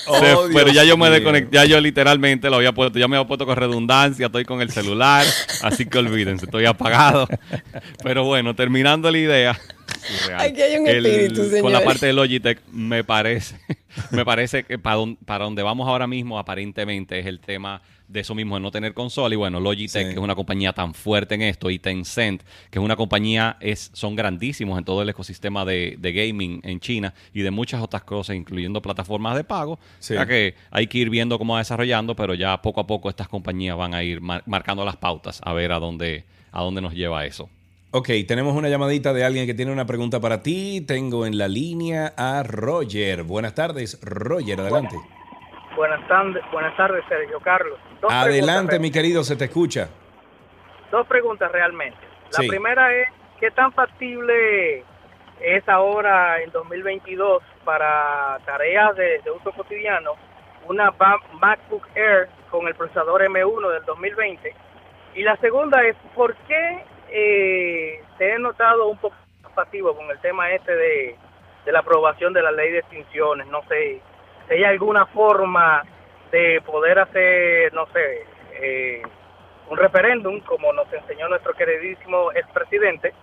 Oh, Se- pero Dios ya yo me desconecté, ya yo literalmente lo había puesto, ya me había puesto con redundancia, estoy con el celular, así que olvídense, estoy apagado. Pero bueno, terminando la idea. Surreal. Aquí hay un El- espíritu, Con la parte de Logitech, me parece, me parece que para, don- para donde vamos ahora mismo, aparentemente, es el tema de eso mismo, de no tener consola. Y bueno, Logitech, que es una compañía tan fuerte en esto, y Tencent, que es una compañía, es, son grandísimos en todo el ecosistema de, de gaming en China y de muchas otras cosas, incluyendo plataformas de pago. Sí. O sea que hay que ir viendo cómo va desarrollando, pero ya poco a poco estas compañías van a ir mar- marcando las pautas a ver a dónde, a dónde nos lleva eso. Ok, tenemos una llamadita de alguien que tiene una pregunta para ti. Tengo en la línea a Roger. Buenas tardes, Roger, adelante. Buenas tardes, buenas tardes, Sergio Carlos. Dos Adelante, mi querido, se te escucha. Dos preguntas realmente. La Sí. primera es, ¿qué tan factible es ahora en 2022 para tareas de, de uso cotidiano una MacBook Air con el procesador M1 del 2020? Y la segunda es, ¿por qué eh, te he notado un poco pasivo con el tema este de, de la aprobación de la ley de extinciones? No sé, si hay alguna forma de poder hacer, no sé, eh, un referéndum, como nos enseñó nuestro queridísimo expresidente,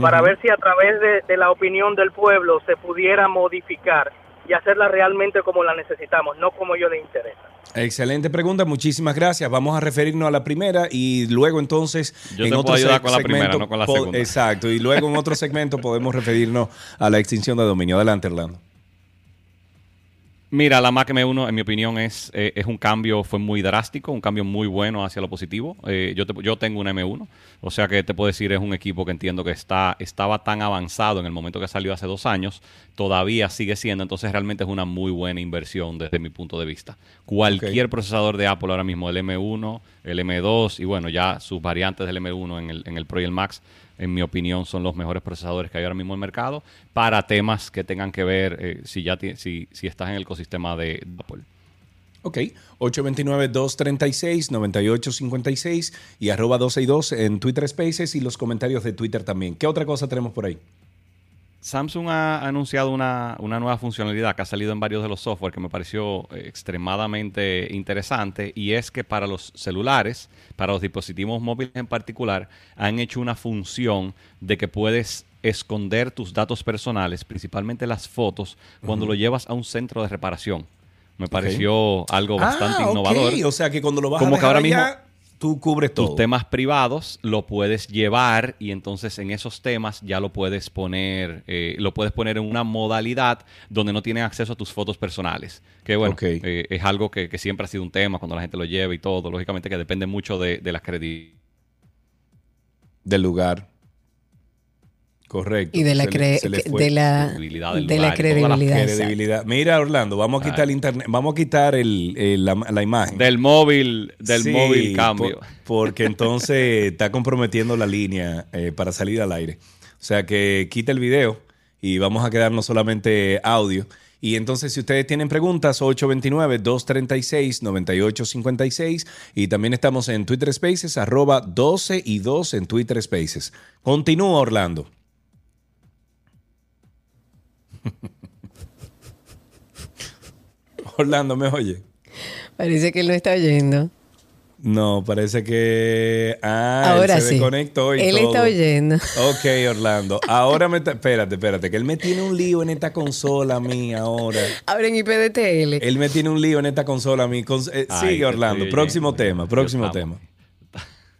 para Ujú. ver si a través de, de la opinión del pueblo se pudiera modificar y hacerla realmente como la necesitamos, no como yo le interesa. Excelente pregunta, muchísimas gracias. Vamos a referirnos a la primera y luego entonces Yo te puedo ayudar con la primera, no con la segunda. Exacto, y luego en otro segmento podemos referirnos a la extinción de dominio. Adelante, Orlando. Mira, la Mac M1, en mi opinión, es, eh, es un cambio, fue muy drástico, un cambio muy bueno hacia lo positivo. Eh, yo, te- yo tengo una M1, o sea que te puedo decir, es un equipo que entiendo que está, estaba tan avanzado en el momento que salió hace dos años, todavía sigue siendo, entonces realmente es una muy buena inversión desde mi punto de vista. Cualquier procesador de Apple ahora mismo, el M1, el M2 y bueno, ya sus variantes del M1 en el, en el Pro y el Max, en mi opinión, son los mejores procesadores que hay ahora mismo en el mercado para temas que tengan que ver eh, si ya si, si estás en el ecosistema de Apple. Ok, 829-236-9856 y arroba 262 en Twitter Spaces y los comentarios de Twitter también. ¿Qué otra cosa tenemos por ahí? Samsung ha anunciado una, una nueva funcionalidad que ha salido en varios de los software que me pareció eh, extremadamente interesante y es que para los celulares, para los dispositivos móviles en particular, han hecho una función de que puedes esconder tus datos personales, principalmente las fotos, cuando lo llevas a un centro de reparación. Me pareció algo bastante Ah, innovador. O sea que cuando lo vas a Como que dejar ahora allá, mismo tú cubres tus todo. temas privados lo puedes llevar y entonces en esos temas ya lo puedes poner eh, lo puedes poner en una modalidad donde no tienen acceso a tus fotos personales que bueno eh, es algo que, que siempre ha sido un tema cuando la gente lo lleva y todo lógicamente que depende mucho de, de las credibilidades Del lugar. Correcto. Y de la Se le- cre- se le que- fue. de la- Credibilidad del de la lugar credibilidad. Credibilidad. Mira, Orlando, vamos a quitar el internet, vamos a quitar el, el- la, la imagen. del móvil del Sí, móvil cambio por- porque entonces está comprometiendo la línea eh, para salir al aire. O sea que quita el video y vamos a quedarnos solamente audio. Y entonces, si ustedes tienen preguntas, 829-236-9856. Y también estamos en Twitter Spaces, arroba 12 y 2 en Twitter Spaces. Continúa, Orlando. Orlando, ¿me oye? Parece que él no está oyendo. No, parece que. Ah, Ahora él se sí. desconectó y Él todo. está oyendo. Ok, Orlando. Ahora me. está- Espérate, espérate, que él me tiene un lío en esta consola a mí ahora. Abren IPDTL. Él me tiene un lío en esta consola a mí. Cons- eh, Ay, sigue, Orlando. Próximo tema, próximo tema.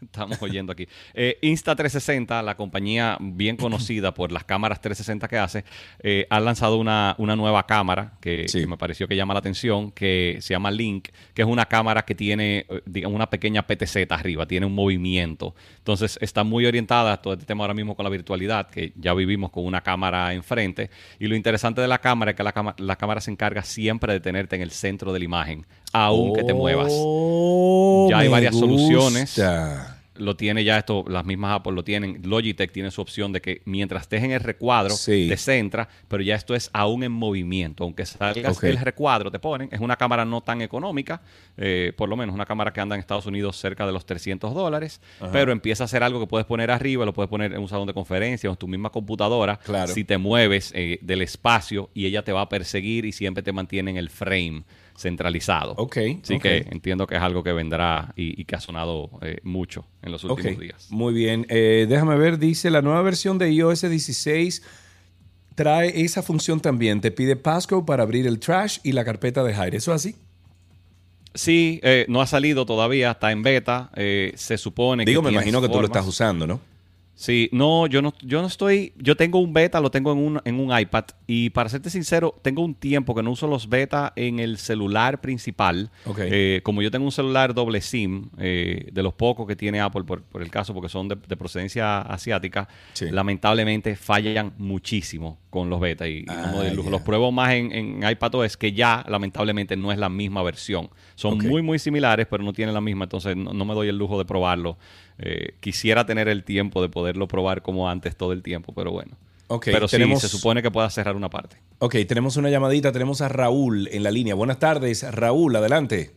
Estamos oyendo aquí. Eh, Insta360, la compañía bien conocida por las cámaras 360 que hace, eh, ha lanzado una, una nueva cámara que, que me pareció que llama la atención, que se llama Link, que es una cámara que tiene, eh, digamos, una pequeña PTZ arriba, tiene un movimiento. Entonces está muy orientada a todo este tema ahora mismo con la virtualidad, que ya vivimos con una cámara enfrente. Y lo interesante de la cámara es que la, la cámara se encarga siempre de tenerte en el centro de la imagen, aunque te muevas. Oh, Ya hay varias soluciones. Lo tiene ya esto, las mismas Apple lo tienen. Logitech tiene su opción de que mientras estés en el recuadro, te centra, pero ya esto es aún en movimiento. Aunque salgas Ok. del recuadro, te ponen. Es una cámara no tan económica, eh, por lo menos una cámara que anda en Estados Unidos cerca de los 300 dólares, Ajá. pero empieza a ser algo que puedes poner arriba, lo puedes poner en un salón de conferencia o en tu misma computadora. Claro. Si te mueves eh, del espacio y ella te va a perseguir y siempre te mantiene en el frame centralizado. Ok, Así que entiendo que es algo que vendrá y, y que ha sonado eh, mucho en los últimos días. Muy bien. Eh, déjame ver, dice la nueva versión de iOS 16 trae esa función también. Te pide passcode para abrir el trash y la carpeta de Hide. ¿Eso es así? Sí, eh, no ha salido todavía, está en beta. se supone Digo, que me tienes imagino que tú lo estás usando, ¿no? Sí, no, yo no, yo no estoy, yo tengo un beta, lo tengo en un, en un iPad y para serte sincero, tengo un tiempo que no uso los beta en el celular principal. Ok. Eh, como yo tengo un celular doble SIM, eh, de los pocos que tiene Apple por, por el caso, porque son de, de procedencia asiática, lamentablemente fallan muchísimo con los beta y, lujo. Los pruebo más en, en iPadOS que ya lamentablemente no es la misma versión. Son muy, muy similares, pero no tienen la misma, entonces no, no me doy el lujo de probarlo. Eh, quisiera tener el tiempo de poderlo probar como antes todo el tiempo, pero bueno. Ok, pero sí, tenemos- se supone que pueda cerrar una parte. Ok, tenemos una llamadita. Tenemos a Raúl en la línea. Buenas tardes, Raúl. Adelante.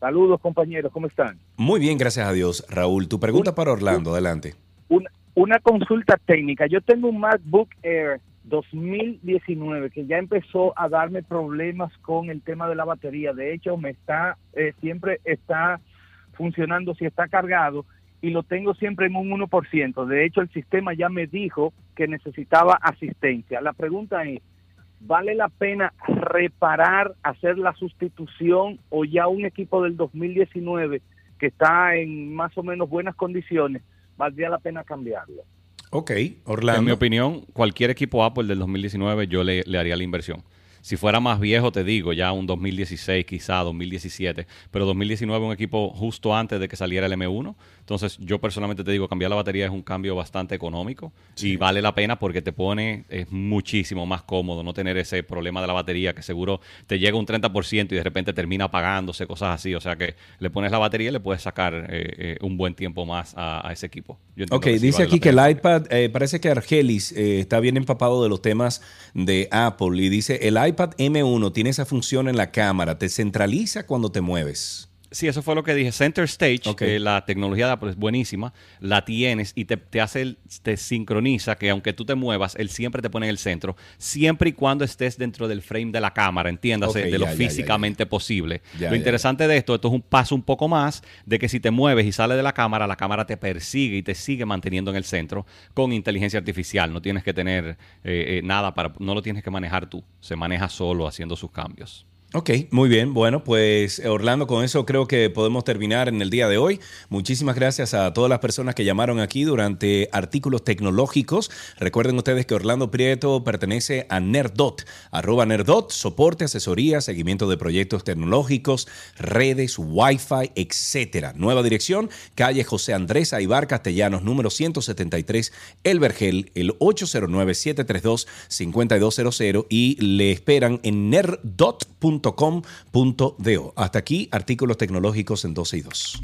Saludos compañeros, ¿cómo están? Muy bien, gracias a Dios. Raúl, tu pregunta para Orlando. Adelante. Una, una consulta técnica. Yo tengo un MacBook Air 2019 que ya empezó a darme problemas con el tema de la batería. De hecho, me está eh, siempre está funcionando si está cargado y lo tengo siempre en un 1%. De hecho, el sistema ya me dijo que necesitaba asistencia. La pregunta es, ¿vale la pena reparar, hacer la sustitución o ya un equipo del 2019 que está en más o menos buenas condiciones, valdría la pena cambiarlo? Ok, En mi Orlando. opinión, cualquier equipo Apple del 2019 yo le, le haría la inversión. Si fuera más viejo, te digo, ya un 2016 quizá, 2017, pero 2019 un equipo justo antes de que saliera el M1. Entonces, yo personalmente te digo, cambiar la batería es un cambio bastante económico y vale la pena porque te pone, es muchísimo más cómodo no tener ese problema de la batería que seguro te llega un 30% y de repente termina apagándose, cosas así. O sea que le pones la batería y le puedes sacar eh, eh, un buen tiempo más a, a ese equipo. Yo Ok, sí dice vale aquí que el iPad, eh, parece que Argelis eh, está bien empapado de los temas de Apple y dice, el iPad M1 tiene esa función en la cámara, te centraliza cuando te mueves. Sí, eso fue lo que dije. Center Stage, que la tecnología de Apple es buenísima, la tienes y te, te hace, el- te sincroniza que aunque tú te muevas, él siempre te pone en el centro, siempre y cuando estés dentro del frame de la cámara, entiéndase, de lo ya, ya, físicamente posible. Lo interesante de esto, esto es un paso un poco más de que si te mueves y sales de la cámara, la cámara te persigue y te sigue manteniendo en el centro con inteligencia artificial. No tienes que tener eh, eh, nada para, no lo tienes que manejar tú, se maneja solo haciendo sus cambios. Ok, muy bien. Bueno, pues Orlando, con eso creo que podemos terminar en el día de hoy. Muchísimas gracias a todas las personas que llamaron aquí durante artículos tecnológicos. Recuerden ustedes que Orlando Prieto pertenece a Nerdot, arroba Nerdot, soporte, asesoría, seguimiento de proyectos tecnológicos, redes, Wi-Fi, etcétera. Nueva dirección, calle José Andrés Aibar Castellanos, número 173, El Vergel, el 809-732-5200 y le esperan en Hasta aquí, artículos tecnológicos en 12 y 2.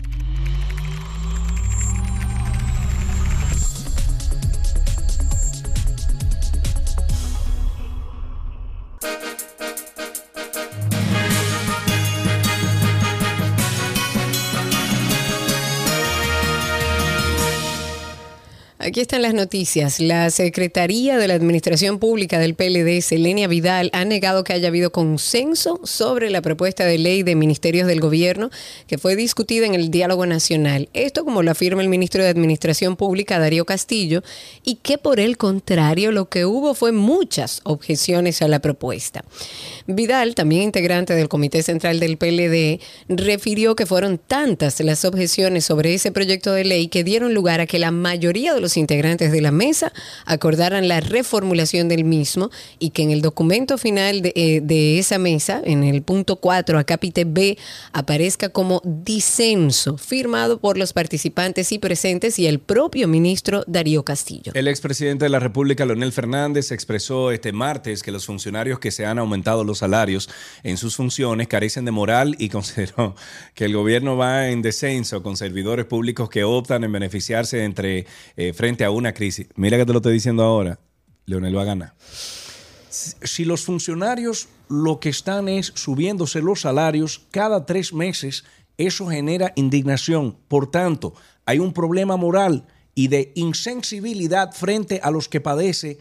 Aquí están las noticias. La Secretaría de la Administración Pública del PLD, Selenia Vidal, ha negado que haya habido consenso sobre la propuesta de ley de ministerios del gobierno que fue discutida en el diálogo nacional. Esto como lo afirma el ministro de Administración Pública, Darío Castillo, y que por el contrario lo que hubo fue muchas objeciones a la propuesta. Vidal, también integrante del Comité Central del PLD, refirió que fueron tantas las objeciones sobre ese proyecto de ley que dieron lugar a que la mayoría de los integrantes de la mesa acordaran la reformulación del mismo y que en el documento final de, eh, esa mesa, en el punto 4, acápite B, aparezca como disenso, firmado por los participantes y presentes y el propio ministro Darío Castillo. El expresidente de la República, Leonel Fernández, expresó este martes que los funcionarios que se han aumentado los salarios en sus funciones carecen de moral y consideró que el gobierno va en descenso con servidores públicos que optan en beneficiarse entre eh, frente a una crisis. Mira que te lo estoy diciendo ahora. Leonel va a ganar. Si- los funcionarios lo que están es subiéndose los salarios cada tres meses, eso genera indignación. Por tanto, hay un problema moral y de insensibilidad frente a los que padece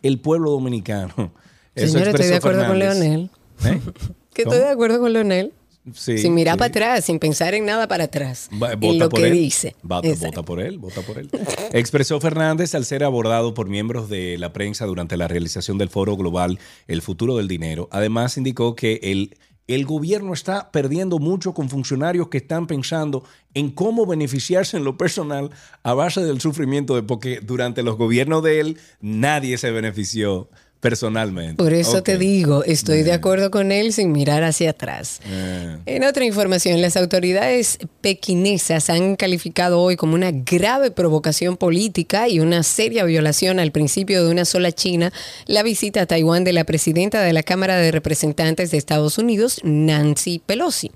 el pueblo dominicano. Señora, estoy de expresó acuerdo con. Leonel. ¿Eh? Que ¿Cómo? estoy de acuerdo con Leonel. Sí, sin mirar sí. para atrás, sin pensar en nada para atrás. Va- en lo por que él. dice. Va- vota por él, vota por él. Expresó Fernández al ser abordado por miembros de la prensa durante la realización del foro global El futuro del dinero. Además, indicó que el, el gobierno está perdiendo mucho con funcionarios que están pensando en cómo beneficiarse en lo personal a base del sufrimiento de porque durante los gobiernos de él nadie se benefició personalmente. Por eso te digo, estoy de acuerdo con él sin mirar hacia atrás. Eh. En otra información, las autoridades pequinesas han calificado hoy como una grave provocación política y una seria violación al principio de una sola China la visita a Taiwán de la presidenta de la Cámara de Representantes de Estados Unidos, Nancy Pelosi.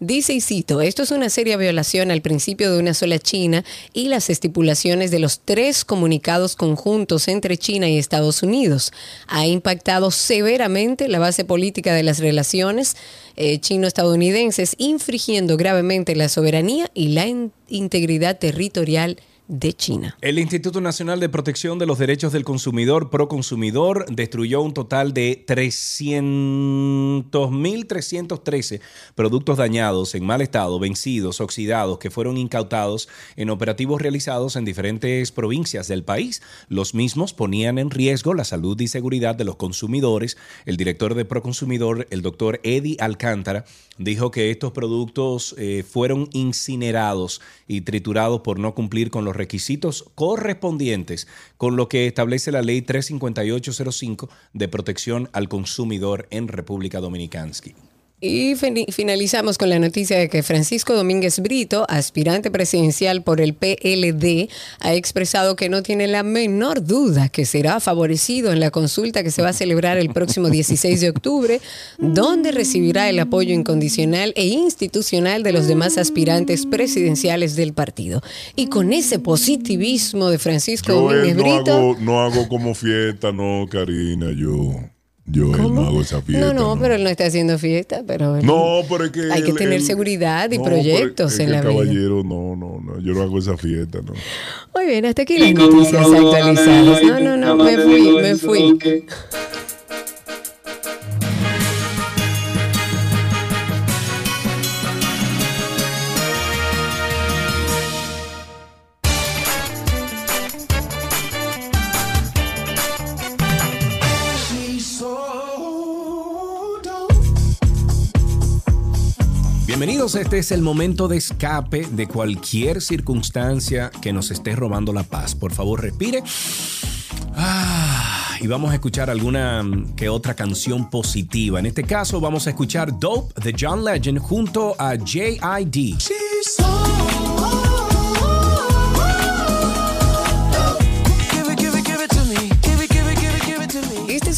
Dice, y cito, esto es una seria violación al principio de una sola China y las estipulaciones de los tres comunicados conjuntos entre China y Estados Unidos. Ha impactado severamente la base política de las relaciones eh, chino-estadounidenses, infringiendo gravemente la soberanía y la in- integridad territorial de China. El Instituto Nacional de Protección de los Derechos del Consumidor, Proconsumidor, destruyó un total de 300.313 productos dañados, en mal estado, vencidos, oxidados, que fueron incautados en operativos realizados en diferentes provincias del país. Los mismos ponían en riesgo la salud y seguridad de los consumidores. El director de Proconsumidor, el doctor Eddie Alcántara, dijo que estos productos eh, fueron incinerados y triturados por no cumplir con los requisitos correspondientes con lo que establece la ley 35805 de protección al consumidor en República Dominicana. Y finalizamos con la noticia de que Francisco Domínguez Brito, aspirante presidencial por el PLD, ha expresado que no tiene la menor duda que será favorecido en la consulta que se va a celebrar el próximo 16 de octubre, donde recibirá el apoyo incondicional e institucional de los demás aspirantes presidenciales del partido. Y con ese positivismo de Francisco Yo Domínguez eh, no, Brito... hago, no hago como fiesta, no, Karina, yo. Yo no hago esa fiesta. No, no, pero él no está haciendo fiesta, pero él- No, pero es que. hay que él- tener él- seguridad y no, pero proyectos es en que la el vida. caballero, no, no, no. Yo no hago esa fiesta, no. Muy bien, hasta aquí las noticias actualizadas. No, no, no, me fui, me fui. Bienvenidos, este es el momento de escape de cualquier circunstancia que nos esté robando la paz. Por favor, respire. Ah, y vamos a escuchar alguna mm, que otra canción positiva. En este caso vamos a escuchar Dope de John Legend junto a J.I.D.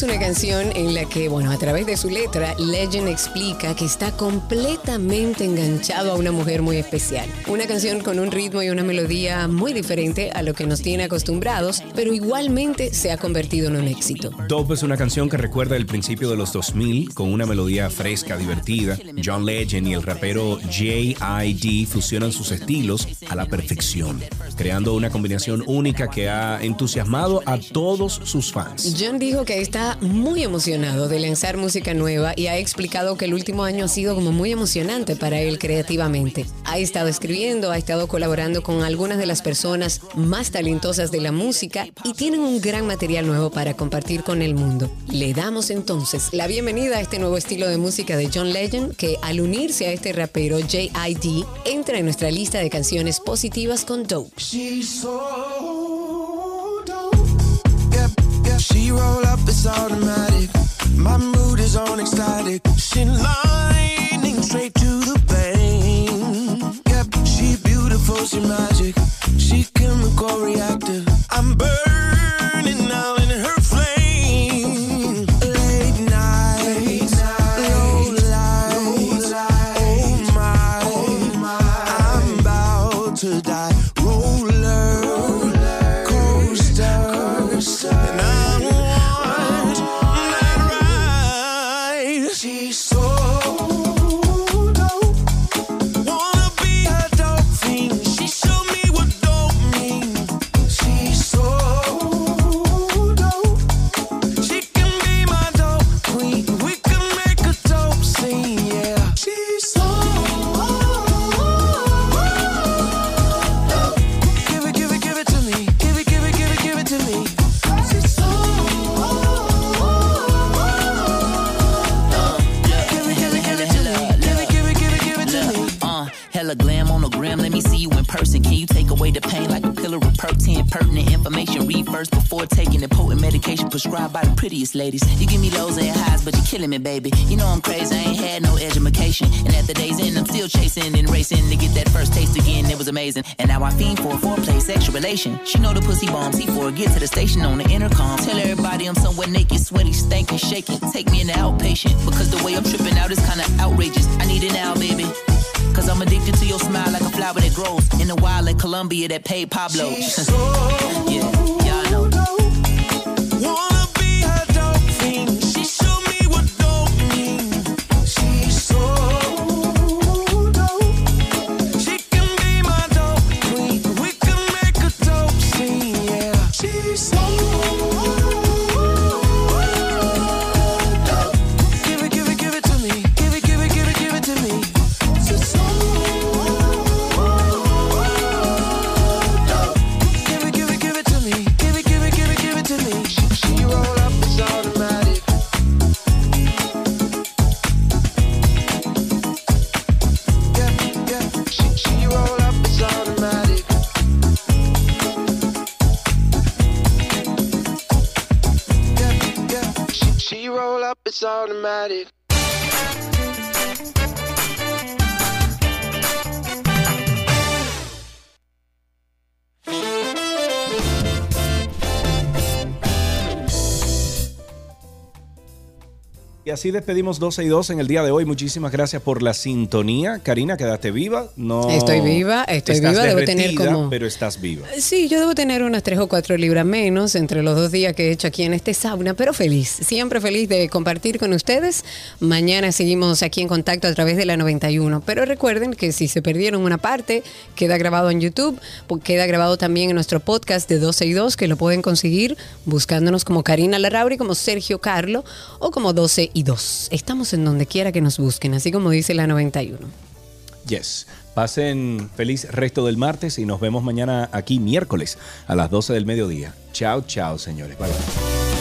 es una canción en la que, bueno, a través de su letra, Legend explica que está completamente enganchado a una mujer muy especial. Una canción con un ritmo y una melodía muy diferente a lo que nos tiene acostumbrados, pero igualmente se ha convertido en un éxito. Dope es una canción que recuerda el principio de los 2000 con una melodía fresca, divertida. John Legend y el rapero J.I.D. fusionan sus estilos a la perfección, creando una combinación única que ha entusiasmado a todos sus fans. John dijo que está muy emocionado de lanzar música nueva y ha explicado que el último año ha sido como muy emocionante para él creativamente. Ha estado escribiendo, ha estado colaborando con algunas de las personas más talentosas de la música y tienen un gran material nuevo para compartir con el mundo. Le damos entonces la bienvenida a este nuevo estilo de música de John Legend que al unirse a este rapero J.I.D. entra en nuestra lista de canciones positivas con Dope. Roll up, it's automatic. My mood is on ecstatic. She lightning straight to the vein. Yep, she beautiful, she magic. Prescribed by the prettiest ladies. You give me lows and highs, but you're killing me, baby. You know I'm crazy, I ain't had no education. And at the day's end, I'm still chasing and racing to get that first taste again. It was amazing. And now I fiend for a foreplay, sexual relation. She know the pussy bomb, C4, get to the station on the intercom. Tell everybody I'm somewhere naked, sweaty, stankin', shaking. Take me in the outpatient, because the way I'm tripping out is kinda outrageous. I need it now, baby. Cause I'm addicted to your smile like a flower that grows in the wild like Colombia that paid Pablo. yeah, así despedimos 12 y 2 en el día de hoy. Muchísimas gracias por la sintonía. Karina, quedaste viva. No Estoy viva, estoy estás viva, debo tener como- Pero estás viva. Sí, yo debo tener unas tres o cuatro libras menos entre los dos días que he hecho aquí en este sauna, pero feliz, siempre feliz de compartir con ustedes. Mañana seguimos aquí en contacto a través de la 91, pero recuerden que si se perdieron una parte, queda grabado en YouTube, queda grabado también en nuestro podcast de 12 y 2, que lo pueden conseguir buscándonos como Karina Larrauri, como Sergio Carlo o como 12 y 2. Estamos en donde quiera que nos busquen, así como dice la 91. Yes. Pasen feliz resto del martes y nos vemos mañana aquí miércoles a las 12 del mediodía. Chao, chao, señores. Bye.